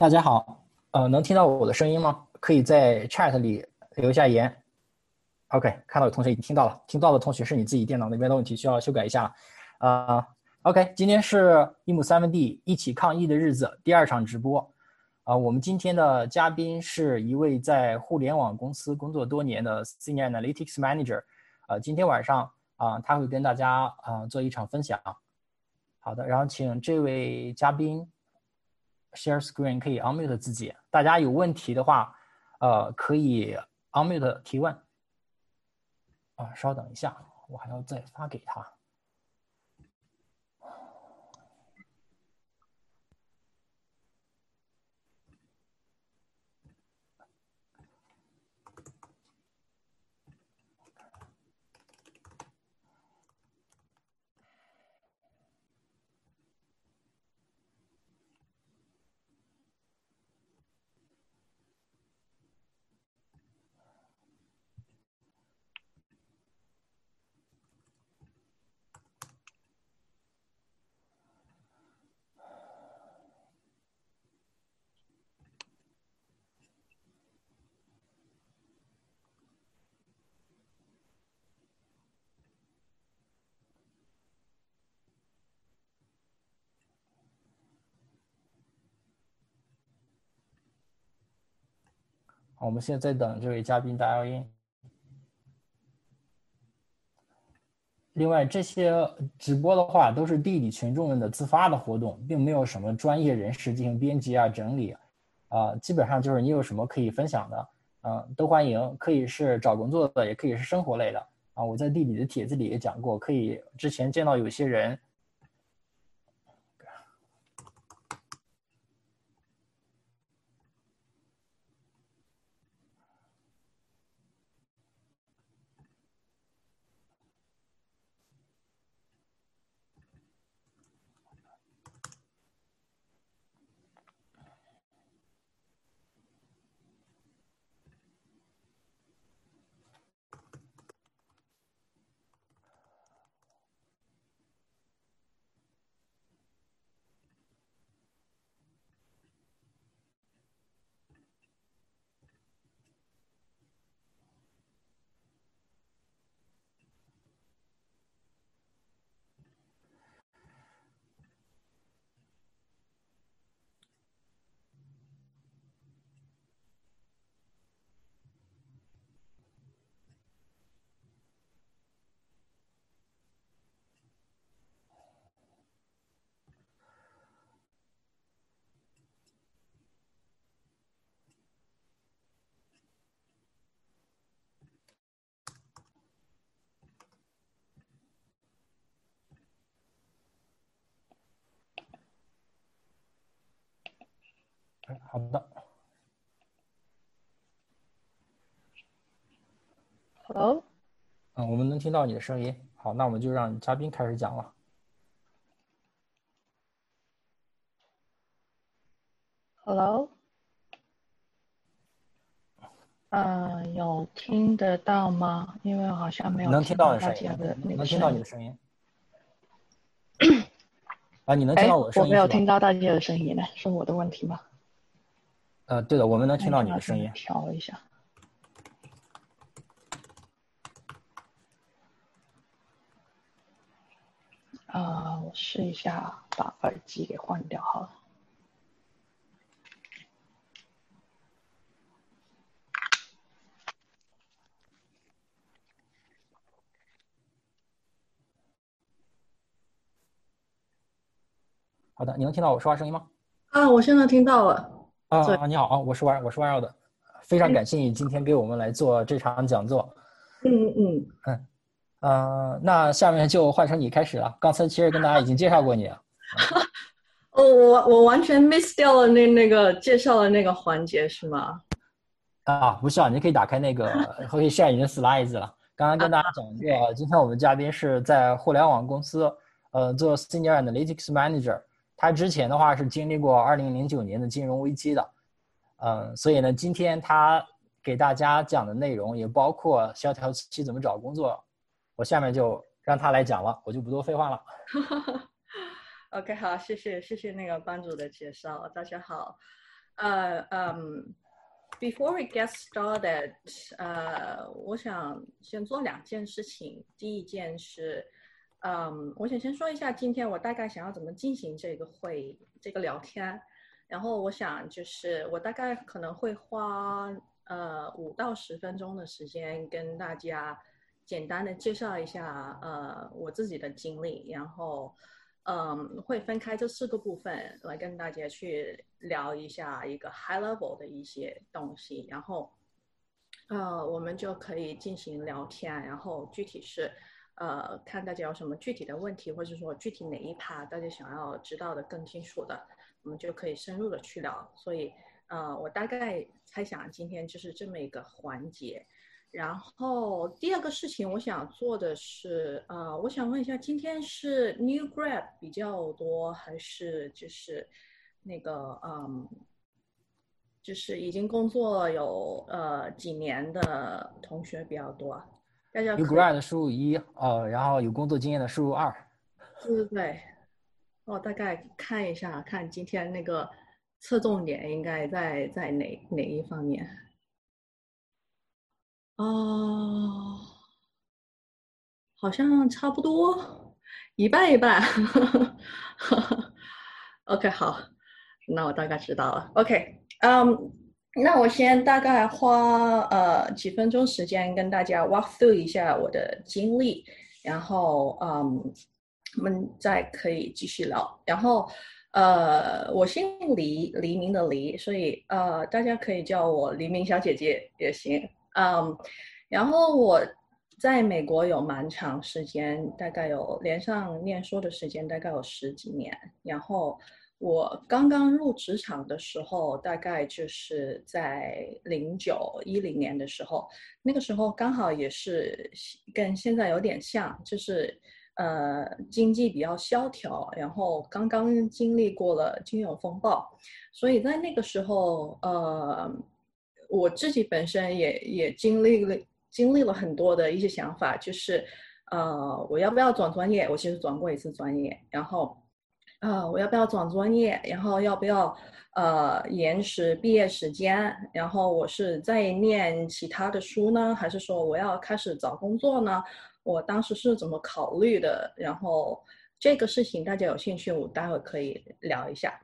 大家好，呃，能听到我的声音吗？可以在 chat 里留下言。OK，看到有同学已经听到了，听到的同学是你自己电脑那边的问题，需要修改一下了。啊，OK，今天是一亩三分地一起抗疫的日子，第二场直播。啊，我们今天的嘉宾是一位在互联网公司工作多年的 Senior Analytics Manager。呃，今天晚上啊，他会跟大家啊做一场分享。好的，然后请这位嘉宾 share screen，可以 unmute 自己。大家有问题的话，呃，可以 unmute 提问。啊，稍等一下，我还要再发给他。我们现在在等这位嘉宾打 in。另外，这些直播的话都是地理群众们的自发的活动，并没有什么专业人士进行编辑啊、整理，啊，基本上就是你有什么可以分享的，嗯，都欢迎，可以是找工作的，也可以是生活类的，啊，我在地理的帖子里也讲过，可以之前见到有些人。好的。Hello。嗯，我们能听到你的声音。好，那我们就让嘉宾开始讲了。Hello。嗯，有听得到吗？因为好像没有能听到大家的那个能听到你的声音。啊，你能听到我的声音？我没有听到大家的声音呢，是我的问题吗？呃，对的，我们能听到你的声音。调一下。啊，我试一下把耳机给换掉好了。好的，你能听到我说话声音吗？啊，我现在听到了。啊，你好啊，我是万我是万耀的，非常感谢你今天给我们来做这场讲座。嗯嗯嗯，呃，那下面就换成你开始了。刚才其实跟大家已经介绍过你了。哦，我我完全 miss 掉了那那个介绍的那个环节是吗？啊，不需要，你可以打开那个可以 share 你的 slides 了。刚刚跟大家讲过，今天我们嘉宾是在互联网公司呃做 senior analytics manager。他之前的话是经历过二零零九年的金融危机的，嗯，所以呢，今天他给大家讲的内容也包括萧条期怎么找工作，我下面就让他来讲了，我就不多废话了。OK，好，谢谢谢谢那个班主的介绍，大家好，呃，嗯，before we get started，呃，我想先做两件事情。第一件是，嗯，我想先说一下今天我大概想要怎么进行这个会，这个聊天。然后我想就是我大概可能会花呃五到十分钟的时间跟大家简单的介绍一下呃我自己的经历，然后。嗯，会分开这四个部分来跟大家去聊一下一个 high level 的一些东西，然后，呃，我们就可以进行聊天，然后具体是，呃，看大家有什么具体的问题，或者说具体哪一趴大家想要知道的更清楚的，我们就可以深入的去聊。所以，呃，我大概猜想今天就是这么一个环节。然后第二个事情，我想做的是，呃，我想问一下，今天是 new grad 比较多，还是就是那个，嗯，就是已经工作有呃几年的同学比较多？大家 new grad 的输入一，哦，然后有工作经验的输入二。对对对，我大概看一下，看今天那个侧重点应该在在哪哪一方面。哦，好像差不多一半一半。OK，好，那我大概知道了。OK，嗯，那我先大概花呃几分钟时间跟大家 walk through 一下我的经历，然后嗯，我们再可以继续聊。然后呃，我姓黎，黎明的黎，所以呃，大家可以叫我黎明小姐姐也行。嗯，然后我在美国有蛮长时间，大概有连上念书的时间，大概有十几年。然后我刚刚入职场的时候，大概就是在零九一零年的时候，那个时候刚好也是跟现在有点像，就是呃经济比较萧条，然后刚刚经历过了金融风暴，所以在那个时候呃。我自己本身也也经历了经历了很多的一些想法，就是，呃，我要不要转专业？我其实转过一次专业，然后，啊，我要不要转专业？然后要不要呃延迟毕业时间？然后我是在念其他的书呢，还是说我要开始找工作呢？我当时是怎么考虑的？然后这个事情大家有兴趣，我待会可以聊一下。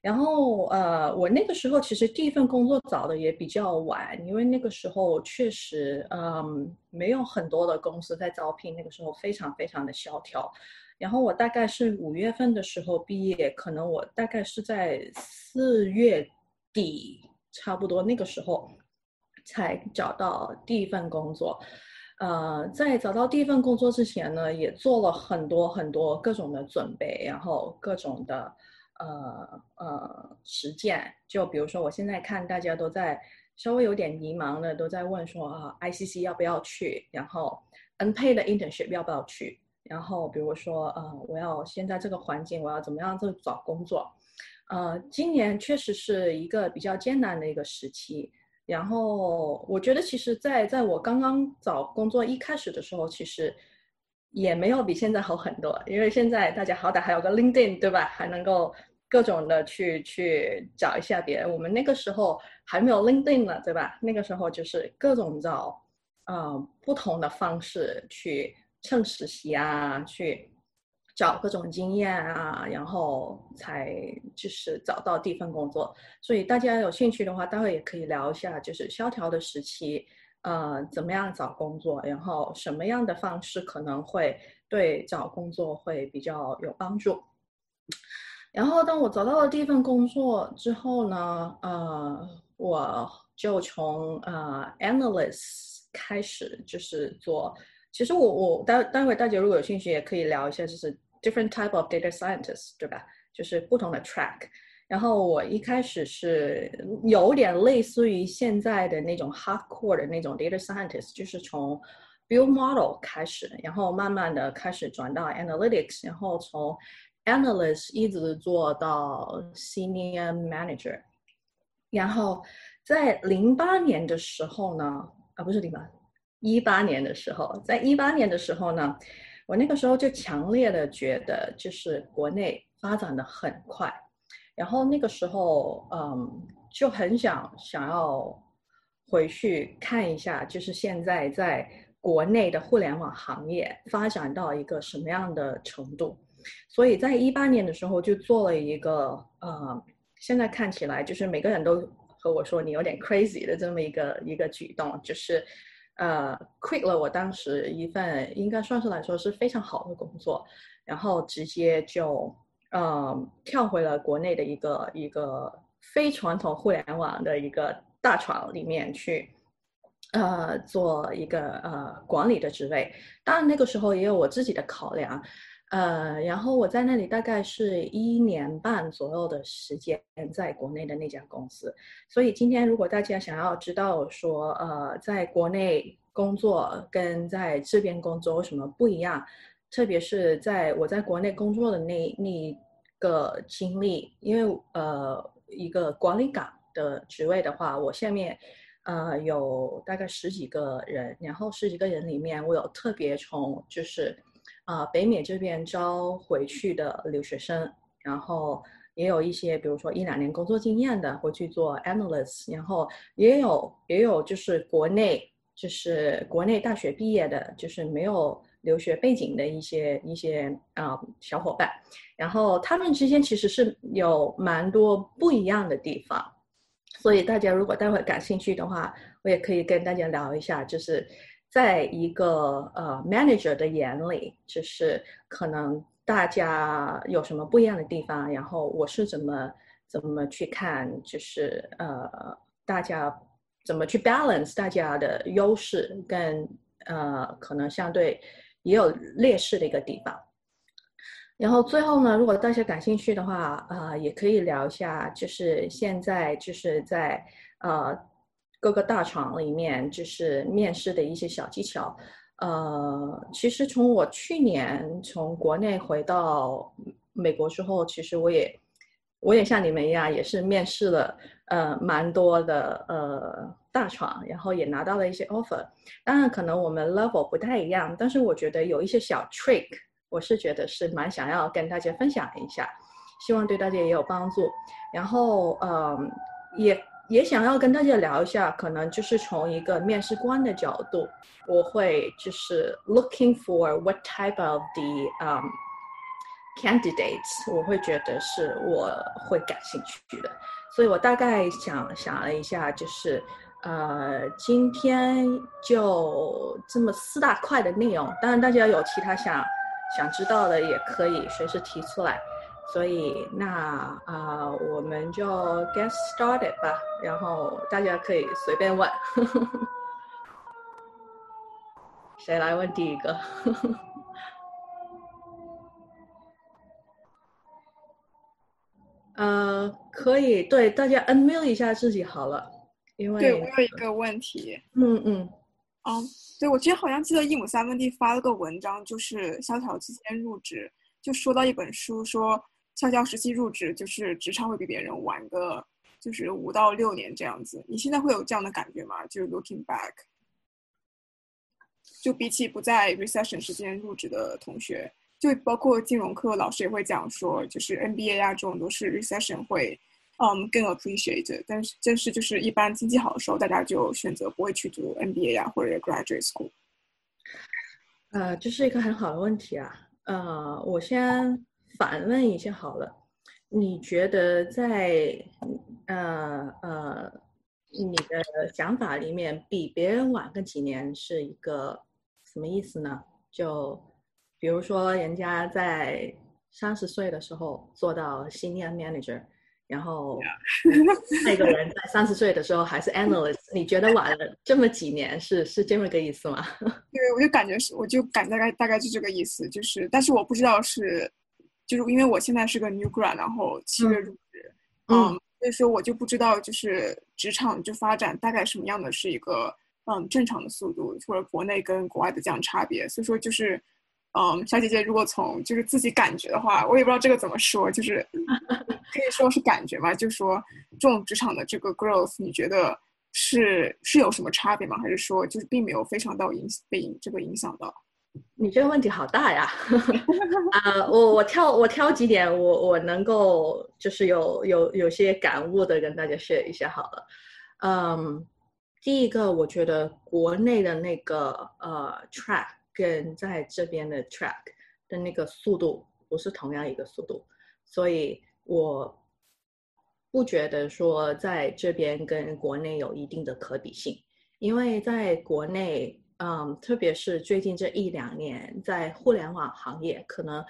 然后，呃，我那个时候其实第一份工作找的也比较晚，因为那个时候确实，嗯，没有很多的公司在招聘，那个时候非常非常的萧条。然后我大概是五月份的时候毕业，可能我大概是在四月底，差不多那个时候才找到第一份工作。呃，在找到第一份工作之前呢，也做了很多很多各种的准备，然后各种的。呃呃，实践就比如说，我现在看大家都在稍微有点迷茫的，都在问说啊，ICC 要不要去？然后 NPA 的 internship 要不要去？然后比如说，呃，我要现在这个环境，我要怎么样去找工作？呃，今年确实是一个比较艰难的一个时期。然后我觉得，其实，在在我刚刚找工作一开始的时候，其实也没有比现在好很多，因为现在大家好歹还有个 LinkedIn，对吧？还能够。各种的去去找一下别人，我们那个时候还没有 LinkedIn 呢，对吧？那个时候就是各种找，呃，不同的方式去趁实习啊，去找各种经验啊，然后才就是找到第一份工作。所以大家有兴趣的话，待会也可以聊一下，就是萧条的时期，呃，怎么样找工作，然后什么样的方式可能会对找工作会比较有帮助。然后，当我找到了第一份工作之后呢，呃，我就从呃 analyst 开始，就是做。其实我我待待会大家如果有兴趣，也可以聊一下，就是 different type of data scientists，对吧？就是不同的 track。然后我一开始是有点类似于现在的那种 hardcore 的那种 data scientist，就是从 build model 开始，然后慢慢的开始转到 analytics，然后从 Analyst 一直做到 Senior Manager，然后在零八年的时候呢，啊不是零八，一八年的时候，在一八年的时候呢，我那个时候就强烈的觉得，就是国内发展的很快，然后那个时候，嗯，就很想想要回去看一下，就是现在在国内的互联网行业发展到一个什么样的程度。所以在一八年的时候就做了一个呃，现在看起来就是每个人都和我说你有点 crazy 的这么一个一个举动，就是呃 quit 了我当时一份应该算是来说是非常好的工作，然后直接就。呃，跳回了国内的一个一个非传统互联网的一个大厂里面去，呃，做一个呃管理的职位。当然那个时候也有我自己的考量，呃，然后我在那里大概是一年半左右的时间，在国内的那家公司。所以今天如果大家想要知道说，呃，在国内工作跟在这边工作有什么不一样？特别是在我在国内工作的那那个经历，因为呃一个管理岗的职位的话，我下面呃有大概十几个人，然后十几个人里面，我有特别从就是啊北美这边招回去的留学生，然后也有一些比如说一两年工作经验的回去做 analyst，然后也有也有就是国内就是国内大学毕业的，就是没有。留学背景的一些一些啊小伙伴，然后他们之间其实是有蛮多不一样的地方，所以大家如果待会感兴趣的话，我也可以跟大家聊一下，就是在一个呃 manager 的眼里，就是可能大家有什么不一样的地方，然后我是怎么怎么去看，就是呃大家怎么去 balance 大家的优势跟呃可能相对。也有劣势的一个地方，然后最后呢，如果大家感兴趣的话，啊，也可以聊一下，就是现在就是在呃各个大厂里面，就是面试的一些小技巧。呃，其实从我去年从国内回到美国之后，其实我也我也像你们一样，也是面试了呃蛮多的呃。大厂，然后也拿到了一些 offer。当然，可能我们 level 不太一样，但是我觉得有一些小 trick，我是觉得是蛮想要跟大家分享一下，希望对大家也有帮助。然后，嗯，也也想要跟大家聊一下，可能就是从一个面试官的角度，我会就是 looking for what type of the um candidates，我会觉得是我会感兴趣的。所以我大概想想了一下，就是。呃，今天就这么四大块的内容，当然大家有其他想想知道的，也可以随时提出来。所以那啊，我们就 get started 吧，然后大家可以随便问。谁来问第一个？呃，可以对大家 unmute 一下自己好了。因为对，我有一个问题。嗯嗯，哦，对，我之前好像记得一亩三分地发了个文章，就是萧条期间入职，就说到一本书，说萧条时期入职就是职场会比别人晚个，就是五到六年这样子。你现在会有这样的感觉吗？就是 looking back，就比起不在 recession 时间入职的同学，就包括金融课老师也会讲说，就是 MBA 啊这种都是 recession 会。嗯，更 appreciate，但是但是就是一般经济好的时候，大家就选择不会去读 MBA 呀或者 graduate school。呃，这是一个很好的问题啊。呃，我先反问一下好了，你觉得在呃呃你的想法里面，比别人晚个几年是一个什么意思呢？就比如说人家在三十岁的时候做到 senior manager。然后 那个人在三十岁的时候还是 analyst，你觉得晚了这么几年是是这么个意思吗？对，我就感觉是，我就感大概大概就这个意思，就是，但是我不知道是，就是因为我现在是个 new grad，然后七月入职，嗯，所以说我就不知道就是职场就发展大概什么样的是一个嗯正常的速度，或者国内跟国外的这样差别，所以说就是。嗯，小姐姐，如果从就是自己感觉的话，我也不知道这个怎么说，就是 可以说是感觉吧。就说这种职场的这个 growth，你觉得是是有什么差别吗？还是说就是并没有非常到影被影这个影响到？你这个问题好大呀！啊，我我挑我挑几点，我我能够就是有有有些感悟的跟大家 share 一下好了。嗯，第一个，我觉得国内的那个呃 track 跟在这边的 track 的那个速度不是同样一个速度，所以我不觉得说在这边跟国内有一定的可比性，因为在国内。嗯，特别是最近这一两年，在互联网行业，可能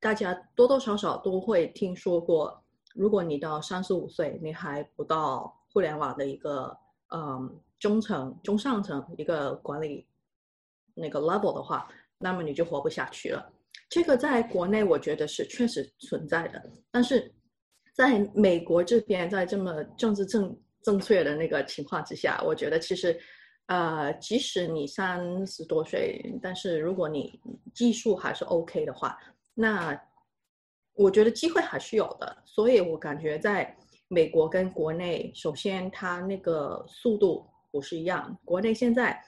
大家多多少少都会听说过。如果你到三十五岁，你还不到互联网的一个嗯中层、中上层一个管理那个 level 的话，那么你就活不下去了。这个在国内我觉得是确实存在的，但是在美国这边，在这么政治正正确的那个情况之下，我觉得其实。呃，即使你三十多岁，但是如果你技术还是 OK 的话，那我觉得机会还是有的。所以我感觉在美国跟国内，首先它那个速度不是一样。国内现在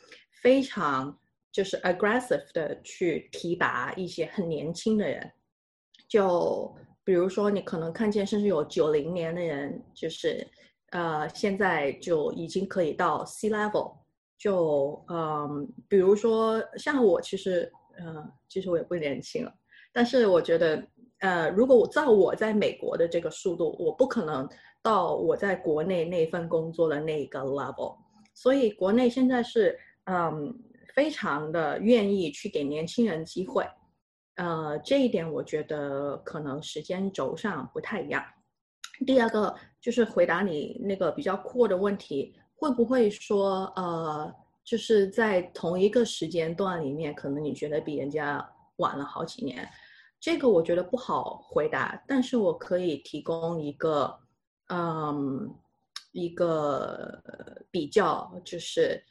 非常就是 aggressive 的去提拔一些很年轻的人，就比如说你可能看见甚至有九零年的人，就是呃现在就已经可以到 C level。就嗯，比如说像我，其实嗯，其实我也不年轻了，但是我觉得，呃，如果我照我在美国的这个速度，我不可能到我在国内那份工作的那个 level，所以国内现在是嗯，非常的愿意去给年轻人机会，呃，这一点我觉得可能时间轴上不太一样。第二个就是回答你那个比较酷的问题。会不会说，呃，就是在同一个时间段里面，可能你觉得比人家晚了好几年？这个我觉得不好回答，但是我可以提供一个，嗯，一个比较，就是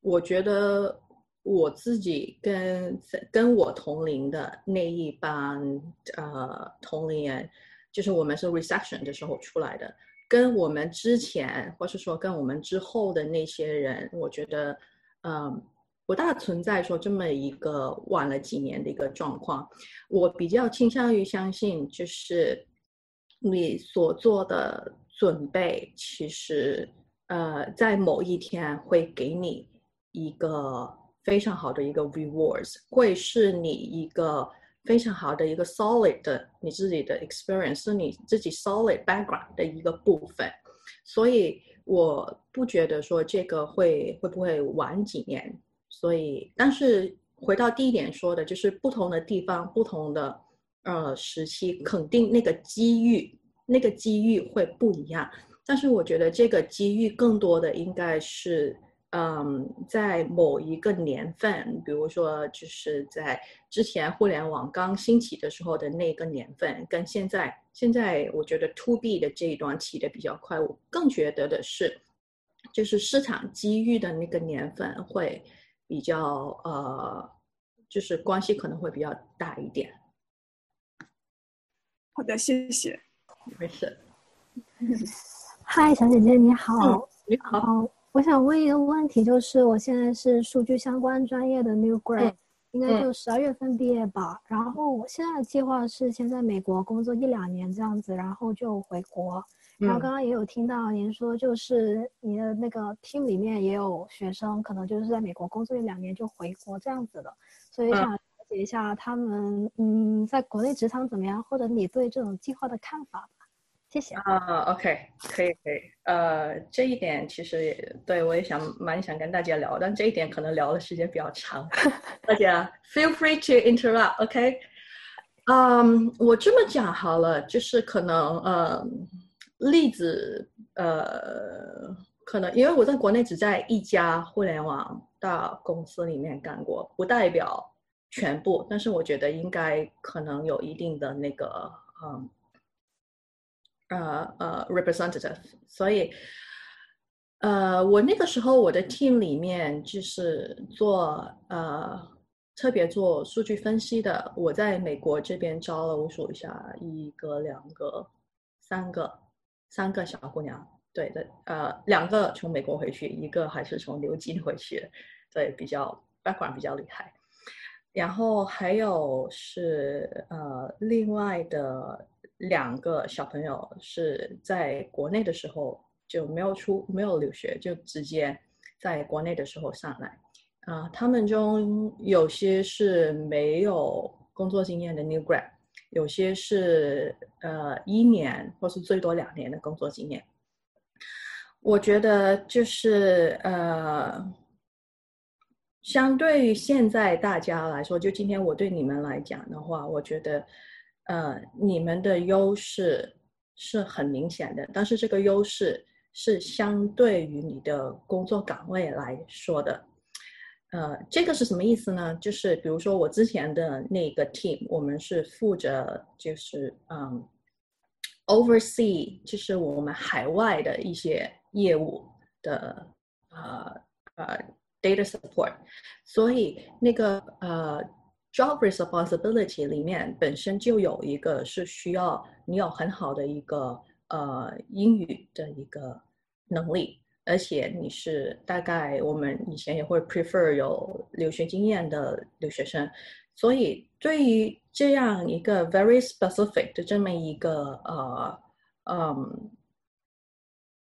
我觉得我自己跟跟我同龄的那一帮呃同龄人，就是我们是 reception 的时候出来的。跟我们之前，或是说跟我们之后的那些人，我觉得，嗯，不大存在说这么一个晚了几年的一个状况。我比较倾向于相信，就是你所做的准备，其实，呃，在某一天会给你一个非常好的一个 rewards，会是你一个。非常好的一个 solid 的你自己的 experience 是你自己 solid background 的一个部分，所以我不觉得说这个会会不会晚几年。所以，但是回到第一点说的，就是不同的地方、不同的呃时期，肯定那个机遇、那个机遇会不一样。但是我觉得这个机遇更多的应该是。嗯，在某一个年份，比如说就是在之前互联网刚兴起的时候的那个年份，跟现在，现在我觉得 to B 的这一段起的比较快。我更觉得的是，就是市场机遇的那个年份会比较呃，就是关系可能会比较大一点。好的，谢谢。没事。嗨，小姐姐你好。你好。我想问一个问题，就是我现在是数据相关专业的 new grad，应该就十二月份毕业吧。然后我现在的计划是先在美国工作一两年这样子，然后就回国。然后刚刚也有听到您说，就是你的那个 team 里面也有学生，可能就是在美国工作一两年就回国这样子的。所以想了解一下他们，嗯，在国内职场怎么样，或者你对这种计划的看法。谢谢啊，OK，可以可以，呃，这一点其实也对我也想蛮想跟大家聊，但这一点可能聊的时间比较长，大家 feel free to interrupt，OK，嗯，我这么讲好了，就是可能呃例子呃可能因为我在国内只在一家互联网大公司里面干过，不代表全部，但是我觉得应该可能有一定的那个嗯。呃呃，representative，所以，呃，我那个时候我的 team 里面就是做呃特别做数据分析的。我在美国这边招了，我数一下，一个、两个、三个、三个小姑娘。对的，呃，两个从美国回去，一个还是从牛津回去，对，比较 background 比较厉害。然后还有是呃，另外的两个小朋友是在国内的时候就没有出没有留学，就直接在国内的时候上来。啊，他们中有些是没有工作经验的 new grad，有些是呃一年或是最多两年的工作经验。我觉得就是呃。相对于现在大家来说，就今天我对你们来讲的话，我觉得，呃，你们的优势是很明显的，但是这个优势是相对于你的工作岗位来说的，呃，这个是什么意思呢？就是比如说我之前的那个 team，我们是负责就是嗯，oversee，就是我们海外的一些业务的，呃呃。data support，所以那个呃 job responsibility 里面本身就有一个是需要你有很好的一个呃英语的一个能力，而且你是大概我们以前也会 prefer 有留学经验的留学生，所以对于这样一个 very specific 的这么一个呃嗯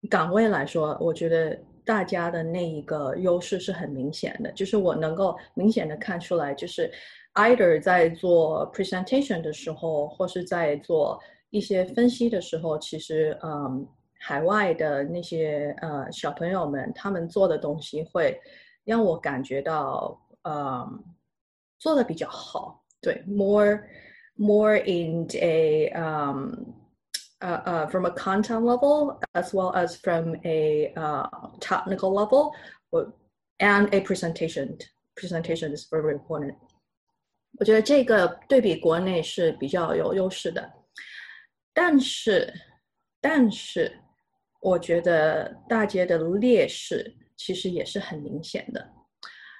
岗位来说，我觉得。大家的那一个优势是很明显的，就是我能够明显的看出来，就是 either 在做 presentation 的时候，或是在做一些分析的时候，其实嗯，海外的那些呃小朋友们，他们做的东西会让我感觉到嗯做的比较好，对，more more in a um uh, uh, from a content level as well as from a uh, technical level and a presentation. Presentation is very important. 我觉得这个对比国内是比较有优势的，但是，但是，我觉得大街的劣势其实也是很明显的。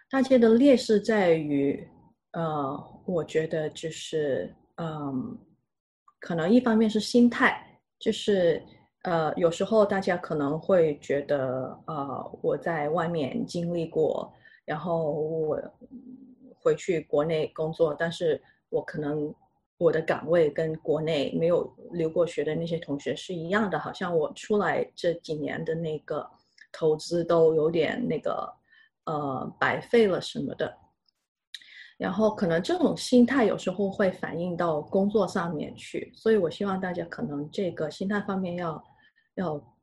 大街的劣势在于，呃，我觉得就是，嗯，可能一方面是心态，就是呃，有时候大家可能会觉得，呃，我在外面经历过，然后我回去国内工作，但是我可能我的岗位跟国内没有留过学的那些同学是一样的，好像我出来这几年的那个投资都有点那个呃白费了什么的。然后可能这种心态有时候会反映到工作上面去，所以我希望大家可能这个心态方面要要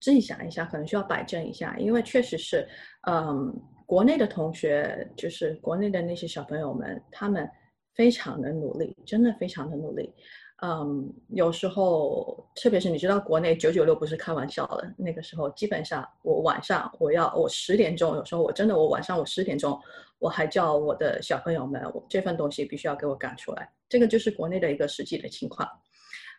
自己想一下，可能需要摆正一下，因为确实是，嗯，国内的同学就是国内的那些小朋友们，他们非常的努力，真的非常的努力。嗯，有时候，特别是你知道，国内九九六不是开玩笑的。那个时候，基本上我晚上我要我十点钟，有时候我真的我晚上我十点钟，我还叫我的小朋友们，我这份东西必须要给我赶出来。这个就是国内的一个实际的情况。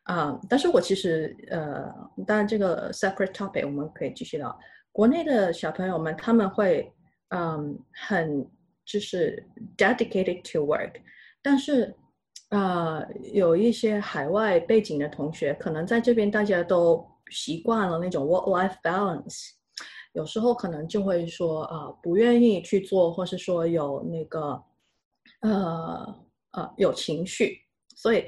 啊，但是我其实呃，当然这个 separate topic 我们可以继续聊。国内的小朋友们他们会嗯很就是 dedicated to work，但是。呃，有一些海外背景的同学，可能在这边大家都习惯了那种 work-life balance，有时候可能就会说啊，不愿意去做，或是说有那个呃呃有情绪，所以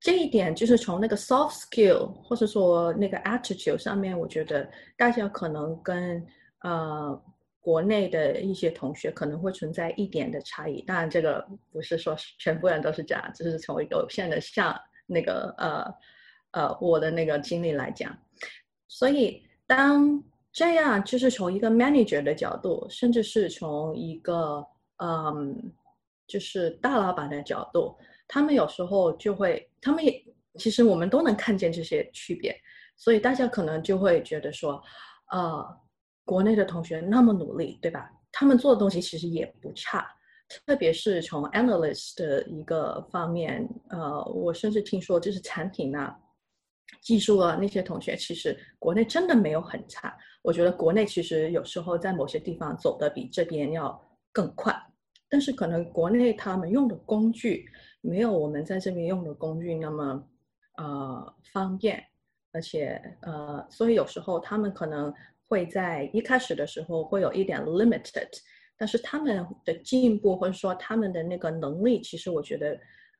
这一点就是从那个 soft skill 或者说那个 attitude 上面，我觉得大家可能跟呃。国内的一些同学可能会存在一点的差异，当然这个不是说全部人都是这样，只是从一个有限的像那个呃呃我的那个经历来讲。所以当这样就是从一个 manager 的角度，甚至是从一个嗯就是大老板的角度，他们有时候就会，他们也其实我们都能看见这些区别，所以大家可能就会觉得说，呃。国内的同学那么努力，对吧？他们做的东西其实也不差，特别是从 analyst 的一个方面，呃，我甚至听说就是产品啊、技术啊那些同学，其实国内真的没有很差。我觉得国内其实有时候在某些地方走的比这边要更快，但是可能国内他们用的工具没有我们在这边用的工具那么呃方便，而且呃，所以有时候他们可能。会在一开始的时候会有一点 limited，但是他们的进步或者说他们的那个能力，其实我觉得，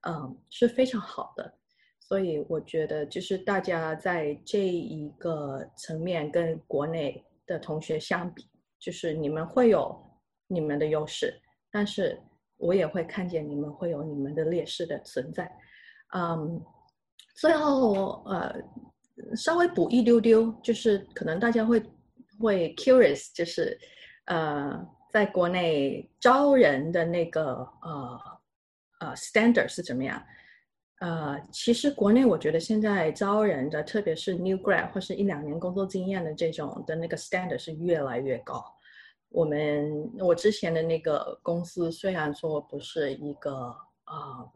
嗯，是非常好的。所以我觉得，就是大家在这一个层面跟国内的同学相比，就是你们会有你们的优势，但是我也会看见你们会有你们的劣势的存在。嗯，最后呃，稍微补一丢丢，就是可能大家会会 curious，就是呃，在国内招人的那个呃呃 standard 是怎么样？呃，其实国内我觉得现在招人的，特别是 new grad 或是一两年工作经验的这种的那个 standard 是越来越高。我们我之前的那个公司虽然说不是一个啊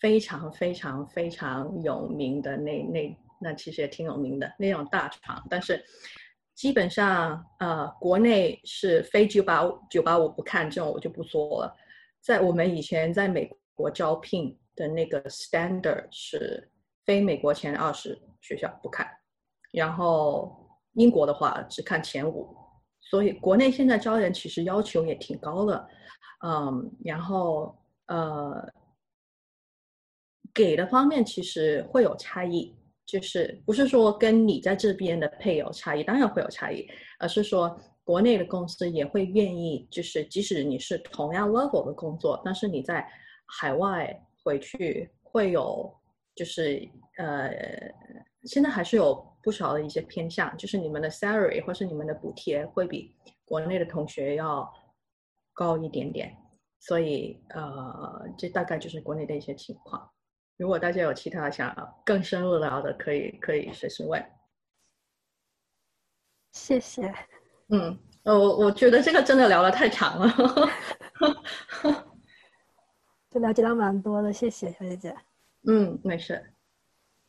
非常非常非常有名的那那那其实也挺有名的那种大厂，但是基本上呃国内是非九八五九八五不看这种我就不说了。在我们以前在美国招聘。的那个 standard 是非美国前二十学校不看，然后英国的话只看前五，所以国内现在招人其实要求也挺高的，嗯，然后呃给的方面其实会有差异，就是不是说跟你在这边的配有差异，当然会有差异，而是说国内的公司也会愿意，就是即使你是同样 level 的工作，但是你在海外。回去会有，就是呃，现在还是有不少的一些偏向，就是你们的 salary 或是你们的补贴会比国内的同学要高一点点，所以呃，这大概就是国内的一些情况。如果大家有其他想更深入聊的，可以可以随时问。谢谢。嗯，呃，我我觉得这个真的聊得太长了。就了解到蛮多的，谢谢小姐姐。嗯，没事。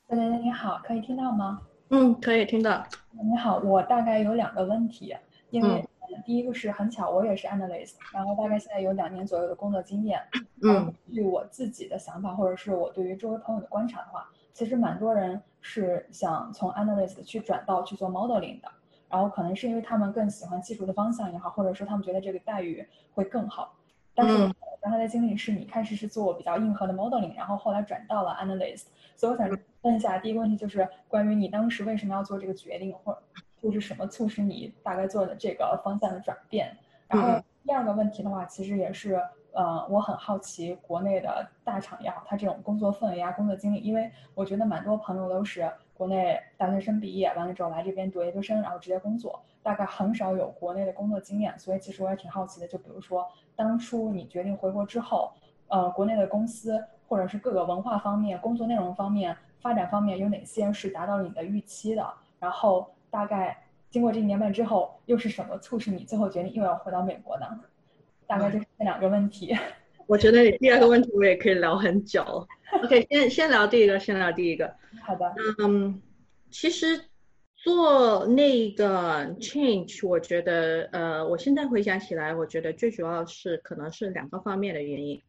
小姐姐你好，可以听到吗？嗯，可以听到。你好，我大概有两个问题，因为第一个是很巧，我也是 analyst，然后大概现在有两年左右的工作经验。嗯。据我自己的想法，或者是我对于周围朋友的观察的话，其实蛮多人是想从 analyst 去转到去做 modeling 的，然后可能是因为他们更喜欢技术的方向也好，或者说他们觉得这个待遇会更好。但是刚才的经历是你开始是做比较硬核的 modeling，然后后来转到了 analyst，所以我想问一下，第一个问题就是关于你当时为什么要做这个决定，或者就是什么促使你大概做的这个方向的转变？然后第二个问题的话，其实也是，呃，我很好奇国内的大厂也好，它这种工作氛围啊、工作经历，因为我觉得蛮多朋友都是国内大学生毕业完了之后来这边读研究生，然后直接工作。大概很少有国内的工作经验，所以其实我也挺好奇的。就比如说，当初你决定回国之后，呃，国内的公司或者是各个文化方面、工作内容方面、发展方面有哪些是达到了你的预期的？然后大概经过这一年半之后，又是什么促使你最后决定又要回到美国呢？大概就是这两个问题。我觉得第二个问题我也可以聊很久。OK，先先聊第一个，先聊第一个。好的。嗯，其实。做那个 change，我觉得，呃，我现在回想起来，我觉得最主要是可能是两个方面的原因。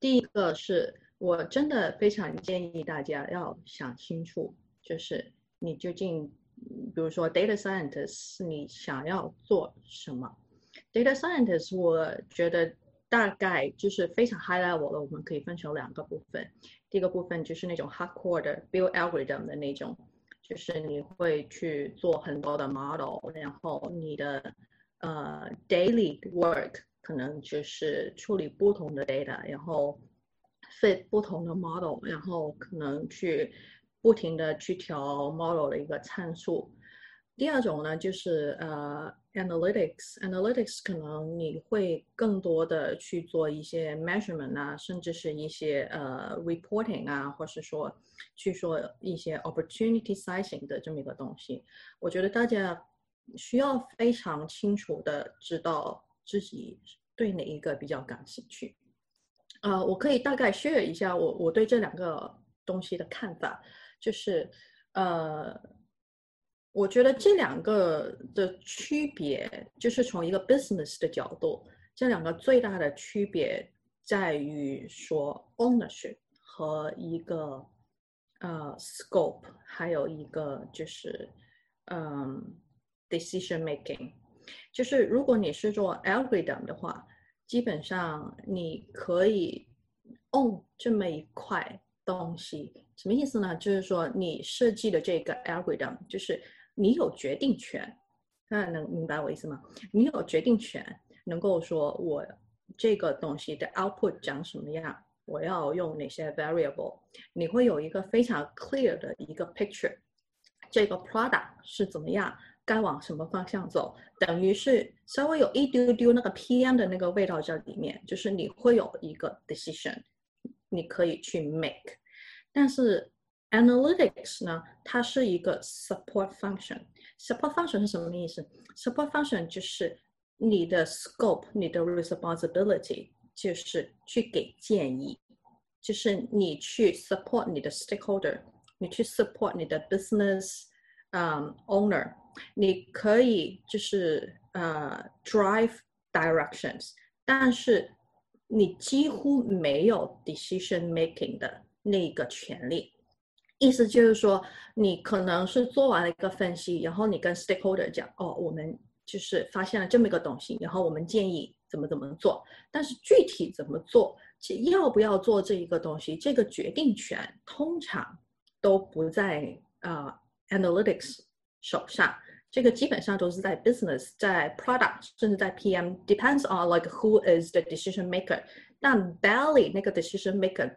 第一个是我真的非常建议大家要想清楚，就是你究竟，比如说 data scientist，你想要做什么？data scientist，我觉得大概就是非常 high level 的，我们可以分成两个部分。第一个部分就是那种 hardcore 的 build algorithm 的那种。就是你会去做很多的 model，然后你的呃 daily work 可能就是处理不同的 data，然后 fit 不同的 model，然后可能去不停的去调 model 的一个参数。第二种呢，就是呃 analytics，analytics 可能你会更多的去做一些 measurement 啊，甚至是一些呃 reporting 啊，或是说去说一些 opportunity sizing 的这么一个东西。我觉得大家需要非常清楚的知道自己对哪一个比较感兴趣。呃，我可以大概 share 一下我我对这两个东西的看法，就是呃。我觉得这两个的区别，就是从一个 business 的角度，这两个最大的区别在于说 ownership 和一个呃 scope，还有一个就是嗯 decision making。就是如果你是做 algorithm 的话，基本上你可以 own 这么一块东西，什么意思呢？就是说你设计的这个 algorithm，就是你有决定权，大家能明白我意思吗？你有决定权，能够说我这个东西的 output 长什么样，我要用哪些 variable，你会有一个非常 clear 的一个 picture，这个 product 是怎么样。该往什么方向走，等于是稍微有一丢丢那个 PM 的那个味道在里面，就是你会有一个 decision，你可以去 make。但是 analytics 呢，它是一个 support function。support function 是什么意思？support function 就是你的 scope，你的 responsibility 就是去给建议，就是你去 support 你的 stakeholder，你去 support 你的 business，嗯，owner。你可以就是呃 drive directions，但是你几乎没有 decision making 的 那个权利。意思就是说，你可能是做完了一个分析，然后你跟 stakeholder 讲，哦，我们就是发现了这么一个东西，然后我们建议怎么怎么做。但是具体怎么做，要不要做这一个东西，这个决定权通常都不在啊 analytics 手上。这个基本上都是在 business，在 product，甚至在 PM，depends on like who is the decision maker。但 barely 那个 decision maker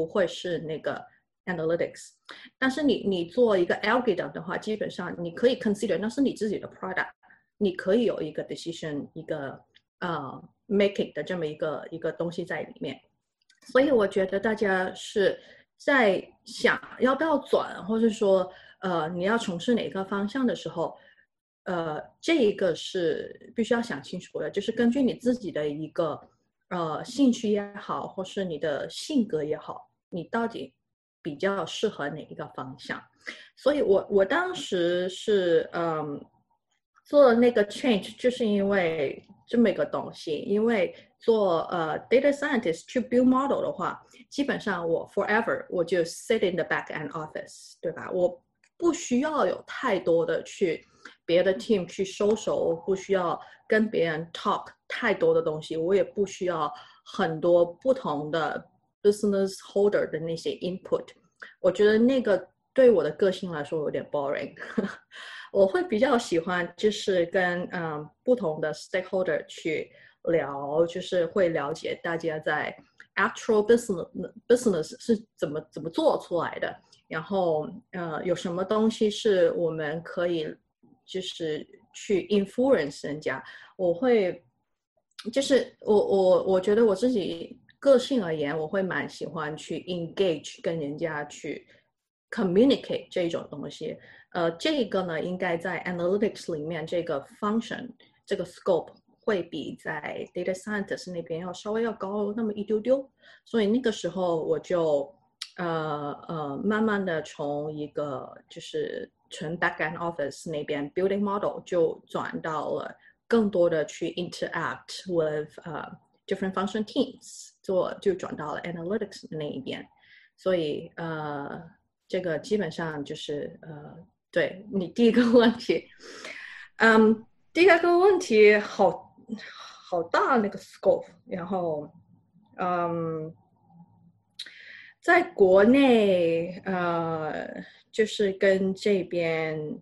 不会是那个 analytics。但是你你做一个 algorithm 的话，基本上你可以 consider 那是你自己的 product，你可以有一个 decision 一个呃 making 的这么一个一个东西在里面。所以我觉得大家是在想要不要转，或者说呃你要从事哪个方向的时候。呃，这一个是必须要想清楚的，就是根据你自己的一个呃兴趣也好，或是你的性格也好，你到底比较适合哪一个方向？所以我我当时是嗯做了那个 change，就是因为这么一个东西，因为做呃 data scientist 去 build model 的话，基本上我 forever 我就 sit in the back end office，对吧？我不需要有太多的去。别的 team 去收手，不需要跟别人 talk 太多的东西，我也不需要很多不同的 business holder 的那些 input。我觉得那个对我的个性来说有点 boring。我会比较喜欢就是跟嗯不同的 stakeholder 去聊，就是会了解大家在 actual business business 是怎么怎么做出来的，然后呃有什么东西是我们可以。就是去 influence 人家，我会，就是我我我觉得我自己个性而言，我会蛮喜欢去 engage 跟人家去 communicate 这一种东西。呃，这个呢，应该在 analytics 里面这个 function 这个 scope 会比在 data scientist 那边要稍微要高那么一丢丢。所以那个时候我就呃呃慢慢的从一个就是。纯 backend office 那边 building model 就转到了更多的去 interact with 呃 different function teams 做就转到了 analytics 那一边，所以呃这个基本上就是呃对你第一个问题，嗯第二个问题好好大那个 scope，然后嗯在国内呃。就是跟这边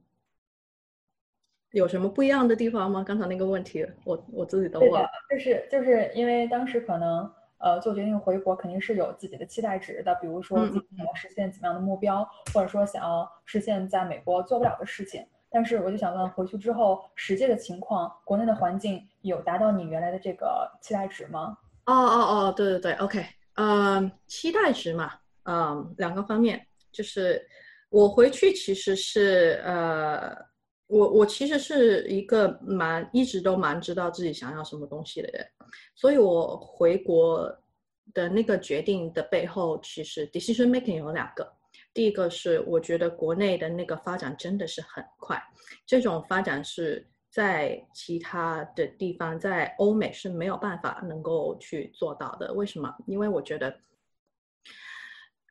有什么不一样的地方吗？刚才那个问题，我我自己都忘了。就是就是因为当时可能呃做决定回国，肯定是有自己的期待值的，比如说想要实现怎么样的目标，或者说想要实现在美国做不了的事情。但是我就想问，回去之后实际的情况，国内的环境有达到你原来的这个期待值吗？哦哦哦，对对对，OK，嗯，期待值嘛，嗯，两个方面就是。我回去其实是呃，我我其实是一个蛮一直都蛮知道自己想要什么东西的人，所以我回国的那个决定的背后，其实 decision making 有两个，第一个是我觉得国内的那个发展真的是很快，这种发展是在其他的地方，在欧美是没有办法能够去做到的。为什么？因为我觉得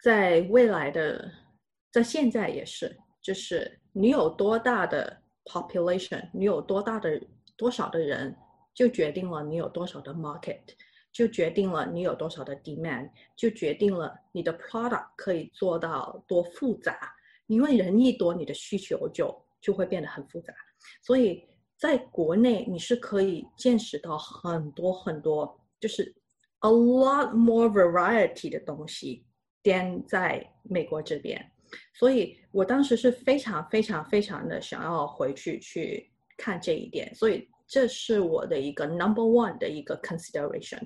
在未来的。在现在也是，就是你有多大的 population，你有多大的多少的人就决定了你有多少的 market，就决定了你有多少的 demand，就决定了你的 product 可以做到多复杂。因为人一多，你的需求就就会变得很复杂。所以在国内你是可以见识到很多很多，就是 a lot more variety 的东西，，than 在美国这边。所以我当时是非常非常非常的想要回去去看这一点。所以这是我的一个 number one 的一个 consideration。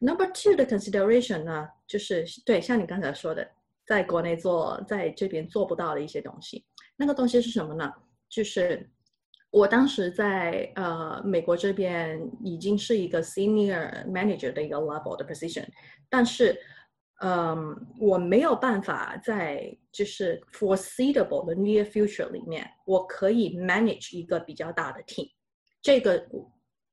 number two 的 consideration 呢，就是对像你刚才说的，在国内做，在这边做不到的一些东西。那个东西是什么呢？就是我当时在呃美国这边已经是一个 senior manager 的一个 level 的 position，但是嗯我没有办法在就是 foreseeable 的 near future 里面，我可以 manage 一个比较大的 team。这个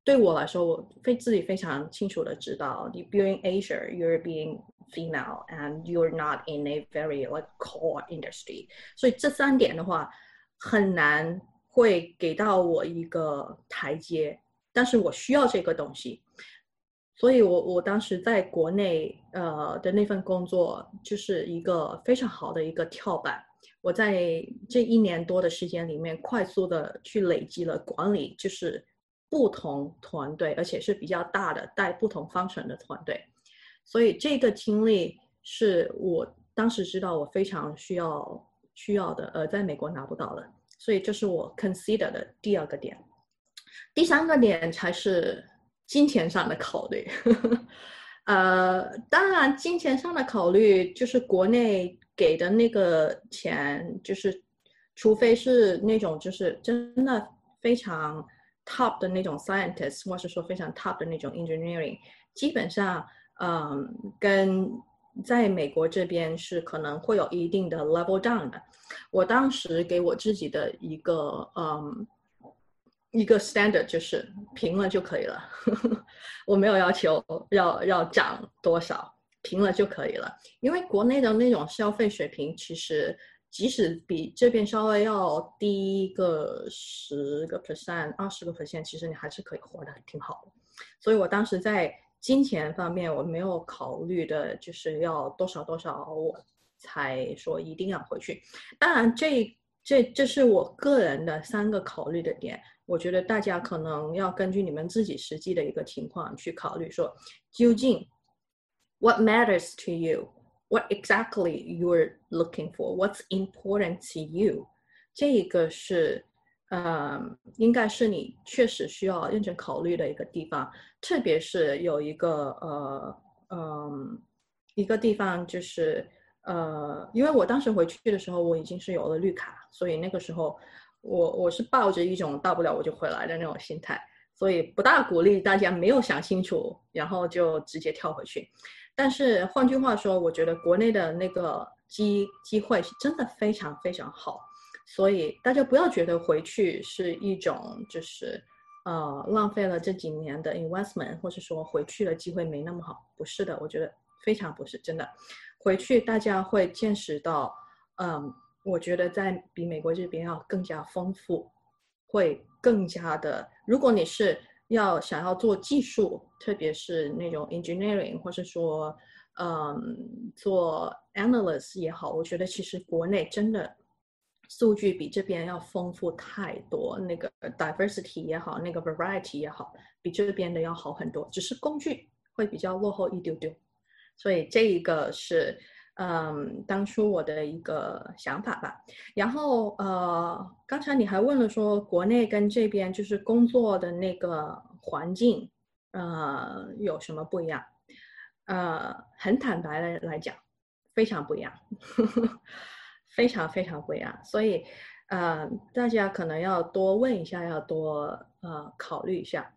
对我来说，我非自己非常清楚的知道，你 being Asia，you're being female and you're not in a very like core industry，所以这三点的话很难会给到我一个台阶，但是我需要这个东西， 所以我我当时在国内呃的那份工作就是一个非常好的一个跳板。我在这一年多的时间里面，快速的去累积了管理，就是不同团队，而且是比较大的带不同方程的团队。所以这个经历是我当时知道我非常需要需要的，呃，在美国拿不到的。所以这是我 consider 的第二个点。第三个点才是金钱上的考虑。呃，当然金钱上的考虑就是国内给的那个钱，就是除非是那种就是真的非常 top 的那种 scientist，或是说非常 top 的那种 engineering，基本上。嗯，跟在美国这边是可能会有一定的 level down 的。我当时给我自己的一个嗯一个 standard 就是平了就可以了，我没有要求要要涨多少，平了就可以了。因为国内的那种消费水平，其实即使比这边稍微要低个十个 percent、二十个 percent，其实你还是可以活得挺好的。所以我当时在。金钱方面我没有考虑的，就是要多少多少，我才说一定要回去。当然，这这这是我个人的三个考虑的点。我觉得大家可能要根据你们自己实际的一个情况去考虑，说究竟 what matters to you，what exactly you're looking for，what's important to you，这一个是。嗯，应该是你确实需要认真考虑的一个地方，特别是有一个呃嗯一个地方就是呃，因为我当时回去的时候我已经是有了绿卡，所以那个时候我我是抱着一种大不了我就回来的那种心态，所以不大鼓励大家没有想清楚然后就直接跳回去。但是换句话说，我觉得国内的那个机机会是真的非常非常好。所以大家不要觉得回去是一种就是，呃，浪费了这几年的 investment，或者说回去的机会没那么好，不是的，我觉得非常不是真的。回去大家会见识到，嗯，我觉得在比美国这边要更加丰富，会更加的。如果你是要想要做技术，特别是那种 engineering，或是说，嗯，做 analyst 也好，我觉得其实国内真的。数据比这边要丰富太多，那个 diversity 也好，那个 variety 也好，比这边的要好很多。只是工具会比较落后一丢丢，所以这一个是嗯，当初我的一个想法吧。然后呃，刚才你还问了说，国内跟这边就是工作的那个环境，呃，有什么不一样？呃，很坦白的来讲，非常不一样。非常非常不一样，所以，呃，大家可能要多问一下，要多呃考虑一下。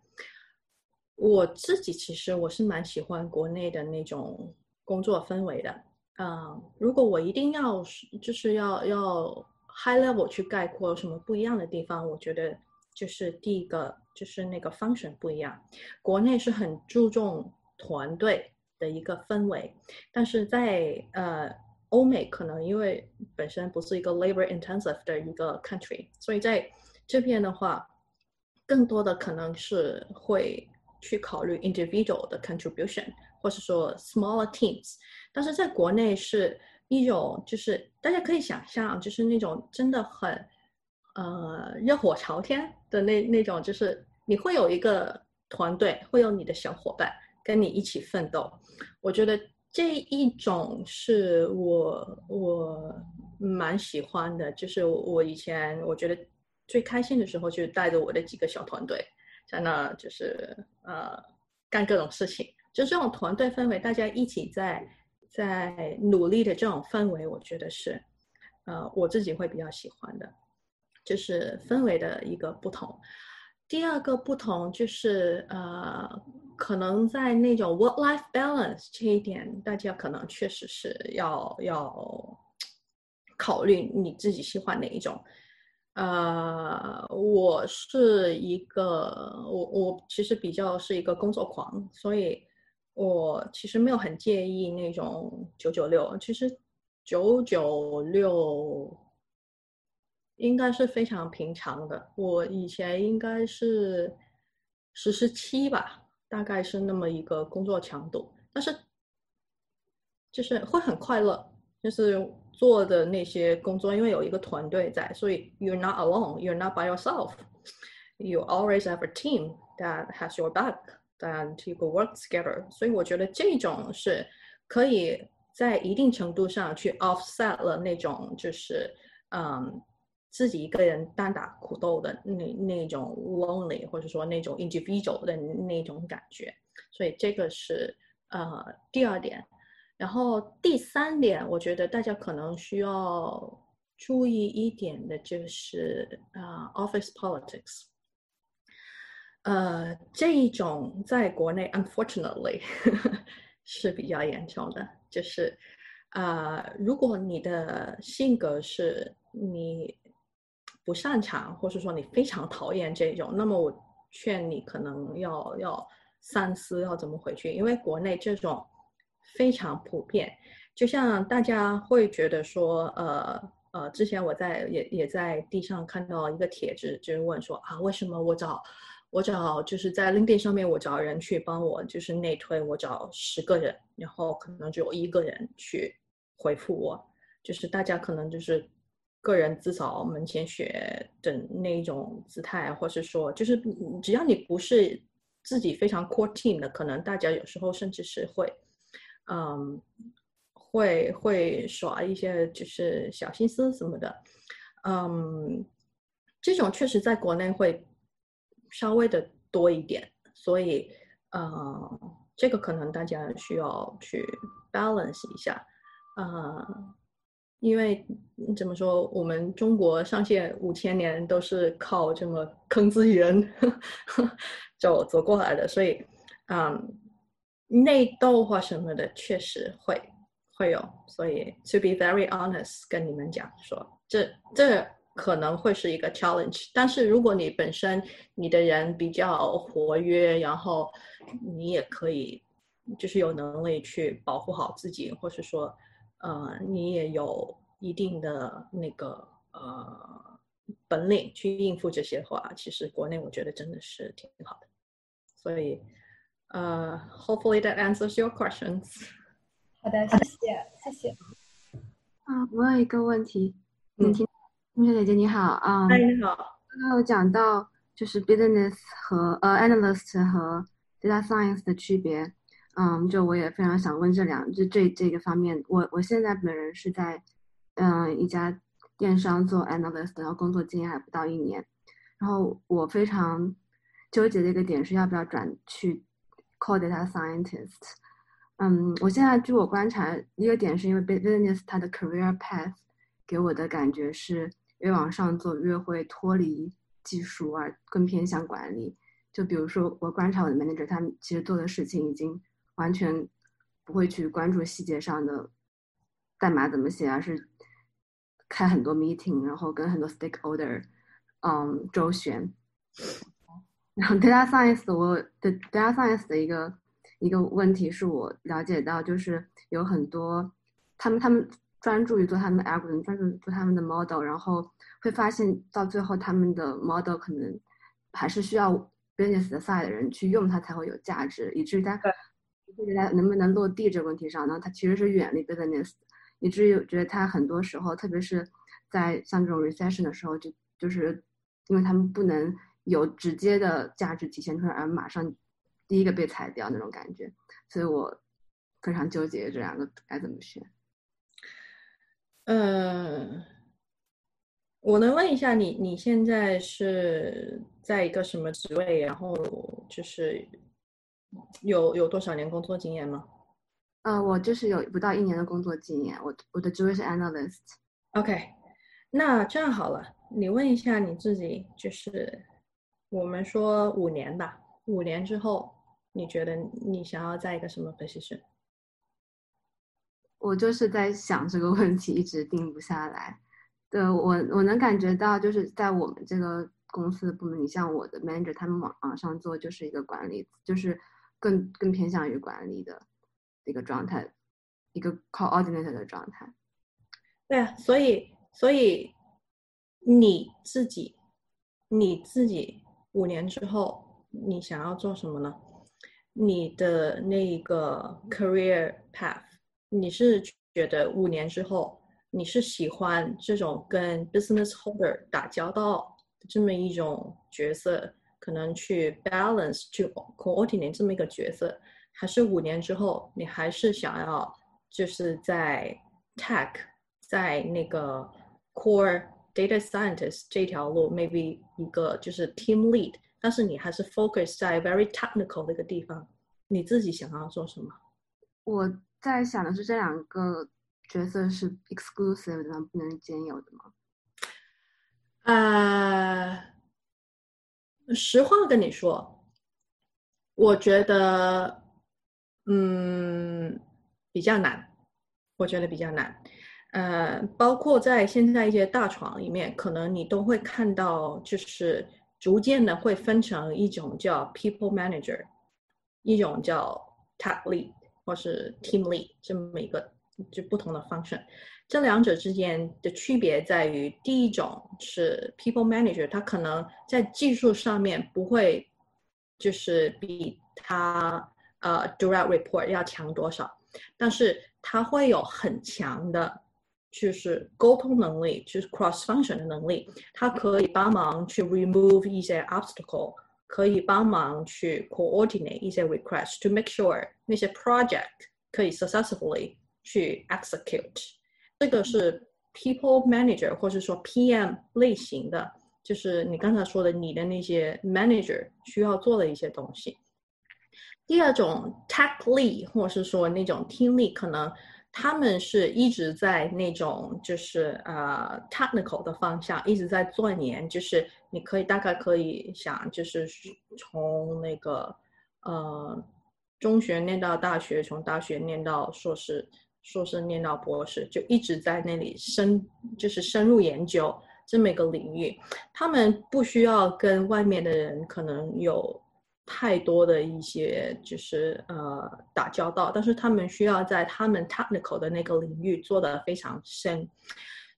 我自己其实我是蛮喜欢国内的那种工作氛围的，嗯，如果我一定要就是要要 high level 去概括什么不一样的地方，我觉得就是第一个就是那个 function 不一样，国内是很注重团队的一个氛围，但是在呃。欧美可能因为本身不是一个 labor intensive 的一个 country，所以在这边的话，更多的可能是会去考虑 individual 的 contribution，或是说 smaller teams。但是在国内是一种，就是大家可以想象，就是那种真的很呃热火朝天的那那种，就是你会有一个团队，会有你的小伙伴跟你一起奋斗。我觉得这一种是我我蛮喜欢的，就是我以前我觉得最开心的时候，就带着我的几个小团队在那，就是呃干各种事情，就这种团队氛围，大家一起在。在努力的这种氛围，我觉得是，呃，我自己会比较喜欢的，就是氛围的一个不同。第二个不同就是，呃，可能在那种 work-life balance 这一点，大家可能确实是要要考虑你自己喜欢哪一种。呃，我是一个，我我其实比较是一个工作狂，所以。我其实没有很介意那种九九六，其实九九六应该是非常平常的。我以前应该是十十七吧，大概是那么一个工作强度，但是就是会很快乐，就是做的那些工作，因为有一个团队在，所以 you're not alone，you're not by yourself，you always have a team that has your back。and you go work together，所以我觉得这种是可以在一定程度上去 offset 了那种就是嗯自己一个人单打苦斗的那那种 lonely 或者说那种 individual 的那种感觉，所以这个是呃第二点，然后第三点，我觉得大家可能需要注意一点的就是啊 office politics。呃，这一种在国内，unfortunately 是比较严重的。就是，啊，如果你的性格是你不擅长，或者说你非常讨厌这种，那么我劝你可能要要三思，要怎么回去，因为国内这种非常普遍。就像大家会觉得说，呃呃，之前我在也也在地上看到一个帖子，就是问说啊，为什么我找。我找就是在 LinkedIn 上面，我找人去帮我就是内推，我找十个人，然后可能只有一个人去回复我，就是大家可能就是个人自扫门前雪的那一种姿态，或是说就是只要你不是自己非常 core team 的，可能大家有时候甚至是会，嗯，会会耍一些就是小心思什么的，嗯，这种确实在国内会。稍微的多一点，所以呃，这个可能大家需要去 balance 一下，呃，因为怎么说，我们中国上线五千年都是靠这么坑资源 走走过来的，所以嗯，内斗或什么的确实会会有，所以 to be very honest 跟你们讲说，这这。可能会是一个 challenge，但是如果你本身你的人比较活跃，然后你也可以就是有能力去保护好自己，或是说，呃，你也有一定的那个呃本领去应付这些话，其实国内我觉得真的是挺好的。所以，呃，hopefully that answers your questions。好的，谢谢，谢谢。啊，我有一个问题，能听？同学姐姐你好，啊，哎你好，刚刚有讲到就是 business 和呃 analyst 和 data science 的区别，嗯，就我也非常想问这两这这这个方面，我我现在本人是在嗯一家电商做 analyst，然后工作经验还不到一年，然后我非常纠结的一个点是要不要转去 call data scientist，嗯，我现在据我观察，一个点是因为 business 它的 career path 给我的感觉是。越往上做，越会脱离技术，而更偏向管理。就比如说，我观察我的 manager，他们其实做的事情已经完全不会去关注细节上的代码怎么写，而是开很多 meeting，然后跟很多 stakeholder，嗯，周旋。然后 data science，我的 data science 的一个一个问题是我了解到，就是有很多他们他们。专注于做他们的 algorithm，专注于做他们的 model，然后会发现到最后他们的 model 可能，还是需要 business 的 side 的人去用它才会有价值，以至于它会觉得能不能落地这个问题上呢，它其实是远离 business，以至于我觉得它很多时候，特别是在像这种 recession 的时候，就就是因为他们不能有直接的价值体现出来，而马上第一个被裁掉那种感觉，所以我非常纠结这两个该怎么选。嗯，我能问一下你，你现在是在一个什么职位？然后就是有有多少年工作经验吗？呃，我就是有不到一年的工作经验，我我的职位是 analyst。OK，那这样好了，你问一下你自己，就是我们说五年吧，五年之后，你觉得你想要在一个什么 position？我就是在想这个问题，一直定不下来。对我，我能感觉到，就是在我们这个公司的部门，你像我的 manager，他们往往上做就是一个管理，就是更更偏向于管理的一个状态，一个 coordinator 的状态。对啊，所以所以你自己你自己五年之后你想要做什么呢？你的那个 career path，你是觉得五年之后你是喜欢这种跟 business holder 打交道的这么一种角色，可能去 balance 去 coordinate 这么一个角色，还是五年之后你还是想要就是在 tech 在那个 core data scientist 这条路，maybe 一个就是 team lead，但是你还是 focus 在 very technical 的一个地方，你自己想要做什么？我在想的是，这两个角色是 exclusive 的，不能兼有的吗？呃，实话跟你说，我觉得，嗯，比较难，我觉得比较难。呃，包括在现在一些大厂里面，可能你都会看到，就是逐渐的会分成一种叫 people manager，一种叫 tech lead 或是 team lead 这么一个就不同的 function。这两者之间的区别在于，第一种是 people manager，他可能在技术上面不会就是比他呃 direct report 要强多少，但是他会有很强的。就是沟通能力，就是 cross function 的能力，它可以帮忙去 remove 一些 obstacle，可以帮忙去 coordinate 一些 request to make sure 那些 project 可以 successfully 去 execute。这个是 people manager 或者说 PM 类型的，就是你刚才说的你的那些 manager 需要做的一些东西。第二种 tech lead 或者是说那种 team lead 可能。 他们是一直在那种就是呃 technical 的方向一直在钻研，就是你可以大概可以想，就是从那个呃中学念到大学，从大学念到硕士，硕士念到博士，就一直在那里深就是深入研究这么一个领域。他们不需要跟外面的人可能有。太多的一些就是呃打交道，但是他们需要在他们 technical 的那个领域做得非常深，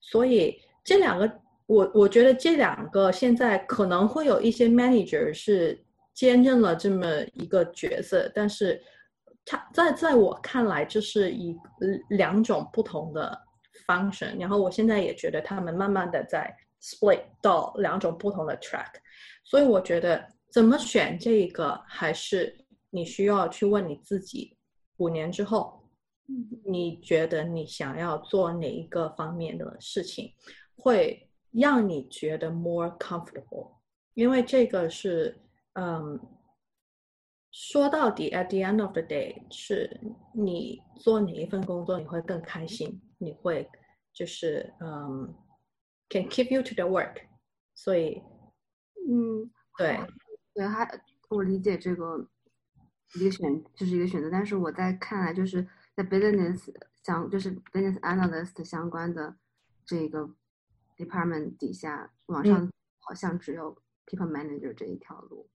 所以这两个我我觉得这两个现在可能会有一些 manager 是兼任了这么一个角色，但是他在在我看来这是一两种不同的 function，然后我现在也觉得他们慢慢的在 split 到两种不同的 track，所以我觉得。怎么选这个，还是你需要去问你自己。五年之后，你觉得你想要做哪一个方面的事情，会让你觉得 more comfortable？因为这个是，嗯，说到底，at the end of the day，是你做哪一份工作你会更开心，你会就是嗯，can keep you to the work。所以，嗯，对。对，他我理解这个一个选就是一个选择，但是我在看来就是在 business 相就是 business analyst 相关的这个 department 底下，网上好像只有 people manager 这一条路。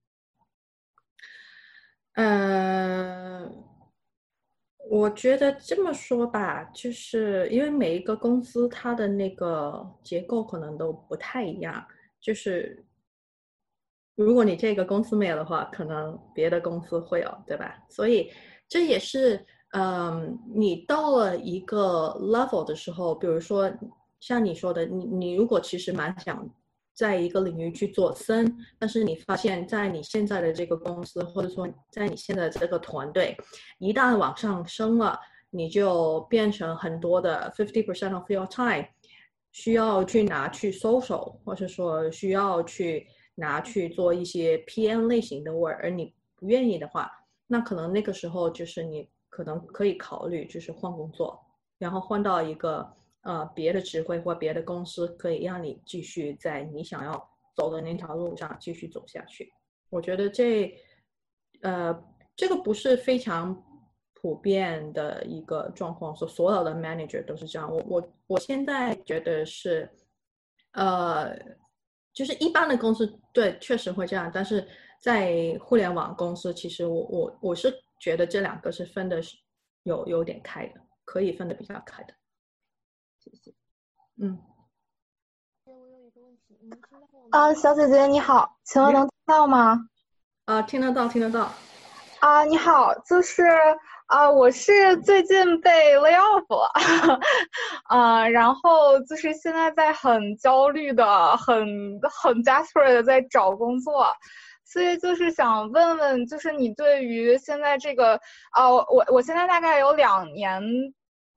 呃，我觉得这么说吧，就是因为每一个公司它的那个结构可能都不太一样，就是。如果你这个公司没有的话，可能别的公司会有，对吧？所以这也是，嗯，你到了一个 level 的时候，比如说像你说的，你你如果其实蛮想在一个领域去做深，但是你发现在你现在的这个公司，或者说在你现在这个团队，一旦往上升了，你就变成很多的 fifty percent of your time 需要去拿去搜索，或者说需要去。拿去做一些 PM 类型的 work，而你不愿意的话，那可能那个时候就是你可能可以考虑就是换工作，然后换到一个呃别的职位或别的公司，可以让你继续在你想要走的那条路上继续走下去。我觉得这呃这个不是非常普遍的一个状况，所所有的 manager 都是这样。我我我现在觉得是呃。就是一般的公司，对，确实会这样。但是在互联网公司，其实我我我是觉得这两个是分的是有有点开的，可以分的比较开的。谢谢。嗯。我有一个问题，能听到吗？啊，小姐姐你好，请问能听到吗？啊，听得到，听得到。啊，你好，就是。啊，我是最近被 lay off 了，啊，然后就是现在在很焦虑的、很很 desperate 的在找工作，所以就是想问问，就是你对于现在这个，啊，我我现在大概有两年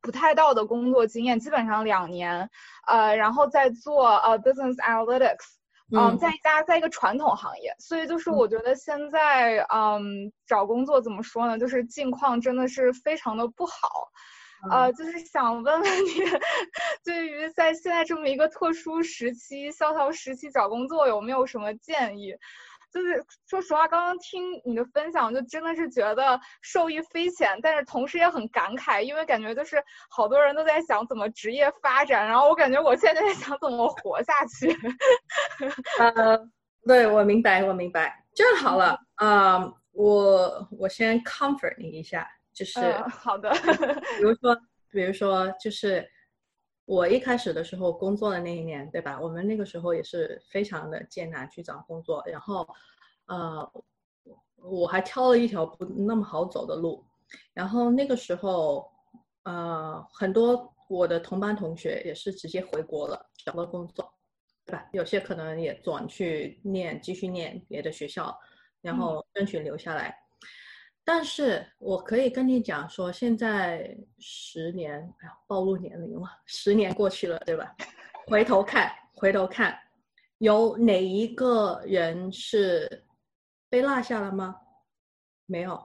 不太到的工作经验，基本上两年，呃，然后在做呃 business analytics。嗯，在一家在一个传统行业，所以就是我觉得现在嗯找工作怎么说呢，就是境况真的是非常的不好，呃，就是想问问你，对于在现在这么一个特殊时期、萧条时期找工作有没有什么建议？就是说实话，刚刚听你的分享，就真的是觉得受益匪浅，但是同时也很感慨，因为感觉就是好多人都在想怎么职业发展，然后我感觉我现在在想怎么活下去。呃，对我明白，我明白，这样好了，啊，我我先 comfort 你一下，就是好的，比如说，比如说，就是我一开始的时候工作的那一年，对吧？我们那个时候也是非常的艰难去找工作，然后，呃，我还挑了一条不那么好走的路，然后那个时候，呃，很多我的同班同学也是直接回国了，找到工作。对吧？有些可能也转去念，继续念别的学校，然后争取留下来。但是我可以跟你讲说，现在十年，哎呀，暴露年龄了，十年过去了，对吧？回头看，回头看，有哪一个人是被落下了吗？没有。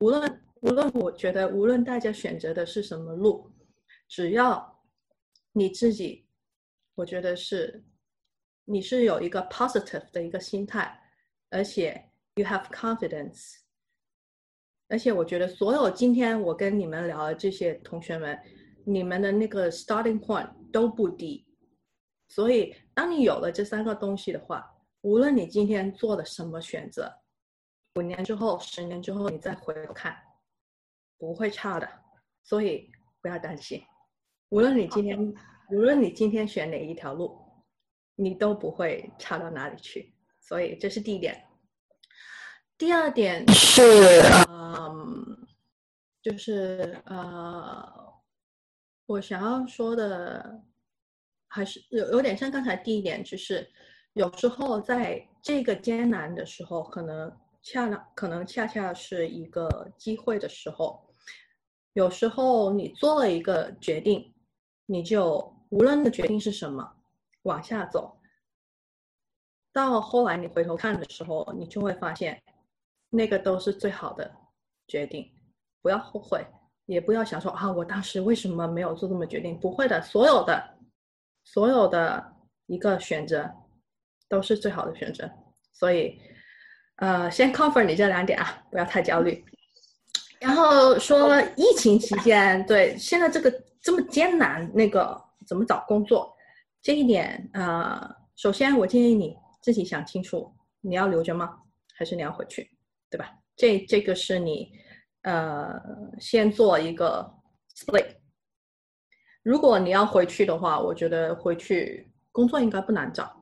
无论无论，我觉得无论大家选择的是什么路，只要你自己。我觉得是，你是有一个 positive 的一个心态，而且 you have confidence，而且我觉得所有今天我跟你们聊的这些同学们，你们的那个 starting point 都不低，所以当你有了这三个东西的话，无论你今天做了什么选择，五年之后、十年之后你再回头看，不会差的，所以不要担心，无论你今天。无论你今天选哪一条路，你都不会差到哪里去。所以这是第一点。第二点是，嗯，就是呃，我想要说的还是有有点像刚才第一点，就是有时候在这个艰难的时候，可能恰可能恰恰是一个机会的时候。有时候你做了一个决定，你就。无论的决定是什么，往下走，到后来你回头看的时候，你就会发现，那个都是最好的决定。不要后悔，也不要想说啊，我当时为什么没有做这么决定？不会的，所有的，所有的一个选择都是最好的选择。所以，呃，先 comfort 你这两点啊，不要太焦虑。然后说疫情期间，对现在这个这么艰难，那个。怎么找工作？这一点呃，首先我建议你自己想清楚，你要留着吗？还是你要回去，对吧？这这个是你呃先做一个 split。如果你要回去的话，我觉得回去工作应该不难找。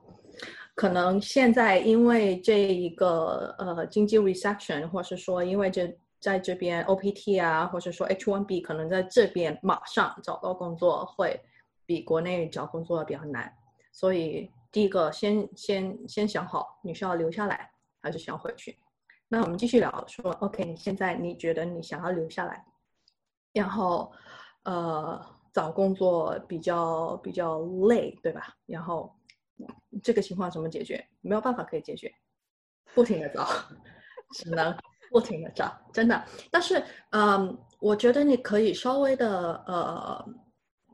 可能现在因为这一个呃经济 recession，或是说因为这在这边 OPT 啊，或者说 H1B，可能在这边马上找到工作会比国内找工作比较难。所以第一个先先先想好你是要留下来还是想回去。那我们继续聊，说 OK，你现在你觉得你想要留下来，然后呃找工作比较比较累，对吧？然后这个情况怎么解决？没有办法可以解决，不停的找，只能。不停的找，真的。但是，嗯，我觉得你可以稍微的，呃，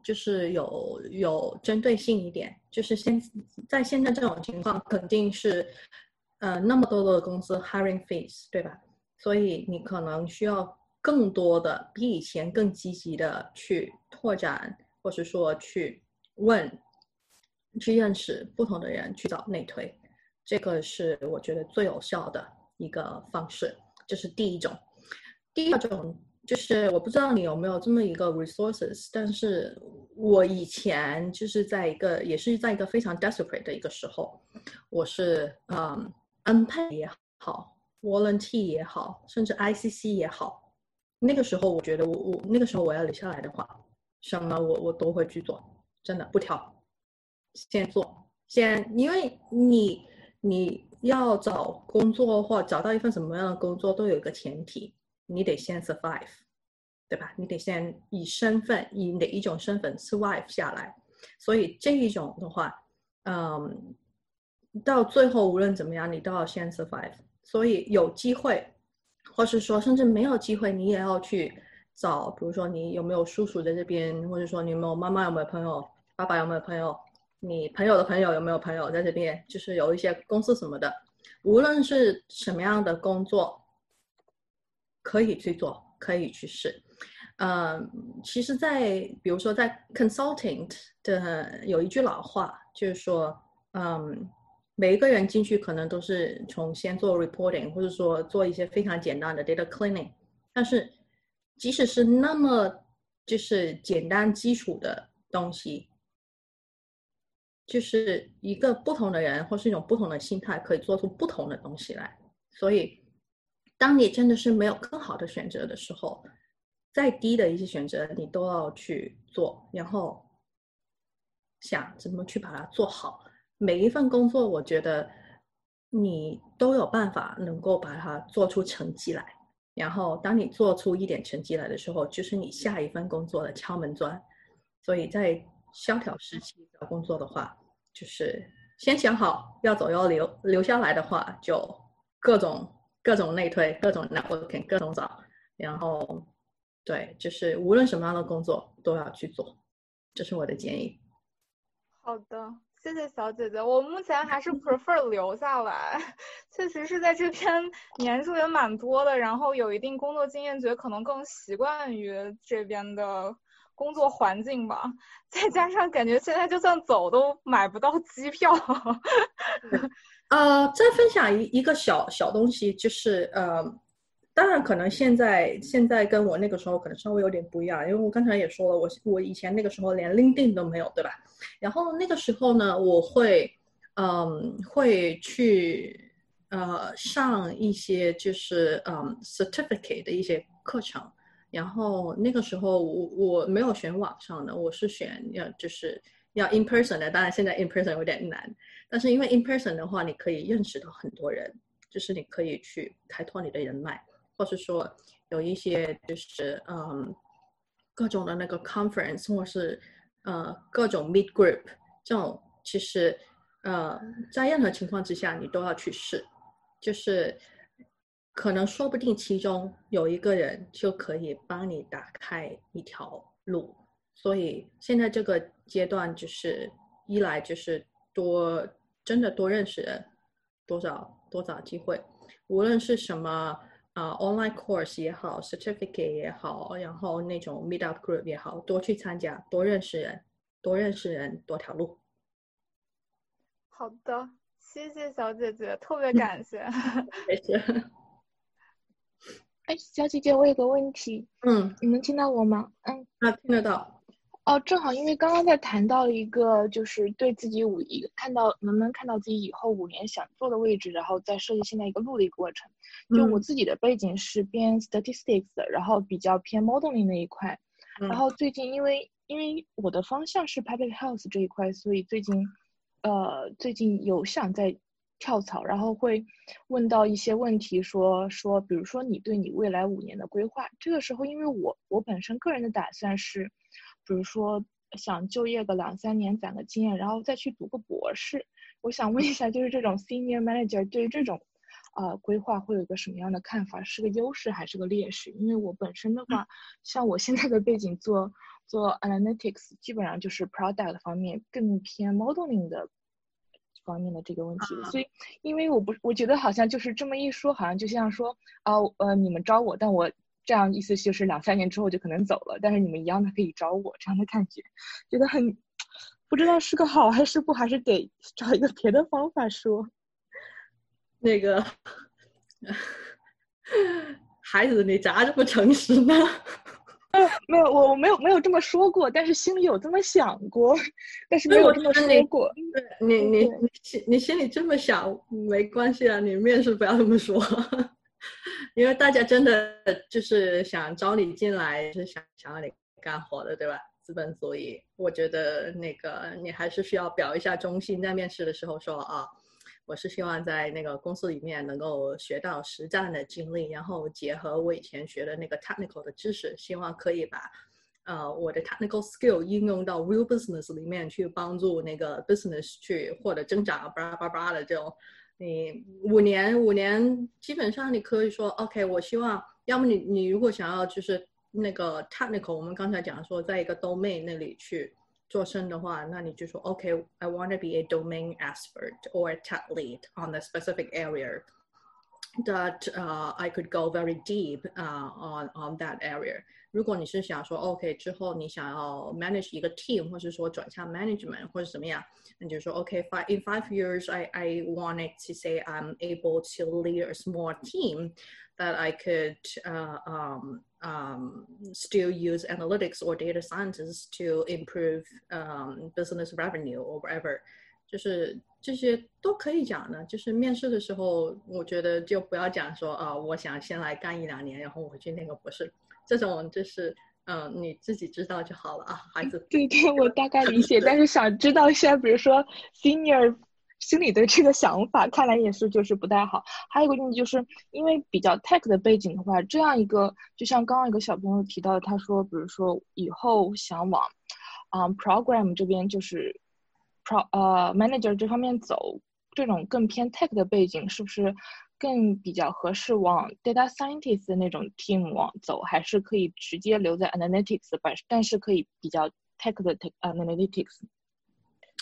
就是有有针对性一点。就是现在现在这种情况，肯定是，呃，那么多的公司 hiring fees 对吧？所以你可能需要更多的，比以前更积极的去拓展，或是说去问，去认识不同的人，去找内推。这个是我觉得最有效的一个方式。这是第一种，第二种就是我不知道你有没有这么一个 resources，但是我以前就是在一个也是在一个非常 desperate 的一个时候，我是嗯安排也好，volunteer 也好，甚至 ICC 也好，那个时候我觉得我我那个时候我要留下来的话，什么我我都会去做，真的不挑，先做先，因为你你。要找工作或找到一份什么样的工作，都有一个前提，你得先 survive，对吧？你得先以身份，以哪一种身份 survive 下来。所以这一种的话，嗯，到最后无论怎么样，你都要先 survive。所以有机会，或是说甚至没有机会，你也要去找，比如说你有没有叔叔在这边，或者说你有没有妈妈有没有朋友，爸爸有没有朋友。你朋友的朋友有没有朋友在这边？就是有一些公司什么的，无论是什么样的工作，可以去做，可以去试。嗯，其实，在比如说在 consulting 的有一句老话，就是说，嗯，每一个人进去可能都是从先做 reporting，或者说做一些非常简单的 data cleaning，但是即使是那么就是简单基础的东西。就是一个不同的人，或是一种不同的心态，可以做出不同的东西来。所以，当你真的是没有更好的选择的时候，再低的一些选择你都要去做，然后想怎么去把它做好。每一份工作，我觉得你都有办法能够把它做出成绩来。然后，当你做出一点成绩来的时候，就是你下一份工作的敲门砖。所以在萧条时期找工作的话，就是先想好要走要留，留下来的话就各种各种内推，各种 networking，各种找，然后对，就是无论什么样的工作都要去做，这是我的建议。好的，谢谢小姐姐。我目前还是 prefer 留下来，确实是在这边年数也蛮多的，然后有一定工作经验，觉得可能更习惯于这边的。工作环境吧，再加上感觉现在就算走都买不到机票。呃，再分享一一个小小东西，就是呃，当然可能现在现在跟我那个时候可能稍微有点不一样，因为我刚才也说了，我我以前那个时候连 LinkedIn 都没有，对吧？然后那个时候呢，我会嗯会去呃上一些就是嗯 certificate 的一些课程。然后那个时候我我没有选网上的，我是选要就是要 in person 的。当然现在 in person 有点难，但是因为 in person 的话，你可以认识到很多人，就是你可以去开拓你的人脉，或是说有一些就是嗯各种的那个 conference 或是呃各种 meet group 这种，其实呃在任何情况之下你都要去试，就是。可能说不定其中有一个人就可以帮你打开一条路，所以现在这个阶段就是一来就是多真的多认识人，多找多找机会，无论是什么啊 online course 也好，certificate 也好，然后那种 meet up group 也好，多去参加，多认识人，多认识人，多条路。好的，谢谢小姐姐，特别感谢。谢谢。哎，小姐姐，我有个问题，嗯，你能听到我吗？嗯，啊，听得到。哦，正好，因为刚刚在谈到一个，就是对自己五一看到能不能看到自己以后五年想做的位置，然后再设计现在一个路的一个过程。就我自己的背景是偏 statistics 的，然后比较偏 modeling 那一块。然后最近因为因为我的方向是 public health 这一块，所以最近，呃，最近有想在跳槽，然后会问到一些问题，说说，比如说你对你未来五年的规划。这个时候，因为我我本身个人的打算是。比如说想就业个两三年攒个经验，然后再去读个博士。我想问一下，就是这种 senior manager 对于这种，呃，规划会有一个什么样的看法？是个优势还是个劣势？因为我本身的话，像我现在的背景做做 analytics，基本上就是 product 方面更偏 modeling 的方面的这个问题。所以，因为我不，我觉得好像就是这么一说，好像就像说，啊，呃，你们招我，但我。这样意思就是两三年之后就可能走了，但是你们一样的可以找我这样的感觉，觉得很不知道是个好还是不，还是得找一个别的方法说。那个 孩子，你咋这么诚实呢？没有，我我没有没有这么说过，但是心里有这么想过，但是没有这么说过。你你你心你心里这么想没关系啊，你面试不要这么说。因为大家真的就是想招你进来，是想想让你干活的，对吧？资本主义，我觉得那个你还是需要表一下忠心，在面试的时候说啊，我是希望在那个公司里面能够学到实战的经历，然后结合我以前学的那个 technical 的知识，希望可以把呃我的 technical skill 应用到 real business 里面去，帮助那个 business 去获得增长，巴拉巴拉的这种。你五年五年，基本上你可以说，OK，我希望，要么你你如果想要就是那个 technical，我们刚才讲说，在一个 domain 那里去做生的话，那你就说，OK，I want to be a domain expert or a tech lead on the specific area that uh I could go very deep uh on on that area。如果你是想说，OK，之后你想要 manage 一个 team，或是说转向 management 或者怎么样。and just okay five, in five years I, I wanted to say i'm able to lead a small team that i could uh, um, um, still use analytics or data scientists to improve um, business revenue or whatever 就是这些都可以讲的，就是面试的时候，我觉得就不要讲说啊，我想先来干一两年，然后我去那个博士，这种就是嗯，你自己知道就好了啊，孩子。对对，我大概理解，但是想知道一下，比如说 senior 心里的这个想法，看来也是就是不太好。还有一个问题，就是因为比较 tech 的背景的话，这样一个就像刚刚一个小朋友提到，他说，比如说以后想往，嗯，program 这边就是 pro 呃 manager 这方面走，这种更偏 tech 的背景，是不是？更比较合适往 data scientist 那种 team 往走，还是可以直接留在 analytics，但但是可以比较 tech 的 tech analytics。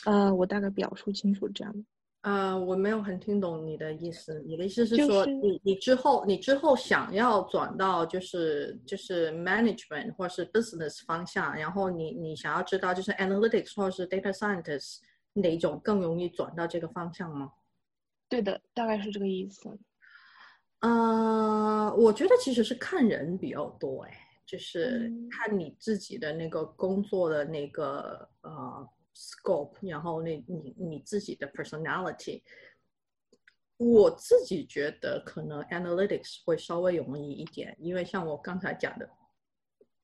呃，我大概表述清楚这样。呃，我没有很听懂你的意思。你的意思是说，你你之后你之后想要转到就是就是 management 或是 business 方向，然后你你想要知道就是 analytics 或是 data scientist 哪种更容易转到这个方向吗？对的，大概是这个意思。呃，我觉得其实是看人比较多，哎，就是看你自己的那个工作的那个呃 scope，然后那你你自己的 personality。我自己觉得可能 analytics 会稍微容易一点，因为像我刚才讲的，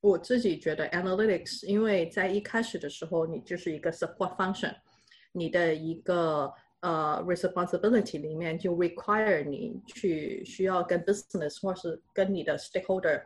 我自己觉得 analytics，因为在一开始的时候，你就是一个 support function，你的一个。呃，responsibility 里面就 require 你去需要跟 business 或是跟你的 stakeholder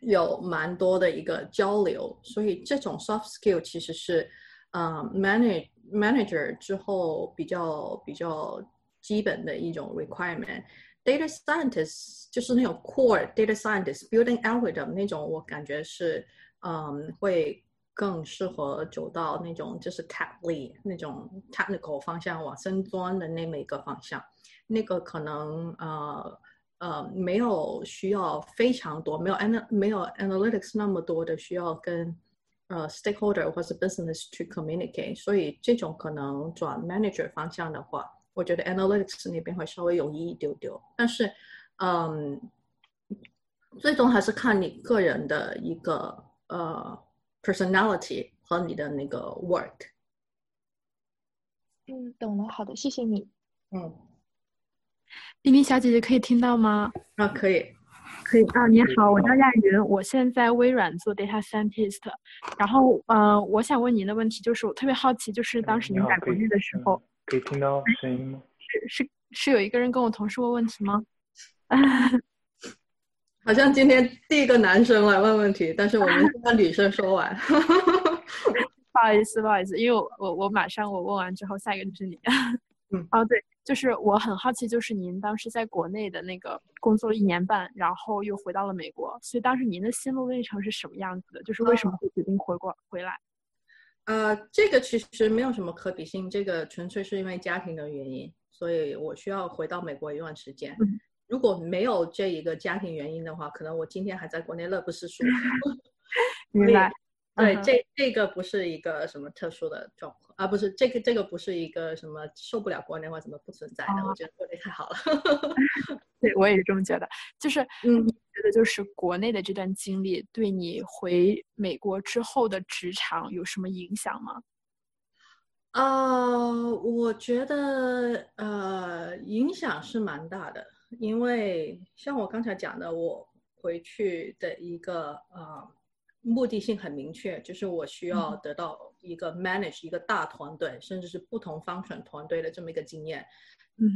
有蛮多的一个交流，所以这种 soft skill 其实是呃 manage manager 之后比较比较基本的一种 requirement。data scientist 就是那种 core data scientist building algorithm 那种，我感觉是嗯会。 更适合走到那种就是 techly 那种 technical 方向往深钻的那么一个方向，那个可能呃呃没有需要非常多，没有 an 没有 analytics 那么多的需要跟呃 stakeholder 或是 business 去 communicate，所以这种可能转 manager 方向的话，我觉得 analytics 那边会稍微容易一丢丢，但是嗯，最终还是看你个人的一个呃。Personality 和你的那个 work。嗯，懂了。好的，谢谢你。嗯，冰冰小姐姐可以听到吗？啊，可以。可以啊，你好，我叫亚云，我现在微软做 data scientist。然后，呃，我想问您的问题就是，我特别好奇，就是当时您在国内的时候，可以听到声音吗？是是是有一个人跟我同事问问题吗？好像今天第一个男生来问问题，但是我们先让女生说完。不好意思，不好意思，因为我我我马上我问完之后，下一个就是你。嗯，哦对，就是我很好奇，就是您当时在国内的那个工作了一年半，然后又回到了美国，所以当时您的心路历程是什么样子的？就是为什么会决定回国回来？呃，这个其实没有什么可比性，这个纯粹是因为家庭的原因，所以我需要回到美国一段时间。如果没有这一个家庭原因的话，可能我今天还在国内乐不思蜀。明白。对，这这个不是一个什么特殊的状况啊，不是这个这个不是一个什么受不了国内或怎么不存在的，我觉得国内太好了。对，我也是这么觉得。就是，嗯，你觉得就是国内的这段经历对你回美国之后的职场有什么影响吗？啊，我觉得呃，影响是蛮大的，因为像我刚才讲的，我回去的一个呃。目的性很明确，就是我需要得到一个 manage 一个大团队，甚至是不同方程团队的这么一个经验。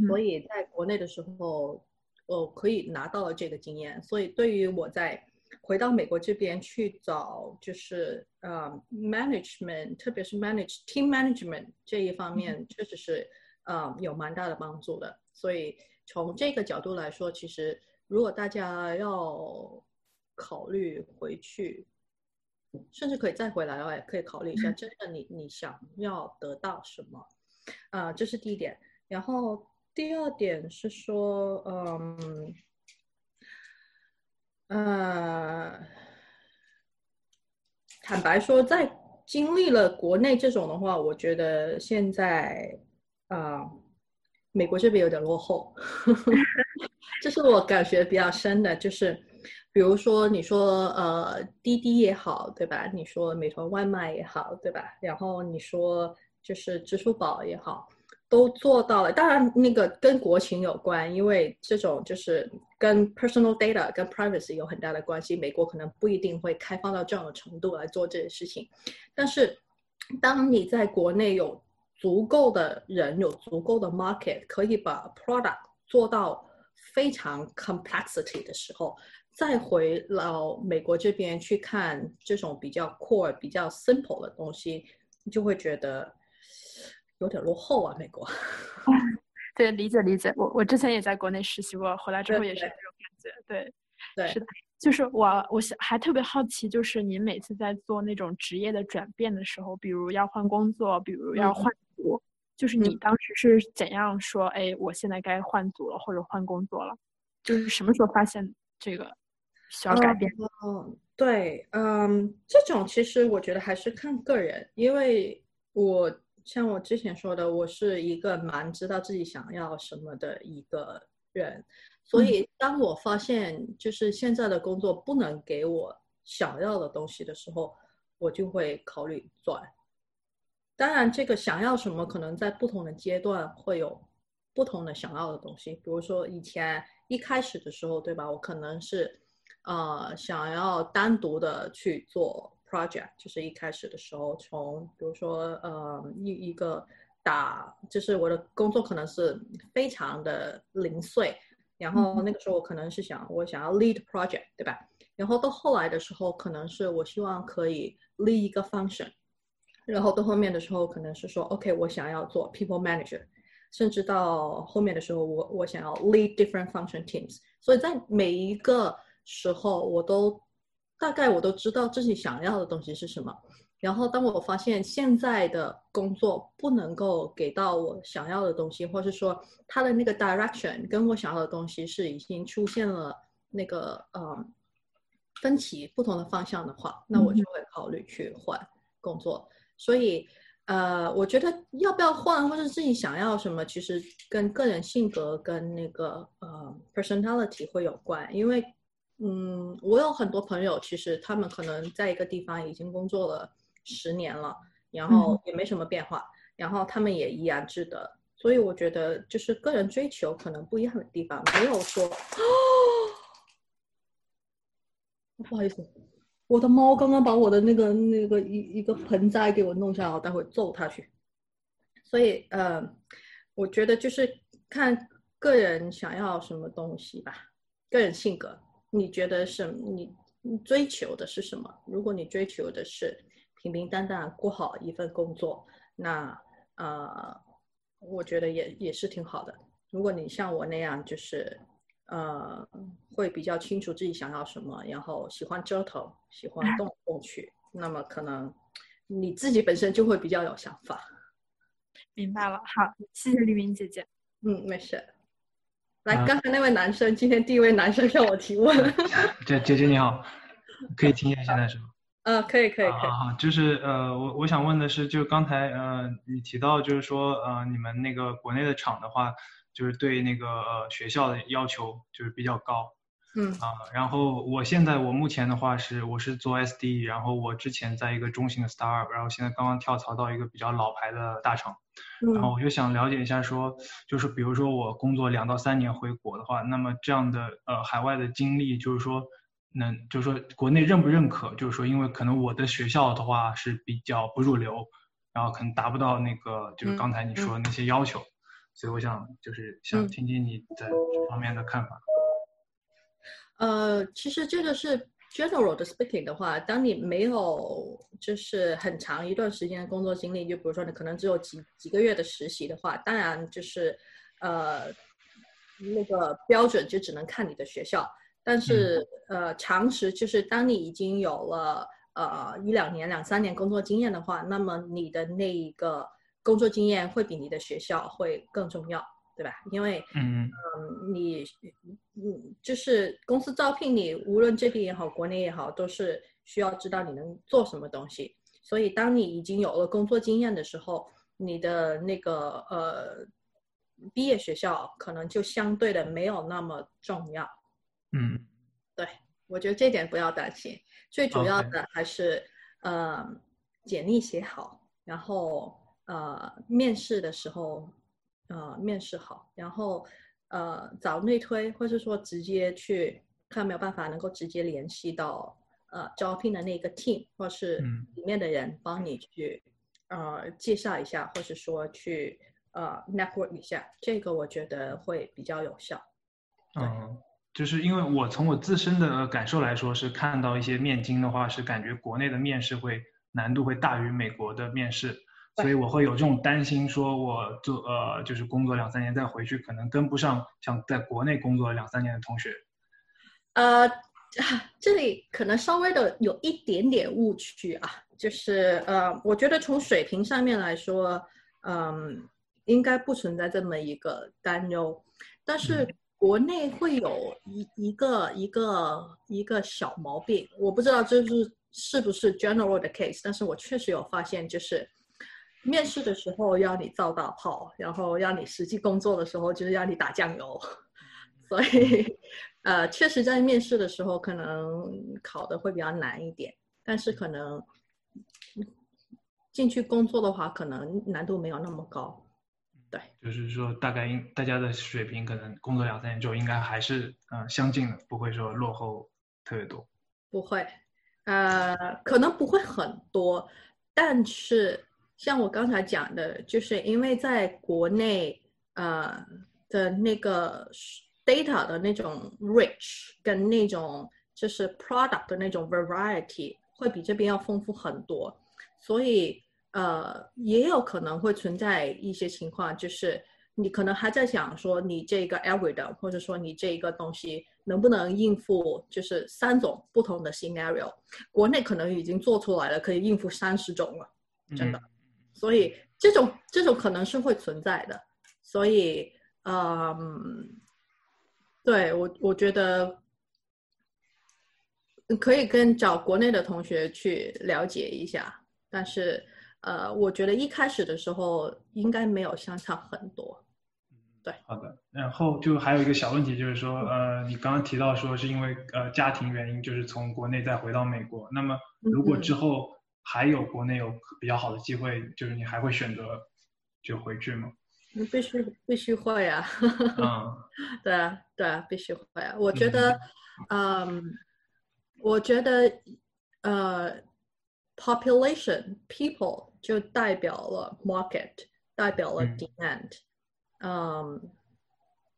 所以在国内的时候，我可以拿到了这个经验。所以对于我在回到美国这边去找，就是呃 management，特别是 manage team management 这一方面，确实是呃有蛮大的帮助的。所以从这个角度来说，其实如果大家要考虑回去。甚至可以再回来也，可以考虑一下，真的你你想要得到什么？啊，这是第一点。然后第二点是说，嗯，呃，坦白说，在经历了国内这种的话，我觉得现在啊，美国这边有点落后，这是我感觉比较深的，就是。比如说，你说呃滴滴也好，对吧？你说美团外卖也好，对吧？然后你说就是支付宝也好，都做到了。当然，那个跟国情有关，因为这种就是跟 personal data、跟 privacy 有很大的关系。美国可能不一定会开放到这样的程度来做这些事情。但是，当你在国内有足够的人、有足够的 market，可以把 product 做到非常 complexity 的时候。再回到美国这边去看这种比较 core、比较 simple 的东西，你就会觉得有点落后啊。美国，对，理解理解。我我之前也在国内实习过，回来之后也是这种感觉。对，对，是的。就是我，我想还特别好奇，就是您每次在做那种职业的转变的时候，比如要换工作，比如要换组，就是你当时是怎样说？哎，我现在该换组了，或者换工作了？就是什么时候发现这个？需要改变。嗯，对，嗯，这种其实我觉得还是看个人，因为我像我之前说的，我是一个蛮知道自己想要什么的一个人，所以当我发现就是现在的工作不能给我想要的东西的时候，我就会考虑转。当然，这个想要什么，可能在不同的阶段会有不同的想要的东西。比如说以前一开始的时候，对吧？我可能是。呃，想要单独的去做 project，就是一开始的时候，从比如说呃一一个打，就是我的工作可能是非常的零碎，然后那个时候我可能是想我想要 lead project，对吧？然后到后来的时候，可能是我希望可以 lead 一个 function，然后到后面的时候可能是说 OK，我想要做 people manager，甚至到后面的时候，我我想要 lead different function teams，所以在每一个时候，我都大概我都知道自己想要的东西是什么。然后，当我发现现在的工作不能够给到我想要的东西，或是说它的那个 direction 跟我想要的东西是已经出现了那个呃分歧、不同的方向的话，那我就会考虑去换工作。所以，呃，我觉得要不要换，或者自己想要什么，其实跟个人性格跟那个呃 personality 会有关，因为。嗯，我有很多朋友，其实他们可能在一个地方已经工作了十年了，然后也没什么变化，然后他们也怡然自得。所以我觉得就是个人追求可能不一样的地方，没有说。哦不好意思，我的猫刚刚把我的那个那个一一个盆栽给我弄下来，我待会揍它去。所以呃，我觉得就是看个人想要什么东西吧，个人性格，你觉得是你追求的是什么？如果你追求的是平平淡淡过好一份工作，那呃，我觉得也也是挺好的。如果你像我那样，就是呃，会比较清楚自己想要什么，然后喜欢折腾，喜欢动来 动去，那么可能你自己本身就会比较有想法。明白了，好，谢谢丽明姐姐。嗯，没事。来，刚才那位男生，今天第一位男生向我提问。姐姐姐你好，可以听一下现在是吗？呃，可以可以可以。好，就是呃，我我想问的是，就刚才呃，你提到就是说呃，你们那个国内的厂的话，就是对那个呃学校的要求就是比较高。嗯啊，然后我现在我目前的话是我是做 SD，然后我之前在一个中型的 startup，然后现在刚刚跳槽到一个比较老牌的大厂，然后我就想了解一下说，就是比如说我工作两到三年回国的话，那么这样的呃海外的经历，就是说能就是说国内认不认可？就是说因为可能我的学校的话是比较不入流，然后可能达不到那个就是刚才你说的那些要求，所以我想就是想听听你在这方面的看法。呃，其实这个是 general 的 speaking 的话，当你没有就是很长一段时间的工作经历，就比如说你可能只有几几个月的实习的话，当然就是呃那个标准就只能看你的学校，但是呃常识就是当你已经有了呃一两年、两三年工作经验的话，那么你的那一个工作经验会比你的学校会更重要。对吧？因为嗯嗯，你嗯就是公司招聘你，无论这边也好，国内也好，都是需要知道你能做什么东西。所以，当你已经有了工作经验的时候，你的那个呃毕业学校可能就相对的没有那么重要。嗯，对，我觉得这点不要担心。最主要的还是呃简历写好，然后呃面试的时候。呃，面试好，然后呃找内推，或是说直接去看没有办法能够直接联系到呃招聘的那个 team，或是里面的人帮你去呃介绍一下，或是说去呃 network 一下，这个我觉得会比较有效。嗯，就是因为我从我自身的感受来说，是看到一些面经的话，是感觉国内的面试会难度会大于美国的面试。所以我会有这种担心，说我做呃就是工作两三年再回去，可能跟不上像在国内工作两三年的同学。呃，这里可能稍微的有一点点误区啊，就是呃，我觉得从水平上面来说，嗯，应该不存在这么一个担忧，但是国内会有一一个一个一个小毛病，我不知道这是是不是 general 的 case，但是我确实有发现，就是。面试的时候要你造大炮，然后要你实际工作的时候就是要你打酱油，所以，呃，确实在面试的时候可能考的会比较难一点，但是可能进去工作的话，可能难度没有那么高。对，就是说大概应大家的水平可能工作两三年之后应该还是嗯相近的，不会说落后特别多。不会，呃，可能不会很多，但是。像我刚才讲的，就是因为在国内，呃的那个 data 的那种 rich 跟那种就是 product 的那种 variety 会比这边要丰富很多，所以呃也有可能会存在一些情况，就是你可能还在想说你这个 algorithm 或者说你这一个东西能不能应付就是三种不同的 scenario，国内可能已经做出来了，可以应付三十种了，真的。所以这种这种可能是会存在的，所以嗯，对我我觉得可以跟找国内的同学去了解一下，但是呃，我觉得一开始的时候应该没有相差很多。对，好的。然后就还有一个小问题，就是说呃，你刚刚提到说是因为呃家庭原因，就是从国内再回到美国，那么如果之后。还有国内有比较好的机会，就是你还会选择就回去吗？必须必须会啊！嗯，对啊，对啊，必须会啊！我觉得，嗯，我觉得，呃，population people 就代表了 market，代表了 demand，嗯，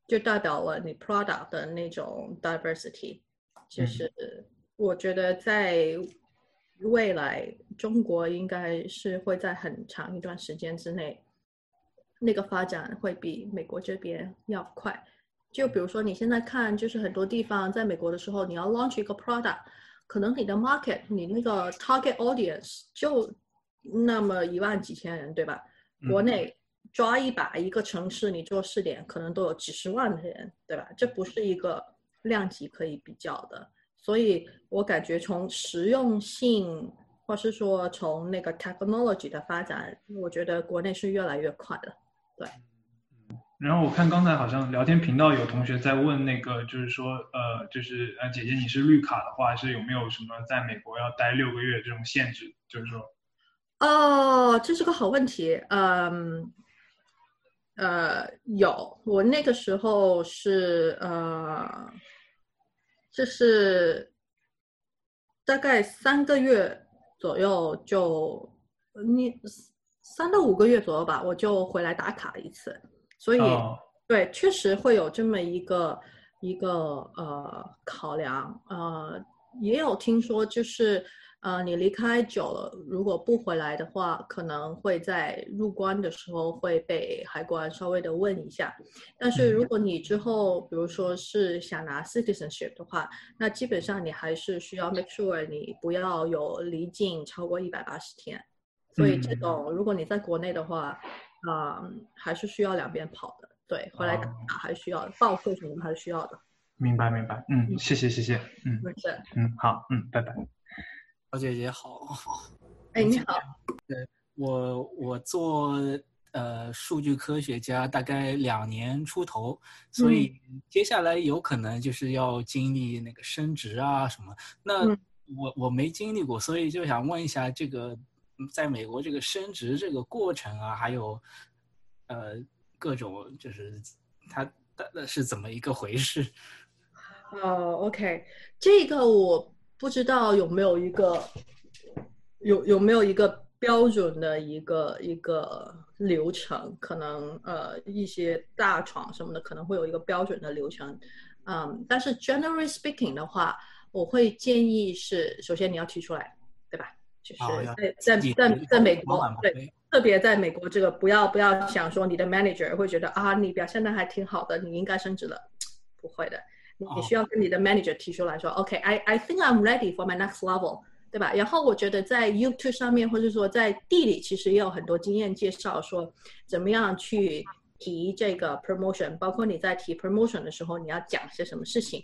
就代表了你 product 的那种 diversity。就是我觉得在未来，中国应该是会在很长一段时间之内。那个发展会比美国这边要快。就比如说，你现在看，就是很多地方在美国的时候，你要 launch 一个 product，可能你的 market，你那个 target audience 就那么一万几千人，对吧？国内抓一把一个城市，你做试点，可能都有几十万的人，对吧？这不是一个量级可以比较的。所以我感觉从实用性，或是说从那个 technology 的发展，我觉得国内是越来越快了。对，然后我看刚才好像聊天频道有同学在问那个，就是说，呃，就是呃，姐姐你是绿卡的话，是有没有什么在美国要待六个月这种限制？就是说，哦，这是个好问题，嗯，呃，有，我那个时候是呃，就是大概三个月左右就你。三到五个月左右吧，我就回来打卡一次，所以对，确实会有这么一个一个呃考量，呃，也有听说就是呃你离开久了，如果不回来的话，可能会在入关的时候会被海关稍微的问一下，但是如果你之后比如说是想拿 citizenship 的话，那基本上你还是需要 make sure 你不要有离境超过一百八十天。所以这种，如果你在国内的话，啊，还是需要两边跑的。对，回来打还是需要报税什么还是需要的。明白，明白。嗯，谢谢，谢谢。嗯，没事。嗯，好，嗯，拜拜。小姐姐好。哎，你好。对，我我做呃数据科学家大概两年出头，所以接下来有可能就是要经历那个升职啊什么。那我我没经历过，所以就想问一下这个。在美国这个升职这个过程啊，还有，呃，各种就是它的是怎么一个回事？呃，OK，这个我不知道有没有一个有有没有一个标准的一个一个流程，可能呃一些大厂什么的可能会有一个标准的流程，嗯，但是 generally speaking 的话，我会建议是首先你要提出来。对吧就是在在在在美国，对，特别在美国这个不要不要想说你的 manager 会觉得啊你表现的还挺好的，你应该升职了，不会的，你你需要跟你的 manager 提出来说，OK，I I think I'm ready for my next level，对吧？然后我觉得在 YouTube 上面或者说在地里其实也有很多经验介绍，说怎么样去提这个 promotion，包括你在提 promotion 的时候你要讲些什么事情。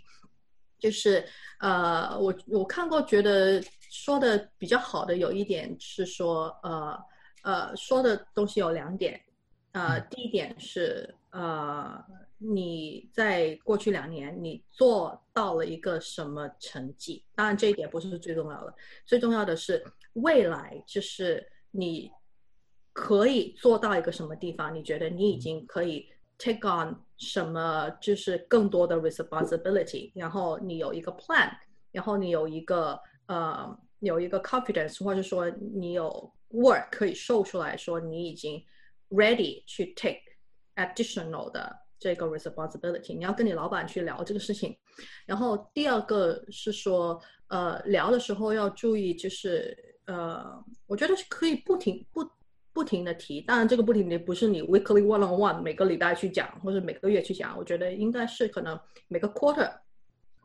就是呃，我我看过，觉得说的比较好的有一点是说，呃呃，说的东西有两点，呃，第一点是呃，你在过去两年你做到了一个什么成绩？当然这一点不是最重要的，最重要的是未来就是你可以做到一个什么地方？你觉得你已经可以。take on 什么就是更多的 responsibility，然后你有一个 plan，然后你有一个呃有一个 confidence，或者说你有 work 可以 show 出来说你已经 ready 去 take additional 的这个 responsibility，你要跟你老板去聊这个事情。然后第二个是说呃聊的时候要注意就是呃我觉得是可以不停不。不停的提，当然这个不停的不是你 weekly one on one 每个礼拜去讲，或者每个月去讲，我觉得应该是可能每个 quarter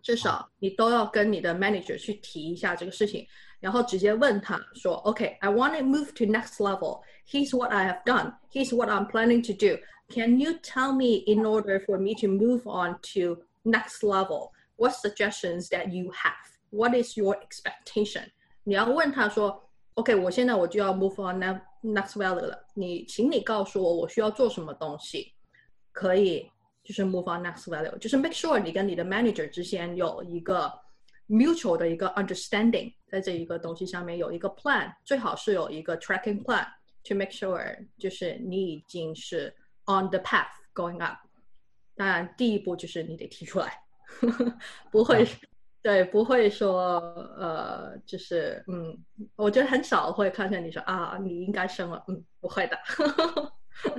至少你都要跟你的 manager 去提一下这个事情，然后直接问他说，OK，I want to move to next level. Here's what I have done. Here's what I'm planning to do. Can you tell me in order for me to move on to next level? What suggestions that you have? What is your expectation? 你要问他说，OK，我现在我就要 move on now。Next value 了，你请你告诉我我需要做什么东西，可以就是 move on next value，就是 make sure 你跟你的 manager 之间有一个 mutual 的一个 understanding，在这一个东西上面有一个 plan，最好是有一个 tracking plan to make sure，就是你已经是 On the path going up。当然，第一步就是你得提出来，不会，对，不会说，呃，就是，嗯，我觉得很少会看见你说啊，你应该生了，嗯，不会的。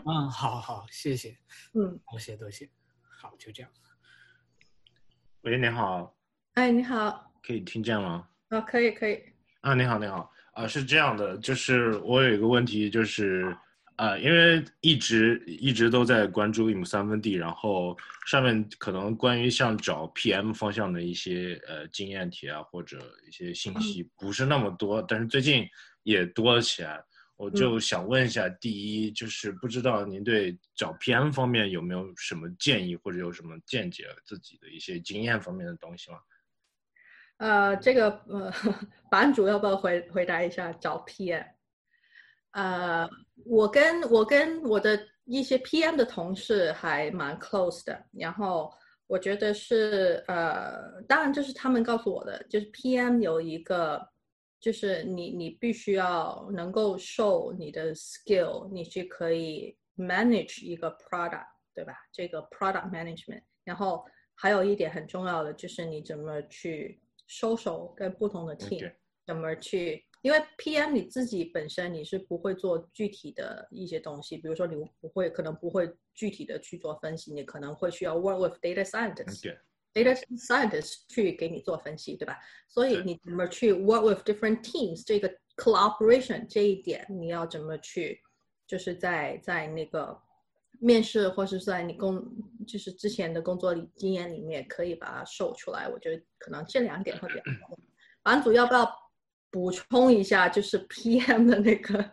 嗯，好好，谢谢，嗯，多谢多谢，好，就这样。喂，你好，哎，你好，可以听见吗？啊，可以，可以，啊，你好，你好，啊，是这样的，就是我有一个问题，就是，呃，因为一直一直都在关注 IM 三分地然后上面可能关于像找 PM 方向的一些呃经验题啊，或者一些信息不是那么多，但是最近也多了起来。我就想问一下，第一就是不知道您对找 PM 方面有没有什么建议，或者有什么见解，自己的一些经验方面的东西吗？呃，这个呃，版主要不要回回答一下找 PM？呃，我跟我跟我的一些 PM 的同事还蛮 close 的，然后我觉得是呃，当然这是他们告诉我的，就是 PM 有一个，就是你你必须要能够 show 你的 skill，你去可以 manage 一个 product，对吧？这个 product management，然后还有一点很重要的就是你怎么去收手跟不同的 team，怎么去。因为 PM 你自己本身你是不会做具体的一些东西，比如说你不会可能不会具体的去做分析，你可能会需要 work with data scientists，data scientists 去给你做分析，对吧？所以你怎么去 work with different teams，这个 collaboration 这一点你要怎么去，就是在在那个面试或是在你工就是之前的工作里经验里面可以把它秀出来，我觉得可能这两点会比较好。版主要不要？补充一下，就是 PM 的那个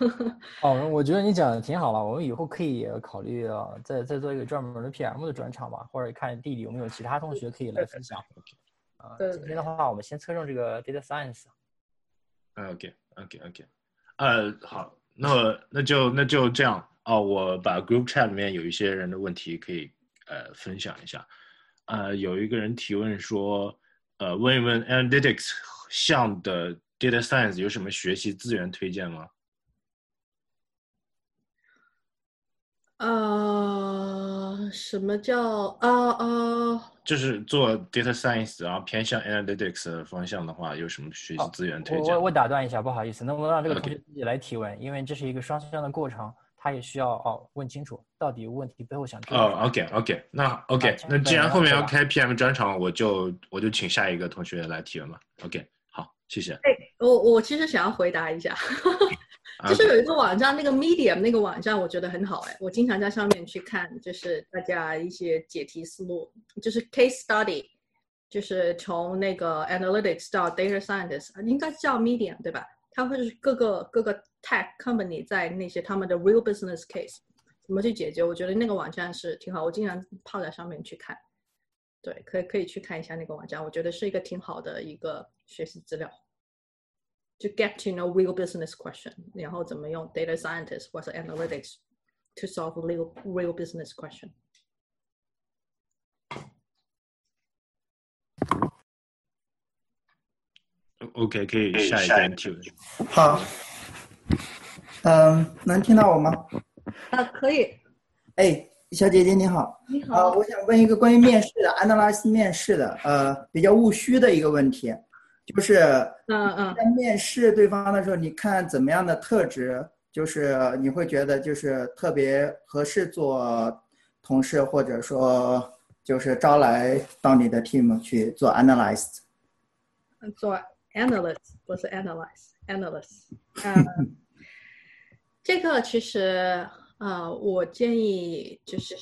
哦，我觉得你讲的挺好了，我们以后可以考虑啊，再再做一个专门的 PM 的专场吧，或者看弟弟有没有其他同学可以来分享。啊，今天的话，我们先侧重这个 data science。OK OK OK，呃，好，那那就那就这样哦，我把 group chat 里面有一些人的问题可以呃分享一下。呃，有一个人提问说，呃，问一问 analytics 项的 data science 有什么学习资源推荐吗？呃，什么叫啊啊？就是做 data science，然后偏向 analytics 的方向的话，有什么学习资源推荐？我我我打断一下，不好意思，能不能让这个同学自己来提问？因为这是一个双向的过程，他也需要哦问清楚到底问题背后想知道。哦，OK OK，那 OK，那既然后面要开 PM 专场，我就我就请下一个同学来提问吧。OK，好，谢谢。哎，我我其实想要回答一下。就是有一个网站，那个 Medium 那个网站，我觉得很好哎，我经常在上面去看，就是大家一些解题思路，就是 case study，就是从那个 analytics 到 data scientist，应该叫 Medium 对吧？它会是各个各个 tech company 在那些他们的 real business case 怎么去解决，我觉得那个网站是挺好，我经常泡在上面去看。对，可以可以去看一下那个网站，我觉得是一个挺好的一个学习资料。to get to know real business question，然后怎么用 data scientist 或者 analytics to solve real real business question。 OK，可以下一个人提问。好，嗯，能听到我吗？啊，可以。哎，小姐姐你好。你好。呃，我想问一个关于面试的 analyze 面试的，呃，比较务虚的一个问题。 就是，嗯嗯，在面试对方的时候，你看怎么样的特质，就是你会觉得就是特别合适做同事，或者说就是招来到你的 team 去做 analyst。做 analyst 不是 analyze，analyst。嗯，这个其实呃，我建议就是，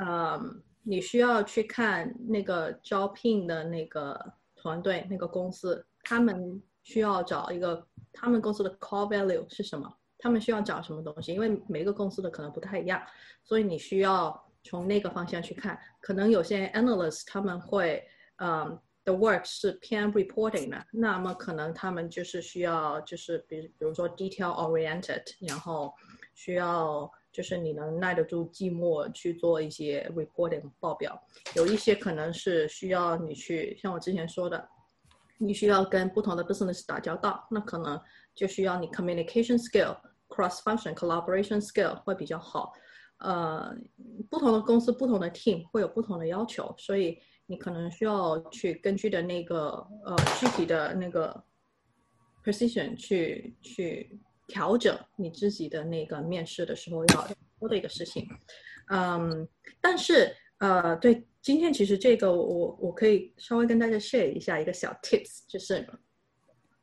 嗯，你需要去看那个招聘的那个团队，那个公司。他们需要找一个他们公司的 core value 是什么？他们需要找什么东西？因为每个公司的可能不太一样，所以你需要从那个方向去看。可能有些 analyst 他们会，嗯，the work 是偏 reporting 的，那么可能他们就是需要就是比比如说 detail oriented，然后需要就是你能耐得住寂寞去做一些 reporting 报表。有一些可能是需要你去像我之前说的。你需要跟不同的 business 打交道，那可能就需要你 communication skill、cross function collaboration skill 会比较好。呃，不同的公司、不同的 team 会有不同的要求，所以你可能需要去根据的那个呃具体的那个 position 去去调整你自己的那个面试的时候要 做的一个事情。嗯，但是呃，对，今天其实这个我我可以稍微跟大家 share 一下一个小 tips，就是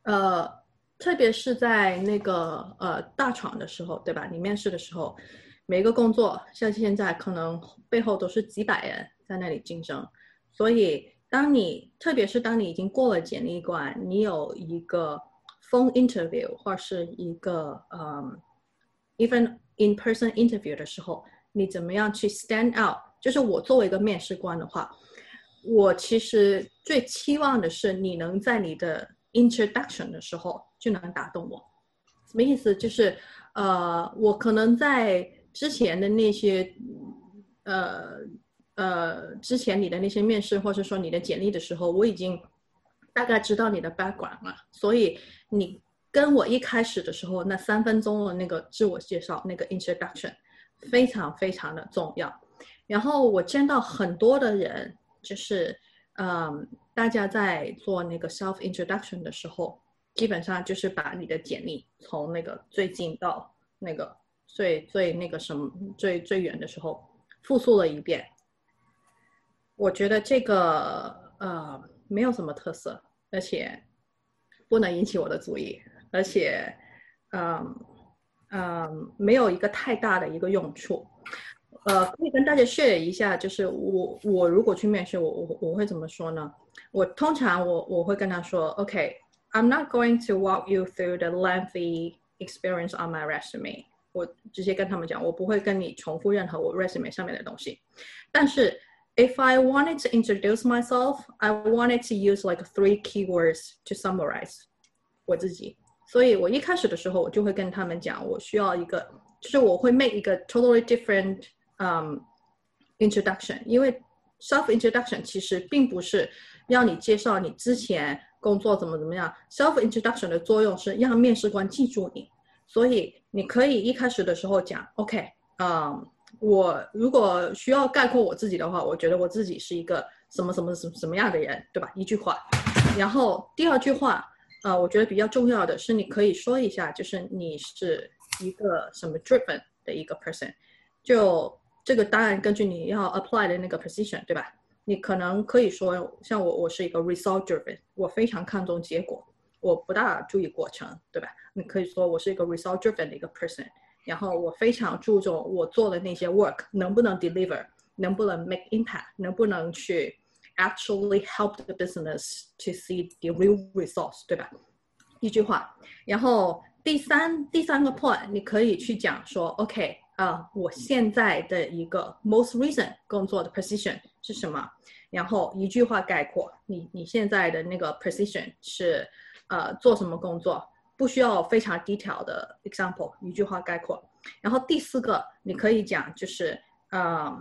呃，特别是在那个呃大厂的时候，对吧？你面试的时候。每个工作像现在可能背后都是几百人在那里竞争，所以当你特别是当你已经过了简历关，你有一个 phone interview 或是一个嗯 even in person interview 的时候，你怎么样去 stand out？就是我作为一个面试官的话，我其实最期望的是你能在你的 introduction 的时候就能打动我。什么意思？就是呃，我可能在之前的那些，呃呃，之前你的那些面试或者说你的简历的时候，我已经大概知道你的 background 了，所以你跟我一开始的时候那三分钟的那个自我介绍那个 introduction 非常非常的重要。然后我见到很多的人，就是嗯，大家在做那个 self introduction 的时候，基本上就是把你的简历从那个最近到那个。最最那个什么最最远的时候，复述了一遍。我觉得这个呃没有什么特色，而且不能引起我的注意，而且嗯嗯没有一个太大的一个用处。呃，可以跟大家 share 一下，就是我我如果去面试，我我我会怎么说呢？我通常我我会跟他说，OK，I'm not going to walk you through the lengthy experience on my resume。我直接跟他们讲，我不会跟你重复任何我 resume 上面的东西。但是 ，if I wanted to introduce myself, I wanted to use like three keywords to summarize 我自己。所以我一开始的时候，我就会跟他们讲，我需要一个，就是我会 make 一个 totally different um introduction。因为 self introduction 其实并不是要你介绍你之前工作怎么怎么样，self introduction 的作用是让面试官记住你。所以你可以一开始的时候讲，OK，嗯， 我如果需要概括我自己的话，我觉得我自己是一个什么什么什么什么样的人，对吧？一句话。然后第二句话，呃，我觉得比较重要的是，你可以说一下，就是你是一个什么 driven 的一个 person。就这个当然根据你要 apply 的那个 position，对吧？你可能可以说，像我，我是一个 result driven，我非常看重结果。我不大注意过程，对吧？你可以说我是一个 result driven 的一个 person，然后我非常注重我做的那些 work 能不能 deliver，能不能 make impact，能不能去 actually help the business to see the real results，对吧？一句话，然后第三第三个 point，你可以去讲说，OK 啊，我现在的一个 most recent 工作的 position 是什么？然后一句话概括，你你现在的那个 position 是。呃，做什么工作 不需要非常 detail 的 example，一句话概括。然后第四个，你可以讲就是，呃，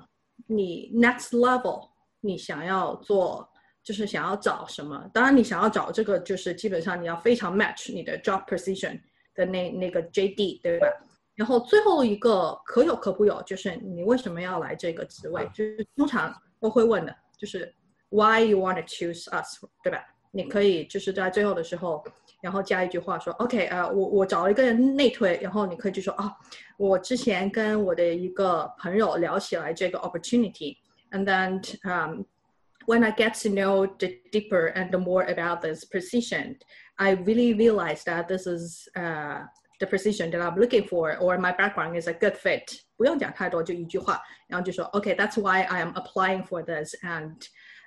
你 next level，你想要做，就是想要找什么？当然，你想要找这个，就是基本上你要非常 match 你的 job position 的那那个 JD，对吧？然后最后一个可有可不有，就是你为什么要来这个职位？就是通常都会问的，就是 why you want to choose us，对吧？你可以就是在最后的时候，然后加一句话说，OK，呃，我我找了一个人内推，然后你可以就说啊，我之前跟我的一个朋友聊起来这个 opportunity，and then um when I get to know the deeper and the more about this position, I really realized that this is uh the position that I'm looking for, or my background is a good fit. 不用讲太多，就一句话，然后就说，OK, that's why I am applying for this, and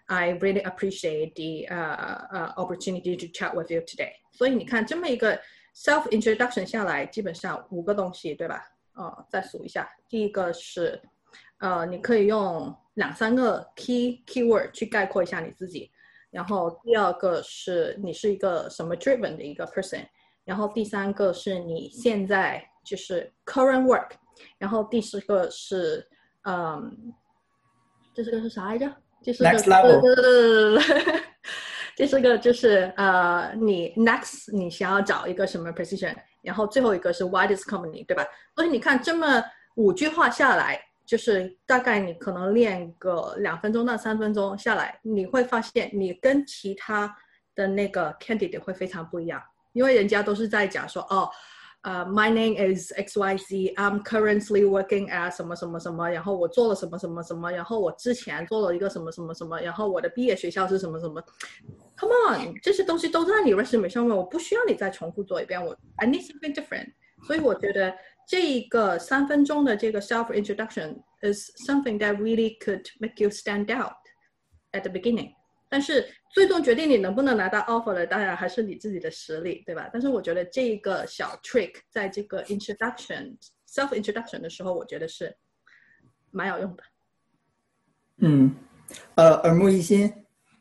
I really appreciate the uh, uh, opportunity to chat with you today。 所以你看这么一个 self introduction 下来，基本上五个东西，对吧？呃，再数一下，第一个是，呃，你可以用两三个 key keyword 去概括一下你自己。然后第二个是你是一个什么 driven 的一个 person。然后第三个是你现在就是 current work。然后第四个是，嗯，这是个是啥来着？就是 next level，第四个就是呃，你 next 你想要找一个什么 position，然后最后一个是 why this company，对吧？所以你看这么五句话下来，就是大概你可能练个两分钟到三分钟下来，你会发现你跟其他的那个 candidate 会非常不一样，因为人家都是在讲说哦。呃、uh,，My name is X Y Z. I'm currently working at 什么什么什么，然后我做了什么什么什么，然后我之前做了一个什么什么什么，然后我的毕业学校是什么什么。Come on，这些东西都在你 resume 上面，我不需要你再重复做一遍。我 I need something different。所以我觉得这一个三分钟的这个 self introduction is something that really could make you stand out at the beginning。但是 最终决定你能不能拿到 offer 的，当然还是你自己的实力，对吧？但是我觉得这一个小 trick 在这个 introduction self introduction 的时候，我觉得是蛮有用的。嗯，呃，耳目一新，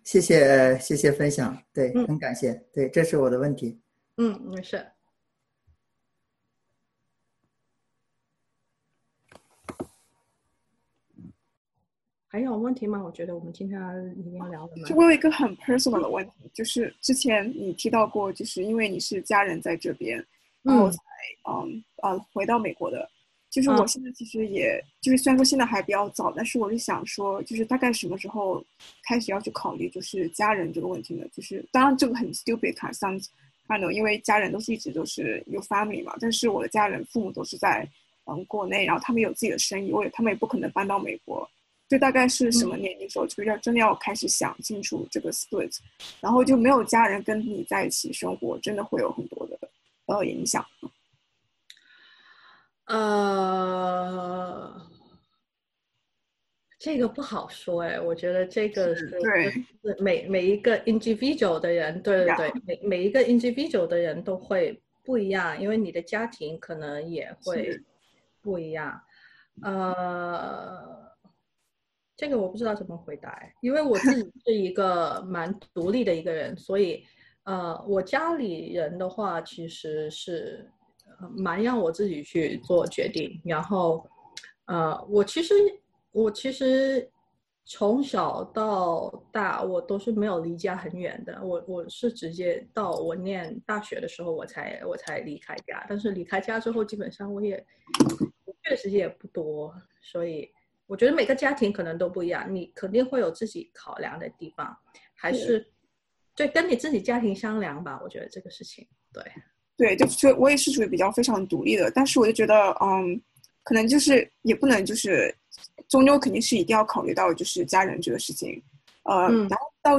谢谢谢谢分享，对，很感谢，对，这是我的问题。嗯，没事。还有问题吗？我觉得我们今天已经聊了。就我有一个很 personal 的问题，就是之前你提到过，就是因为你是家人在这边，然后才嗯呃回到美国的。就是我现在其实也就是虽然说现在还比较早，但是我是想说，就是大概什么时候开始要去考虑就是家人这个问题呢？就是当然这个很 stupid，看像看懂，因为家人都是一直都是有 family 嘛。但是我的家人父母都是在嗯国内，然后他们有自己的生意，我也他们也不可能搬到美国。这大概是什么年龄时候，就要真的要开始想清楚这个 split，然后就没有家人跟你在一起生活，真的会有很多的呃影响。呃，这个不好说哎，我觉得这个是每每一个 individual 的人，对对对，每每一个 individual 的人都会不一样，因为你的家庭可能也会不一样，呃。这个我不知道怎么回答，因为我自己 是一个蛮独立的一个人，所以，呃，我家里人的话其实是蛮让我自己去做决定。然后，呃，我其实我其实从小到大我都是没有离家很远的，我我是直接到我念大学的时候我才我才离开家，但是离开家之后基本上我也确实也不多，所以。我觉得每个家庭可能都不一样，你肯定会有自己考量的地方，还是对跟你自己家庭商量吧。我觉得这个事情，对对，就我也是属于比较非常独立的，但是我就觉得，嗯，可能就是也不能就是，终究肯定是一定要考虑到就是家人这个事情，呃，然后到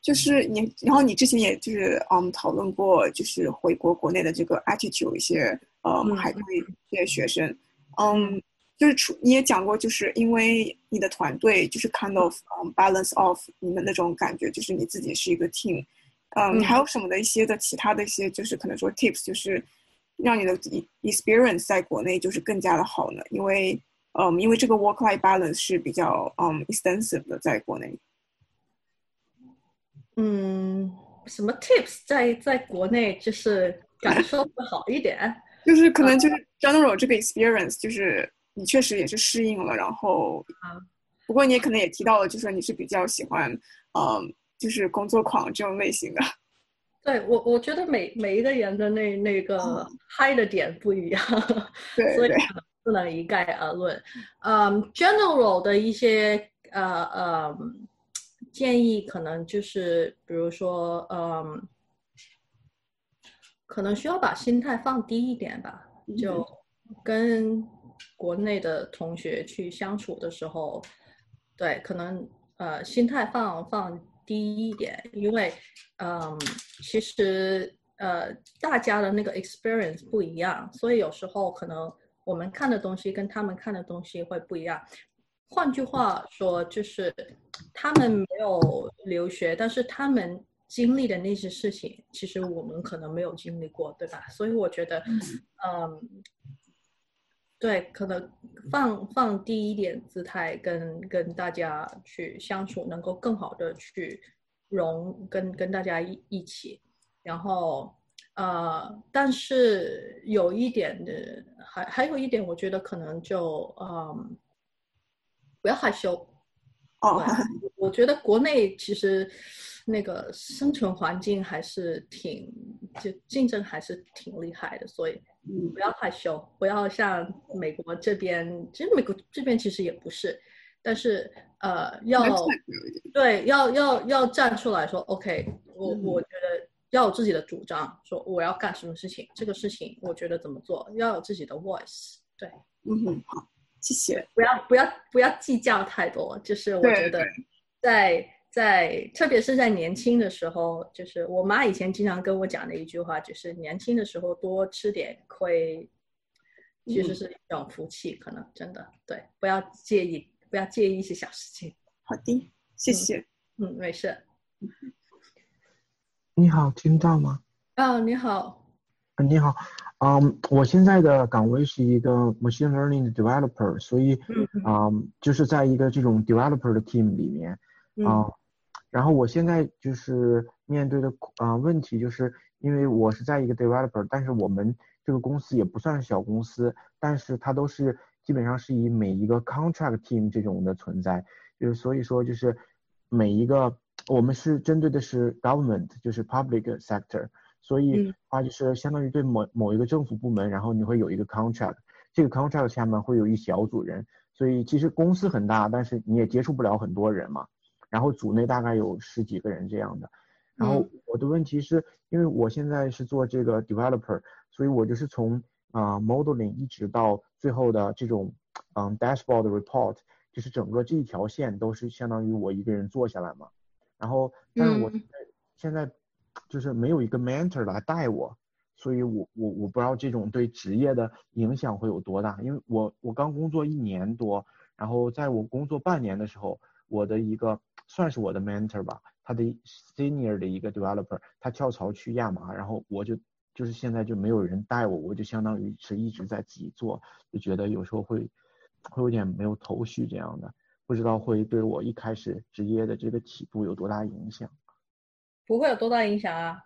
就是你，然后你之前也就是嗯讨论过就是回国国内的这个 attitude 一些呃海归这些学生，嗯。就是出你也讲过，就是因为你的团队就是 kind of balance off 你们那种感觉，就是你自己是一个 team，嗯，你还有什么的一些的其他的一些，就是可能说 tips，就是让你的 experience 在国内就是更加的好呢？因为嗯，因为这个 work life balance 是比较嗯 extensive 的在国内。嗯，什么 tips 在在国内就是感受会好一点？就是可能就是 general 这个 experience 就是。你确实也是适应了，然后，不过你也可能也提到了，就说你是比较喜欢，嗯，就是工作狂这种类型的。对我，我觉得每每一个人的那那个嗨的点不一样，对，所以不能一概而论。嗯，general 的一些呃呃建议，可能就是比如说，嗯，可能需要把心态放低一点吧，就跟。国内的同学去相处的时候，对，可能呃心态放放低一点，因为嗯，其实呃大家的那个 experience 不一样，所以有时候可能我们看的东西跟他们看的东西会不一样。换句话说，就是他们没有留学，但是他们经历的那些事情，其实我们可能没有经历过，对吧？所以我觉得，嗯。对，可能放放低一点姿态，跟跟大家去相处，能够更好的去融跟跟大家一一起。然后，呃，但是有一点的，还还有一点，我觉得可能就嗯，不要害羞。哦，我觉得国内其实那个生存环境还是挺，就竞争还是挺厉害的，所以不要害羞，不要像美国这边，其实美国这边其实也不是，但是呃，要对，要要要站出来说，OK，我我觉得要有自己的主张，说我要干什么事情，这个事情我觉得怎么做，要有自己的 voice，对，嗯，好，谢谢，不要不要不要计较太多，就是我觉得在。在特别是在年轻的时候，就是我妈以前经常跟我讲的一句话，就是年轻的时候多吃点亏，其实是一种福气，可能真的对，不要介意，不要介意一些小事情。好的，谢谢。嗯，没事。你好，听到吗？啊，你好。你好，嗯，我现在的岗位是一个 machine learning 的 developer，所以，嗯，就是在一个这种 developer 的 team 里面，啊。然后我现在就是面对的啊问题，就是因为我是在一个 developer，但是我们这个公司也不算是小公司，但是它都是基本上是以每一个 contract team 这种的存在，就是所以说就是每一个我们是针对的是 government，就是 public sector，所以话就是相当于对某某一个政府部门，然后你会有一个 contract，这个 contract 下面会有一小组人，所以其实公司很大，但是你也接触不了很多人嘛。然后组内大概有十几个人这样的，然后我的问题是因为我现在是做这个 developer，所以我就是从啊 modeling 一直到最后的这种嗯 dashboard report，就是整个这一条线都是相当于我一个人做下来嘛。然后但是我现在就是没有一个 mentor 来带我，所以我我我不知道这种对职业的影响会有多大，因为我我刚工作一年多，然后在我工作半年的时候，我的一个算是我的 mentor 吧，他的 senior 的一个 developer，他跳槽去亚麻，然后我就就是现在就没有人带我，我就相当于是一直在自己做，就觉得有时候会会有点没有头绪这样的，不知道会对我一开始职业的这个起步有多大影响？不会有多大影响啊，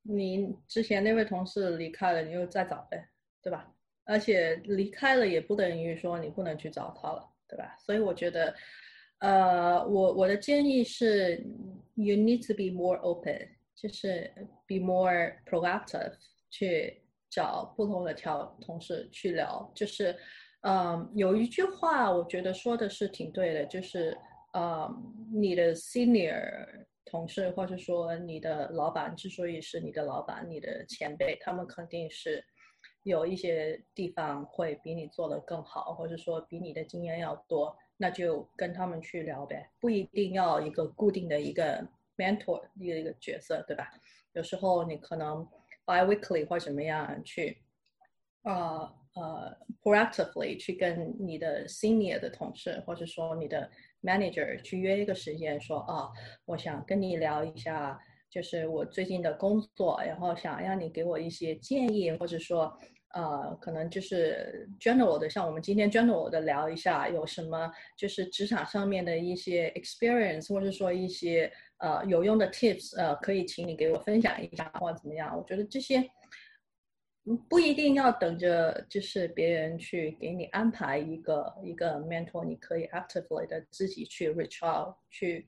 你之前那位同事离开了，你又再找呗，对吧？而且离开了也不等于说你不能去找他了，对吧？所以我觉得。呃，我我的建议是，you need to be more open，就是 be more proactive，去找不同的条同事去聊。就是，嗯，有一句话我觉得说的是挺对的，就是，呃，你的 senior 同事或者说你的老板之所以是你的老板，你的前辈，他们肯定是有一些地方会比你做的更好，或者说比你的经验要多。那就跟他们去聊呗，不一定要一个固定的一个 mentor 一个一个角色，对吧？有时候你可能 bi-weekly 或怎么样去，呃呃 proactively 去跟你的 senior 的同事，或者说你的 manager 去约一个时间，说啊，我想跟你聊一下，就是我最近的工作，然后想让你给我一些建议，或者说。呃，可能就是 general 的，像我们今天 general 的聊一下，有什么就是职场上面的一些 experience，或者说一些呃有用的 tips，呃，可以请你给我分享一下，或者怎么样？我觉得这些不一定要等着，就是别人去给你安排一个一个 mentor，你可以 actively 的自己去 reach out，去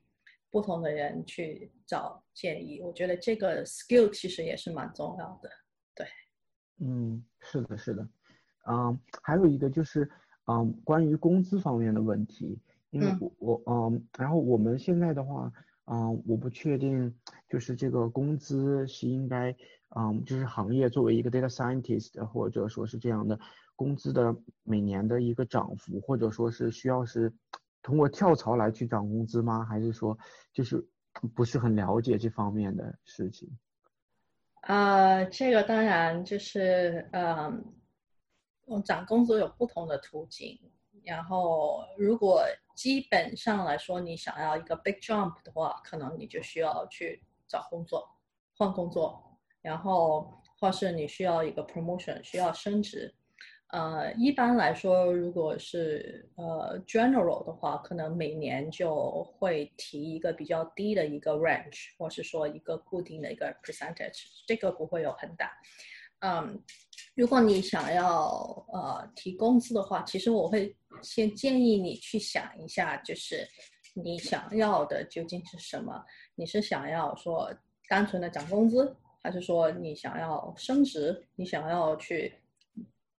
不同的人去找建议。我觉得这个 skill 其实也是蛮重要的，对。嗯，是的，是的，嗯，还有一个就是，嗯，关于工资方面的问题，因为我我嗯，然后我们现在的话，嗯，我不确定，就是这个工资是应该，嗯，就是行业作为一个 data scientist 或者说是这样的工资的每年的一个涨幅，或者说是需要是通过跳槽来去涨工资吗？还是说就是不是很了解这方面的事情？呃，这个当然就是，嗯，找工作有不同的途径。然后，如果基本上来说，你想要一个 big jump 的话，可能你就需要去找工作，换工作，然后或是你需要一个 promotion，需要升职。呃，一般来说，如果是呃 general 的话，可能每年就会提一个比较低的一个 range，或是说一个固定的一个 percentage，这个不会有很大。嗯，如果你想要呃提工资的话，其实我会先建议你去想一下，就是你想要的究竟是什么？你是想要说单纯的涨工资，还是说你想要升职？你想要去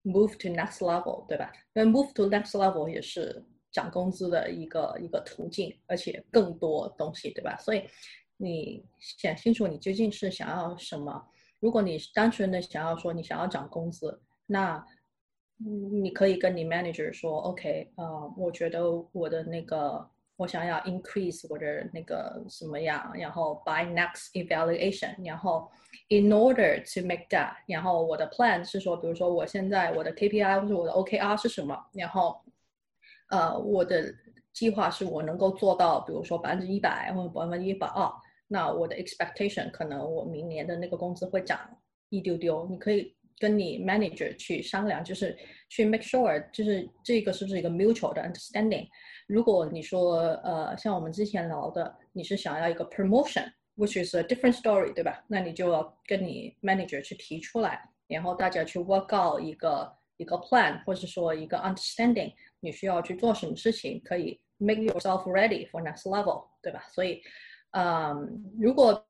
move to next level，对吧？因为 move to next level 也是涨工资的一个一个途径，而且更多东西，对吧？所以你想清楚你究竟是想要什么。如果你单纯的想要说你想要涨工资，那你可以跟你 manager 说，OK，呃，我觉得我的那个我想要 increase 我的那个什么样，然后 by next evaluation，然后 in order to make that，然后我的 plan 是说，比如说我现在我的 KPI 或者我的 OKR 是什么，然后呃我的计划是我能够做到，比如说百分之一百或者百分之一百二，那我的 expectation 可能我明年的那个工资会涨一丢丢，你可以。跟你 manager 去商量，就是去 make sure，就是这个是不是一个 mutual 的 understanding。如果你说呃，像我们之前聊的，你是想要一个 promotion，which is a different story，对吧？那你就要跟你 manager 去提出来，然后大家去 work out 一个一个 plan，或者说一个 understanding，你需要去做什么事情，可以 make yourself ready for next level，对吧？所以，嗯，如果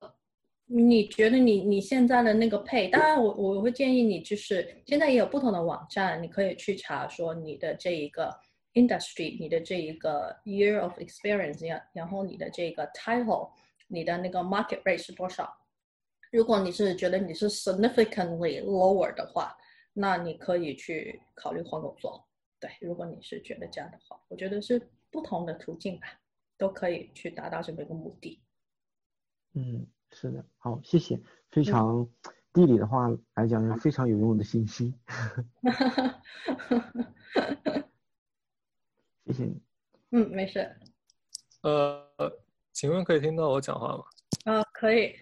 你觉得你你现在的那个配，当然我我会建议你，就是现在也有不同的网站，你可以去查说你的这一个 industry，你的这一个 year of experience，然然后你的这个 title，你的那个 market rate 是多少。如果你是觉得你是 significantly lower 的话，那你可以去考虑换工作。对，如果你是觉得这样的话，我觉得是不同的途径吧，都可以去达到这么一个目的。嗯。是的，好，谢谢，非常地理的话来讲是非常有用的信息，谢谢你。嗯，没事。呃，请问可以听到我讲话吗？啊，可以。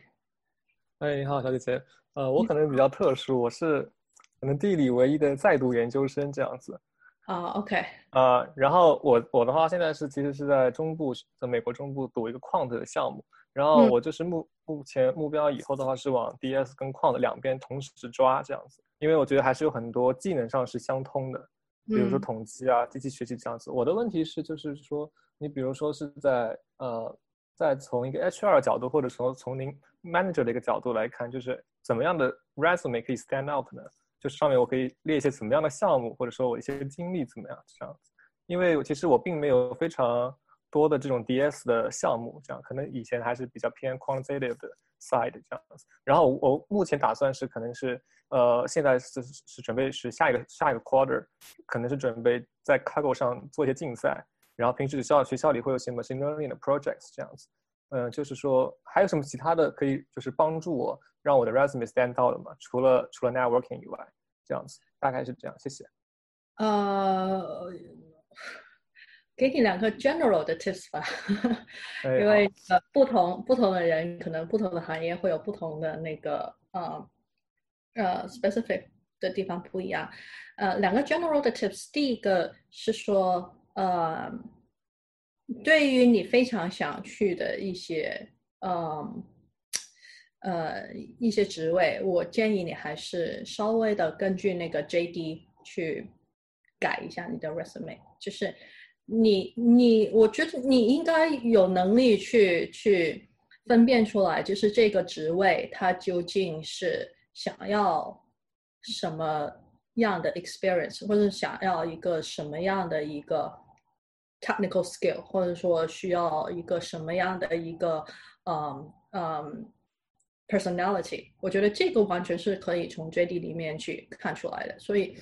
哎，你好，小姐姐。呃，我可能比较特殊，我是可能地理唯一的在读研究生这样子。啊，OK。呃，然后我我的话现在是其实是在中部，在美国中部读一个 quant 的项目。然后我就是目目前目标以后的话是往 DS 跟矿的两边同时抓这样子，因为我觉得还是有很多技能上是相通的，比如说统计啊、机器学习这样子。我的问题是就是说，你比如说是在呃，在从一个 HR 角度，或者说从您 Manager 的一个角度来看，就是怎么样的 Resume 可以 Stand out 呢？就是上面我可以列一些怎么样的项目，或者说我一些经历怎么样这样子。因为其实我并没有非常。多的这种 DS 的项目，这样可能以前还是比较偏 quantitative 的 side 这样子。然后我目前打算是可能是呃，现在是是准备是下一个下一个 quarter，可能是准备在 Kaggle 上做一些竞赛。然后平时学校学校里会有些 machine learning 的 projects 这样子。嗯，就是说还有什么其他的可以就是帮助我让我的 resume stand out 的吗？除了除了 networking 以外，这样子大概是这样。谢谢。呃。给你两个 general 的 tips 吧，因为呃不同不同的人可能不同的行业会有不同的那个呃呃 specific 的地方不一样。呃，两个 general 的 tips，第一个是说呃，对于你非常想去的一些呃呃一些职位，我建议你还是稍微的根据那个 JD 去改一下你的 resume，就是。你你，我觉得你应该有能力去去分辨出来，就是这个职位它究竟是想要什么样的 experience，或者想要一个什么样的一个 technical skill，或者说需要一个什么样的一个嗯嗯 personality。我觉得这个完全是可以从 JD 里面去看出来的，所以。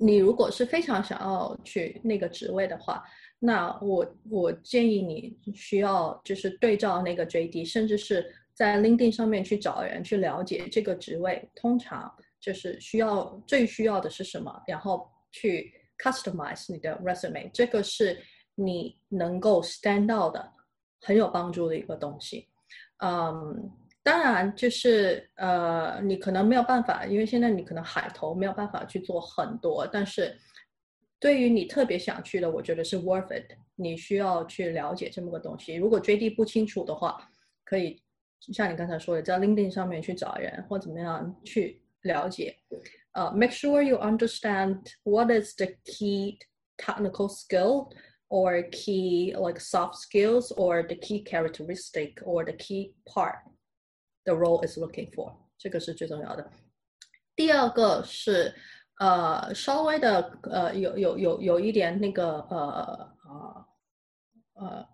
你如果是非常想要去那个职位的话，那我我建议你需要就是对照那个 JD，甚至是在 LinkedIn 上面去找人去了解这个职位，通常就是需要最需要的是什么，然后去 customize 你的 resume，这个是你能够 stand out 的很有帮助的一个东西，嗯。当然，就是呃，你可能没有办法，因为现在你可能海投没有办法去做很多。但是，对于你特别想去的，我觉得是 worth it。你需要去了解这么个东西。如果 JD 不清楚的话，可以像你刚才说的，在 LinkedIn 上面去找人，或怎么样去了解。呃，make sure you understand what is the key technical skill or key like soft skills or the key characteristic or the key part The role is looking for，这个是最重要的。第二个是呃稍微的呃有有有有一点那个呃呃呃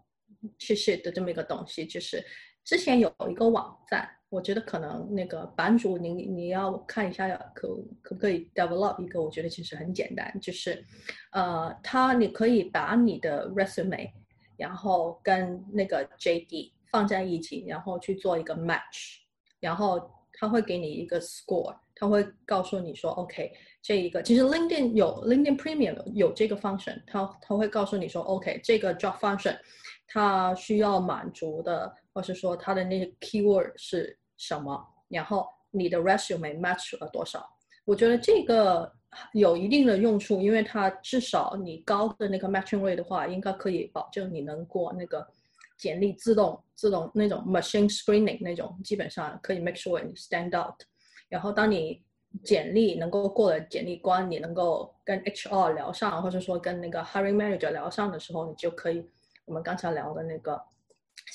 其实的这么一个东西，就是之前有一个网站，我觉得可能那个版主你你要看一下，可可不可以 develop 一个？我觉得其实很简单，就是呃，它你可以把你的 resume，然后跟那个 JD 放在一起，然后去做一个 match，然后他会给你一个 score，他会告诉你说 OK，这一个其实 LinkedIn 有 LinkedIn Premium 有这个 function，他他会告诉你说 OK，这个 job function。它需要满足的，或是说它的那些 keyword 是什么，然后你的 resume match 了多少？我觉得这个有一定的用处，因为它至少你高的那个 matching rate 的话，应该可以保证你能过那个简历自动自动那种 machine screening 那种，基本上可以 make sure 你 stand out。然后当你简历能够过了简历关，你能够跟 HR 聊上，或者说跟那个 hiring manager 聊上的时候，你就可以。我们刚才聊的那个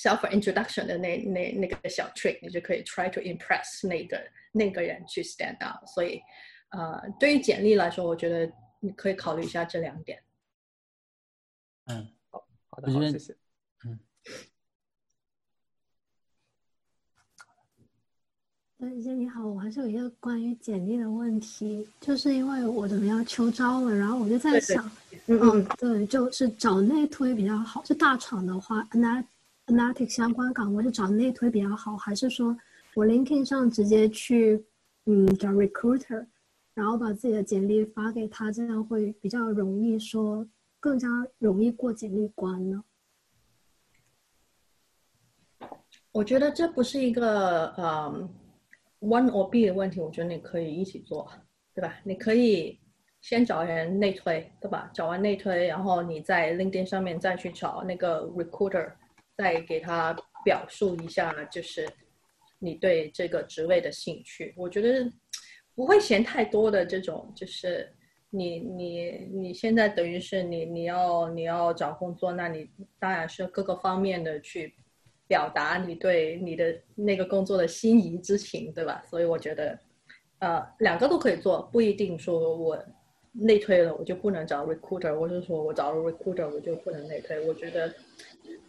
self introduction 的那那那个小 trick，你就可以 try to impress 那个那个人去 stand out。所以，呃，对于简历来说，我觉得你可以考虑一下这两点。嗯，好，好的，好，谢谢。邓姐你好，我还是有一个关于简历的问题，就是因为我准备要秋招了，然后我就在想，嗯，对，就是找内推比较好，就大厂的话 analytic 相关岗位是找内推比较好，还是说我 LinkedIn 上直接去，嗯，找 recruiter，然后把自己的简历发给他，这样会比较容易说，更加容易过简历关呢？我觉得这不是一个，嗯。One or B 的问题，我觉得你可以一起做，对吧？你可以先找人内推，对吧？找完内推，然后你在 LinkedIn 上面再去找那个 recruiter，再给他表述一下，就是你对这个职位的兴趣。我觉得不会嫌太多的这种，就是你你你现在等于是你你要你要找工作，那你当然是各个方面的去。表达你对你的那个工作的心仪之情，对吧？所以我觉得，呃，两个都可以做，不一定说我内推了我就不能找 recruiter，或者说我找了 recruiter 我就不能内推。我觉得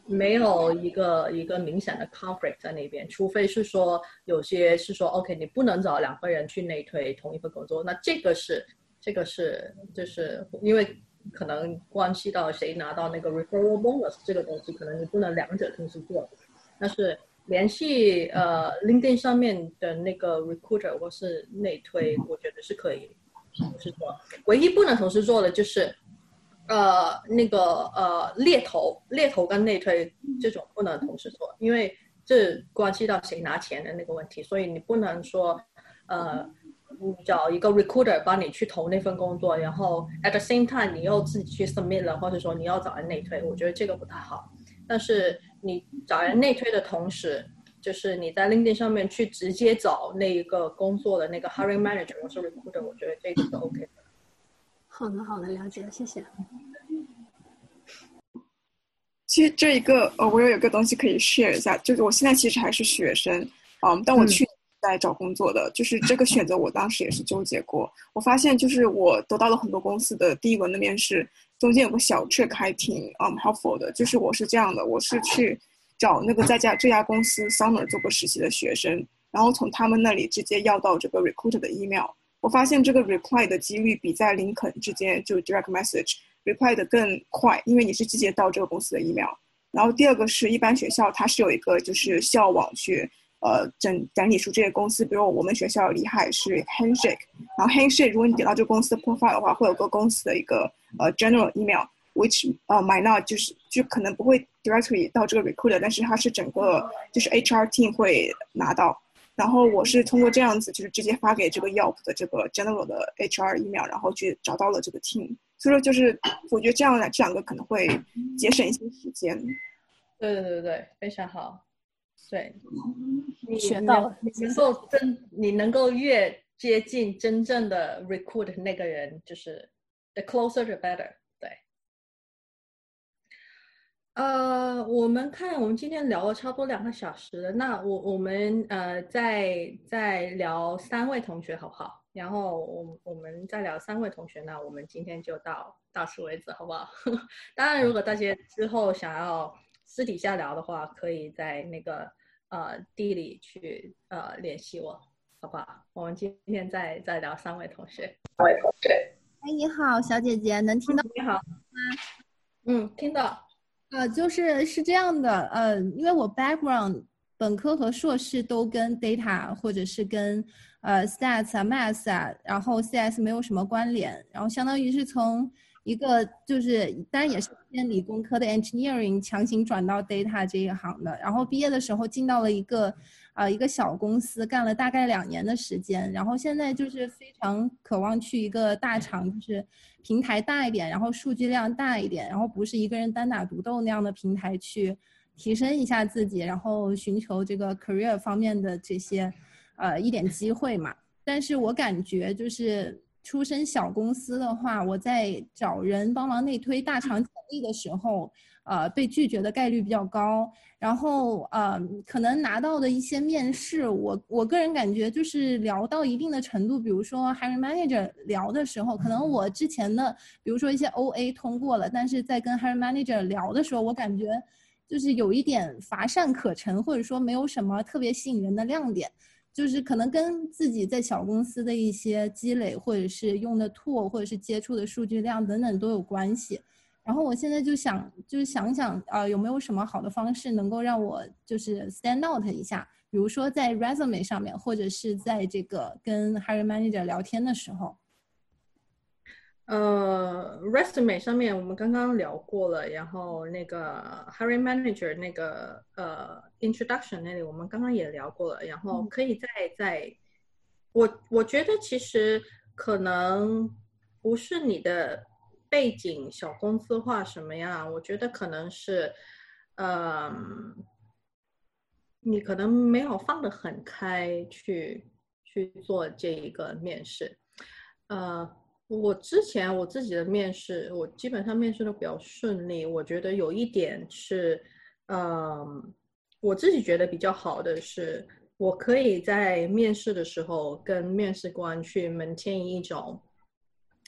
没有一个一个明显的 conflict 在那边，除非是说有些是说 OK，你不能找两个人去内推同一份工作，那这个是这个是就是因为可能关系到谁拿到那个 referral bonus 这个东西，可能你不能两者同时做。但是联系呃 LinkedIn 上面的那个 recruiter 或是内推，我觉得是可以同时做。唯一不能同时做的就是，呃，那个呃猎头，猎头跟内推这种不能同时做，因为这关系到谁拿钱的那个问题。所以你不能说，呃，找一个 recruiter 帮你去投那份工作，然后 at the same time 你又自己去 submit 了，或者说你要找人内推，我觉得这个不太好。但是你找人内推的同时，就是你在 LinkedIn 上面去直接找那一个工作的那个 hiring manager 或是 recruiter，我觉得这个是 OK 的。好的，好的，了解了，谢谢。其实这一个呃，我有一个东西可以 share 一下，就是我现在其实还是学生，嗯，但我去在找工作的，就是这个选择我当时也是纠结过。我发现就是我得到了很多公司的第一轮的面试。中间有个小 trick 还挺嗯 helpful 的，就是我是这样的，我是去找那个在家这家公司 summer 做过实习的学生，然后从他们那里直接要到这个 recruiter 的 email。我发现这个 reply 的几率比在林肯之间就 direct message reply 的更快，因为你是直接到这个公司的 email。然后第二个是一般学校它是有一个就是校网去呃整整理出这些公司，比如我们学校厉害是 handshake，然后 handshake 如果你点到这个公司的 profile 的话，会有个公司的一个。呃，general email，which 呃 might not 就是就可能不会 directly 到这个 recruiter，但是它是整个就是 HR team 会拿到。然后我是通过这样子，就是直接发给这个 Yelp 的这个 general 的 HR email，然后去找到了这个 team。所以说就是我觉得这样这两个可能会节省一些时间。对对对对，非常好。对，你学到了，你能够真你能够越接近真正的 recruit 那个人，就是。The closer the better，对。呃，我们看，我们今天聊了差不多两个小时了，那我我们呃再再聊三位同学好不好？然后我我们再聊三位同学，那我们今天就到到此为止，好不好？当然，如果大家之后想要私底下聊的话，可以在那个呃地里去呃联系我，好不好？我们今天再再聊三位同学。三位同学，哎，你好，小姐姐，能听到你好吗？嗯，听到。呃，就是是这样的，呃，因为我 background 本科和硕士都跟 data 或者是跟呃 stats 啊 math 啊，然后 CS 没有什么关联，然后相当于是从一个就是当然也是偏理工科的 engineering 强行转到 data 这一行的，然后毕业的时候进到了一个。啊，一个小公司干了大概两年的时间，然后现在就是非常渴望去一个大厂，就是平台大一点，然后数据量大一点，然后不是一个人单打独斗那样的平台去提升一下自己，然后寻求这个 career 方面的这些呃一点机会嘛。但是我感觉就是出身小公司的话，我在找人帮忙内推大厂简历的时候。呃，被拒绝的概率比较高，然后呃，可能拿到的一些面试，我我个人感觉就是聊到一定的程度，比如说 hiring manager 聊的时候，可能我之前的，比如说一些 OA 通过了，但是在跟 hiring manager 聊的时候，我感觉就是有一点乏善可陈，或者说没有什么特别吸引人的亮点，就是可能跟自己在小公司的一些积累，或者是用的 tool，或者是接触的数据量等等都有关系。然后我现在就想，就是想想，呃，有没有什么好的方式能够让我就是 stand out 一下？比如说在 resume 上面，或者是在这个跟 hiring manager 聊天的时候。呃，resume 上面我们刚刚聊过了，然后那个 hiring manager 那个呃 introduction 那里我们刚刚也聊过了，然后可以再再，我我觉得其实可能不是你的。背景小公司化什么样？我觉得可能是，嗯，你可能没有放得很开去去做这一个面试。呃，我之前我自己的面试，我基本上面试都比较顺利。我觉得有一点是，嗯，我自己觉得比较好的是，我可以在面试的时候跟面试官去呈现一种，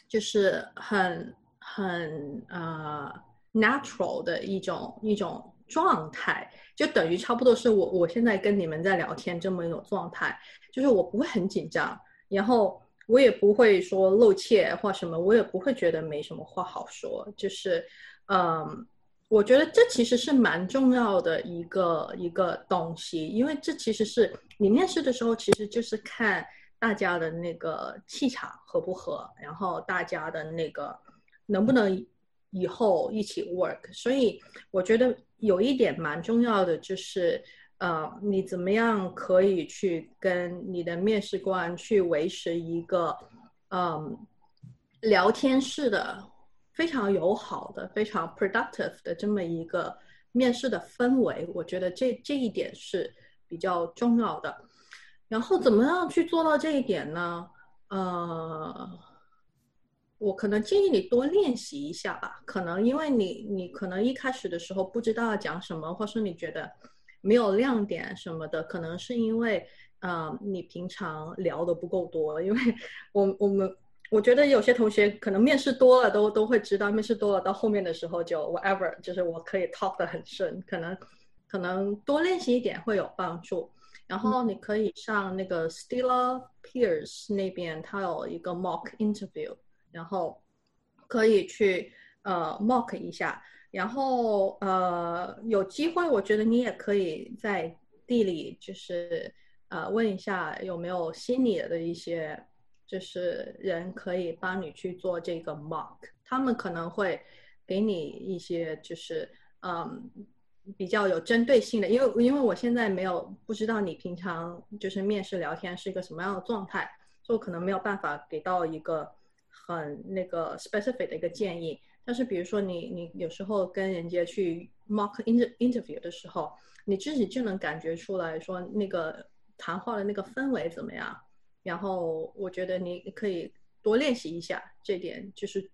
就是很。很呃 natural 的一种一种状态，就等于差不多是我我现在跟你们在聊天这么一种状态，就是我不会很紧张，然后我也不会说露怯或什么，我也不会觉得没什么话好说，就是嗯，我觉得这其实是蛮重要的一个一个东西，因为这其实是你面试的时候，其实就是看大家的那个气场合不合，然后大家的那个。能不能以后一起 work？所以我觉得有一点蛮重要的，就是呃，你怎么样可以去跟你的面试官去维持一个嗯聊天式的、非常友好的、非常 productive 的这么一个面试的氛围。我觉得这这一点是比较重要的。然后怎么样去做到这一点呢？呃。我可能建议你多练习一下吧，可能因为你你可能一开始的时候不知道要讲什么，或是你觉得没有亮点什么的，可能是因为呃你平常聊的不够多。因为我我们我觉得有些同学可能面试多了都都会知道，面试多了到后面的时候就 whatever，就是我可以 talk 的很顺，可能可能多练习一点会有帮助。然后你可以上那个 Stella Pierce 那边，他有一个 mock interview。然后可以去呃 mock 一下，然后呃有机会，我觉得你也可以在地里就是呃问一下有没有心理的一些就是人可以帮你去做这个 mock，他们可能会给你一些就是嗯比较有针对性的，因为因为我现在没有不知道你平常就是面试聊天是一个什么样的状态，所以我可能没有办法给到一个。很那个 specific 的一个建议，但是比如说你你有时候跟人家去 mock inter interview 的时候，你自己就能感觉出来说那个谈话的那个氛围怎么样。然后我觉得你可以多练习一下这点，就是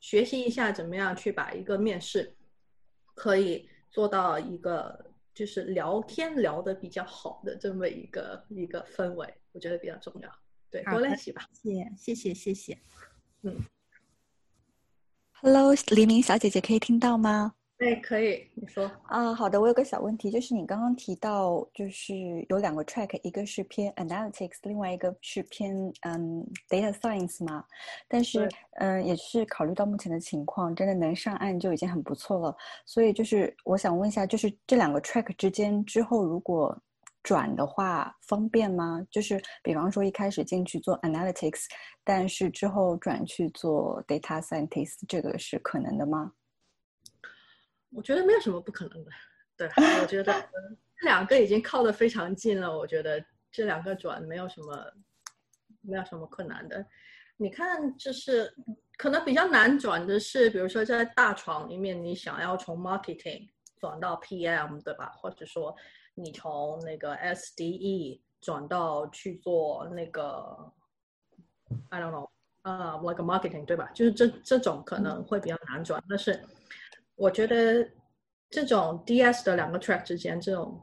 学习一下怎么样去把一个面试可以做到一个就是聊天聊的比较好的这么一个一个氛围，我觉得比较重要。对，多练习吧。谢谢谢谢谢谢。嗯。Hello，黎明小姐姐，可以听到吗？哎，可以，你说。啊，好的，我有个小问题，就是你刚刚提到，就是有两个 track，一个是偏 analytics，另外一个是偏嗯 data science 嘛。但是嗯，也是考虑到目前的情况，真的能上岸就已经很不错了。所以就是我想问一下，就是这两个 track 之间之后如果转的话方便吗？就是比方说一开始进去做 analytics，但是之后转去做 data scientist，这个是可能的吗？我觉得没有什么不可能的，对，我觉得 这两个已经靠得非常近了，我觉得这两个转没有什么，没有什么困难的。你看，就是可能比较难转的是，比如说在大厂里面，你想要从 marketing 转到 PM，对吧？或者说你从那个 SDE 转到去做那个 I don't know 呃、uh,，like a marketing，对吧？就是这这种可能会比较难转，但是。我觉得这种 DS 的两个 track 之间这种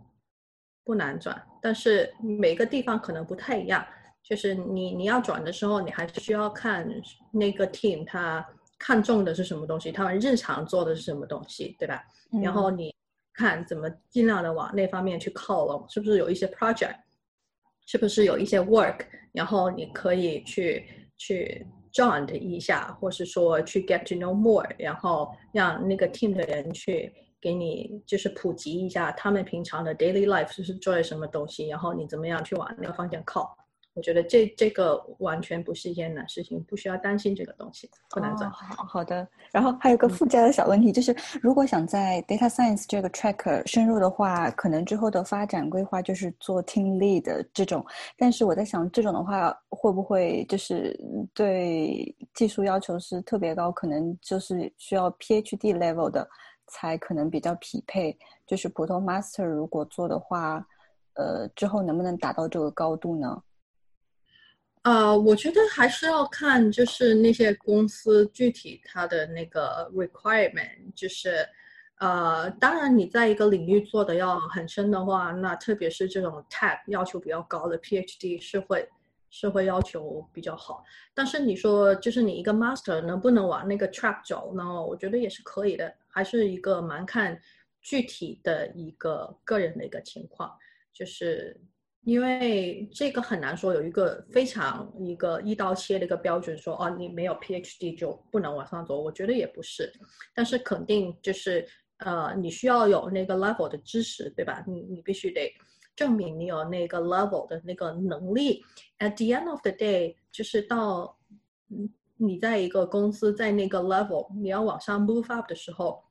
不难转，但是每个地方可能不太一样。就是你你要转的时候，你还是需要看那个 team 他看中的是什么东西，他们日常做的是什么东西，对吧？嗯、然后你看怎么尽量的往那方面去靠拢，是不是有一些 project，是不是有一些 work，然后你可以去去。join 一下，或是说去 get to know more，然后让那个 team 的人去给你就是普及一下他们平常的 daily life 是做什么东西，然后你怎么样去往那个方向靠。我觉得这这个完全不是一件难事情，不需要担心这个东西，不难转。哦、好好的，然后还有个附加的小问题，就是如果想在 data science 这个 track 深入的话，可能之后的发展规划就是做 team lead 这种。但是我在想，这种的话会不会就是对技术要求是特别高，可能就是需要 PhD level 的才可能比较匹配。就是普通 master 如果做的话，呃，之后能不能达到这个高度呢？呃，我觉得还是要看，就是那些公司具体它的那个 requirement，就是，呃，当然你在一个领域做的要很深的话，那特别是这种 tab 要求比较高的 PhD 是会是会要求比较好。但是你说就是你一个 master 能不能往那个 track 走呢？我觉得也是可以的，还是一个蛮看具体的一个个人的一个情况，就是。因为这个很难说有一个非常一个一刀切的一个标准说，哦，你没有 PhD 就不能往上走。我觉得也不是，但是肯定就是呃，你需要有那个 level 的知识，对吧？你你必须得证明你有那个 level 的那个能力。At the end of the day，就是到嗯你在一个公司在那个 level，你要往上 move up 的时候。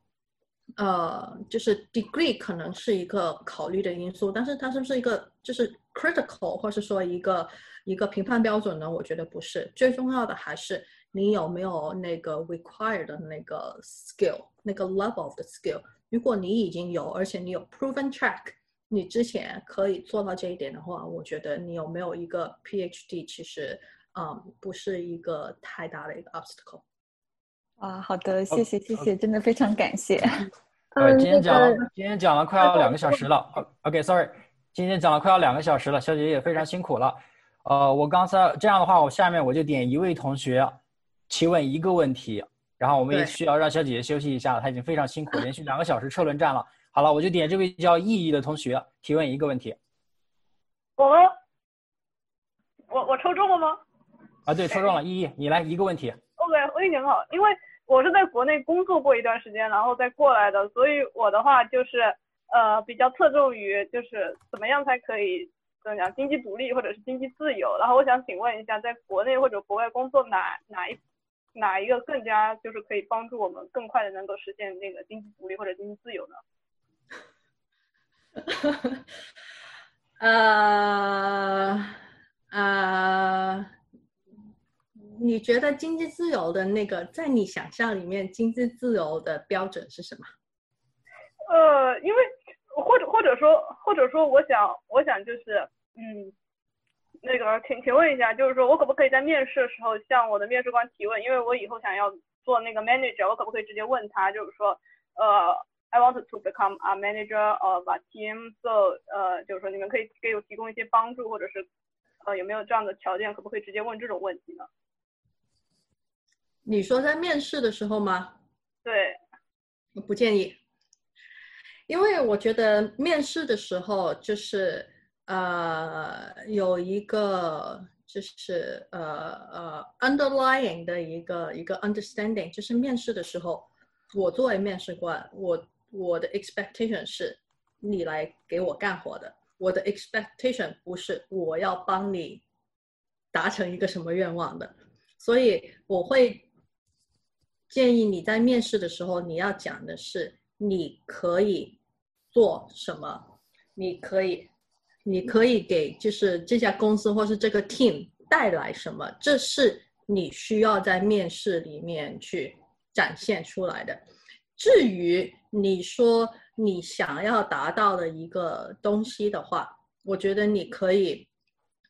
呃，就是 degree 可能是一个考虑的因素，但是它是不是一个就是 critical，或是说一个一个评判标准呢？我觉得不是，最重要的还是你有没有那个 required 的那个 skill，那个 level of the skill。如果你已经有，而且你有 proven track，你之前可以做到这一点的话，我觉得你有没有一个 PhD，其实嗯不是一个太大的一个 obstacle。啊，好的，谢谢谢谢，真的非常感谢。呃，今天讲了，今天讲了快要两个小时了。OK，Sorry，今天讲了快要两个小时了，小姐姐也非常辛苦了。呃，我刚才这样的话，我下面我就点一位同学提问一个问题，然后我们也需要让小姐姐休息一下，她已经非常辛苦，连续两个小时车轮战了。好了，我就点这位叫意义的同学提问一个问题。我们，我我抽中了吗？啊，对，抽中了。意义，你来一个问题。OK，我跟你好，因为我是在国内工作过一段时间，然后再过来的，所以我的话就是呃比较侧重于就是怎么样才可以怎么讲经济独立或者是经济自由。然后我想请问一下，在国内或者国外工作哪哪一哪一个更加就是可以帮助我们更快的能够实现那个经济独立或者经济自由呢？呃呃。你觉得经济自由的那个，在你想象里面，经济自由的标准是什么？呃，因为或者或者说或者说，我想我想就是，嗯，那个请请问一下，就是说我可不可以在面试的时候向我的面试官提问？因为我以后想要做那个 manager，我可不可以直接问他，就是说，呃，I want to become a manager of a team. So 呃，就是说你们可以给我提供一些帮助，或者是呃有没有这样的条件，可不可以直接问这种问题呢？你说在面试的时候吗？对，我不建议，因为我觉得面试的时候就是呃有一个就是呃呃 underlying 的一个一个 understanding，就是面试的时候，我作为面试官，我我的 expectation 是你来给我干活的，我的 expectation 不是我要帮你达成一个什么愿望的，所以我会。建议你在面试的时候，你要讲的是你可以做什么，你可以，你可以给就是这家公司或是这个 team 带来什么，这是你需要在面试里面去展现出来的。至于你说你想要达到的一个东西的话，我觉得你可以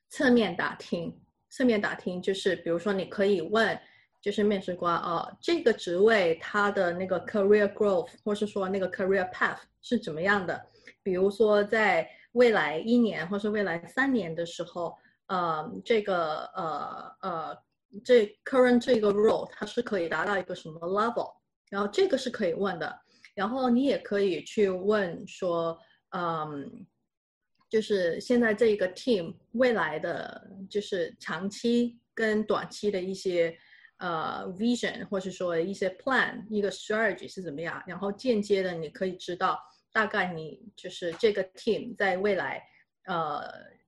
侧面打听，侧面打听就是比如说你可以问。就是面试官啊，这个职位它的那个 career growth，或是说那个 career path 是怎么样的？比如说在未来一年或是未来三年的时候，呃，这个呃呃，这 current 这个 role 它是可以达到一个什么 level？然后这个是可以问的。然后你也可以去问说，嗯，就是现在这一个 team 未来的就是长期跟短期的一些。呃，vision 或者说一些 plan，一个 strategy 是怎么样？然后间接的，你可以知道大概你就是这个 team 在未来呃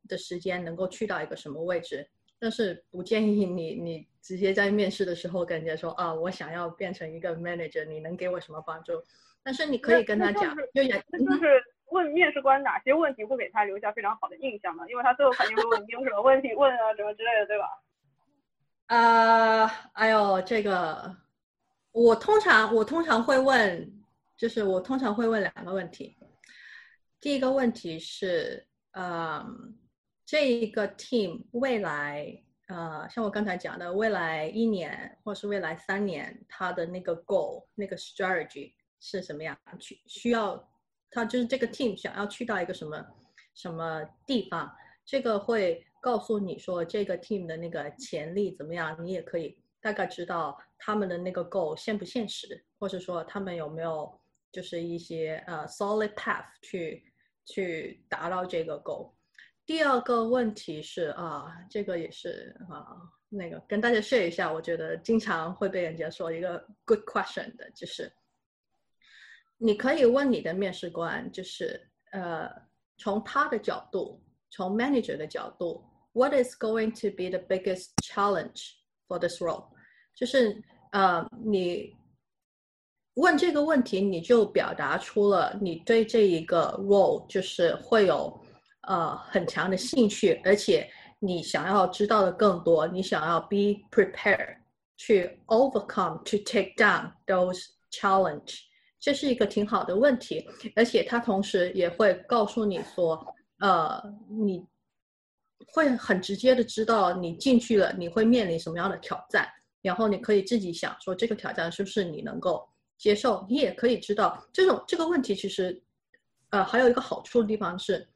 的时间能够去到一个什么位置。但是不建议你你直接在面试的时候跟人家说啊，我想要变成一个 manager，你能给我什么帮助？但是你可以跟他讲，就也就是问面试官哪些问题会给他留下非常好的印象呢？因为他最后肯定会问你有什么问题问啊，什么之类的，对吧？啊，哎呦，这个我通常我通常会问，就是我通常会问两个问题。第一个问题是，嗯，这一个 team 未来，呃，像我刚才讲的，未来一年或是未来三年，它的那个 goal 那个 strategy 是什么样？去需要，他就是这个 team 想要去到一个什么什么地方？这个会。告诉你说这个 team 的那个潜力怎么样，你也可以大概知道他们的那个 goal 现不现实，或者说他们有没有就是一些呃 solid path 去去达到这个 goal。第二个问题是啊，这个也是啊，那个跟大家 share 一下，我觉得经常会被人家说一个 good question 的，就是你可以问你的面试官，就是呃从他的角度，从 manager 的角度。What is going to be the biggest challenge for this role？就是呃，你问这个问题，你就表达出了你对这一个 role 就是会有呃很强的兴趣，而且你想要知道的更多，你想要 be prepared 去 overcome to take down those challenge，这是一个挺好的问题，而且它同时也会告诉你说，呃，你。 会很直接的知道你进去了，你会面临什么样的挑战，然后你可以自己想说这个挑战是不是你能够接受。你也可以知道这种这个问题其实，呃，还有一个好处的地方是，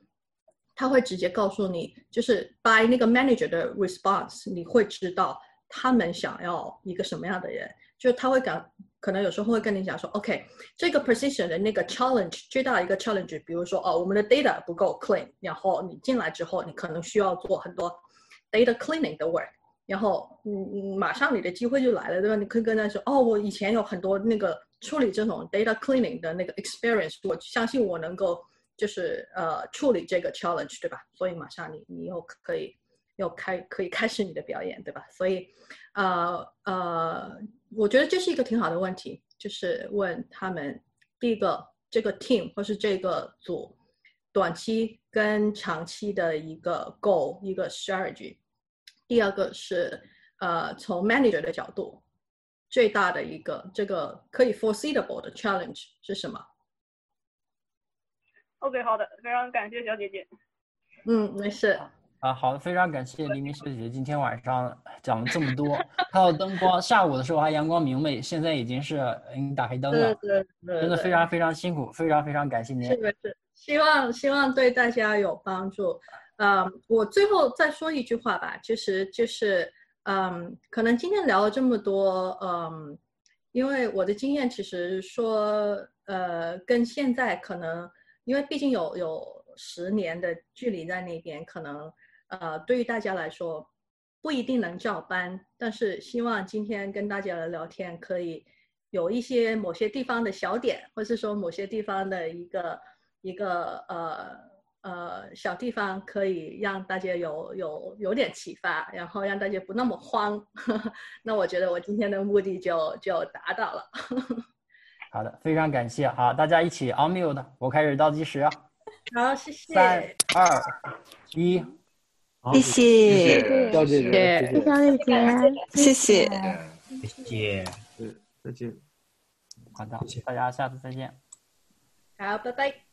他会直接告诉你，就是 by 那个 manager 的 response，你会知道他们想要一个什么样的人，就他会感。可能有时候会跟你讲说，OK，这个 position 的那个 challenge 最大的一个 challenge，比如说哦，我们的 data 不够 clean，然后你进来之后，你可能需要做很多 data cleaning 的 work，然后嗯嗯，马上你的机会就来了，对吧？你可以跟他说，哦，我以前有很多那个处理这种 data cleaning 的那个 experience，我相信我能够就是呃处理这个 challenge，对吧？所以马上你你又可以又开可以开始你的表演，对吧？所以呃呃。我觉得这是一个挺好的问题，就是问他们第一个这个 team 或是这个组短期跟长期的一个 goal 一个 strategy。第二个是呃从 manager 的角度，最大的一个这个可以 foreseeable 的 challenge 是什么？OK，好的，非常感谢小姐姐。嗯，没事。啊，好的，非常感谢黎明小姐姐今天晚上讲了这么多。还有灯光，下午的时候还阳光明媚，现在已经是嗯打黑灯了，对对，真的非常非常辛苦，非常非常感谢您。是的是，希望希望对大家有帮助。嗯，我最后再说一句话吧，其实就是嗯，可能今天聊了这么多，嗯，因为我的经验其实说呃，跟现在可能，因为毕竟有有十年的距离在那边，可能。呃，对于大家来说不一定能照搬，但是希望今天跟大家的聊天可以有一些某些地方的小点，或是说某些地方的一个一个呃呃小地方，可以让大家有有有点启发，然后让大家不那么慌。那我觉得我今天的目的就就达到了。好的，非常感谢。啊，大家一起 on mute，我开始倒计时。好，谢谢。三二一。谢谢，小姐姐，谢。谢小姐姐，谢谢，谢谢，再见。好的，大家下次再见。好，拜拜。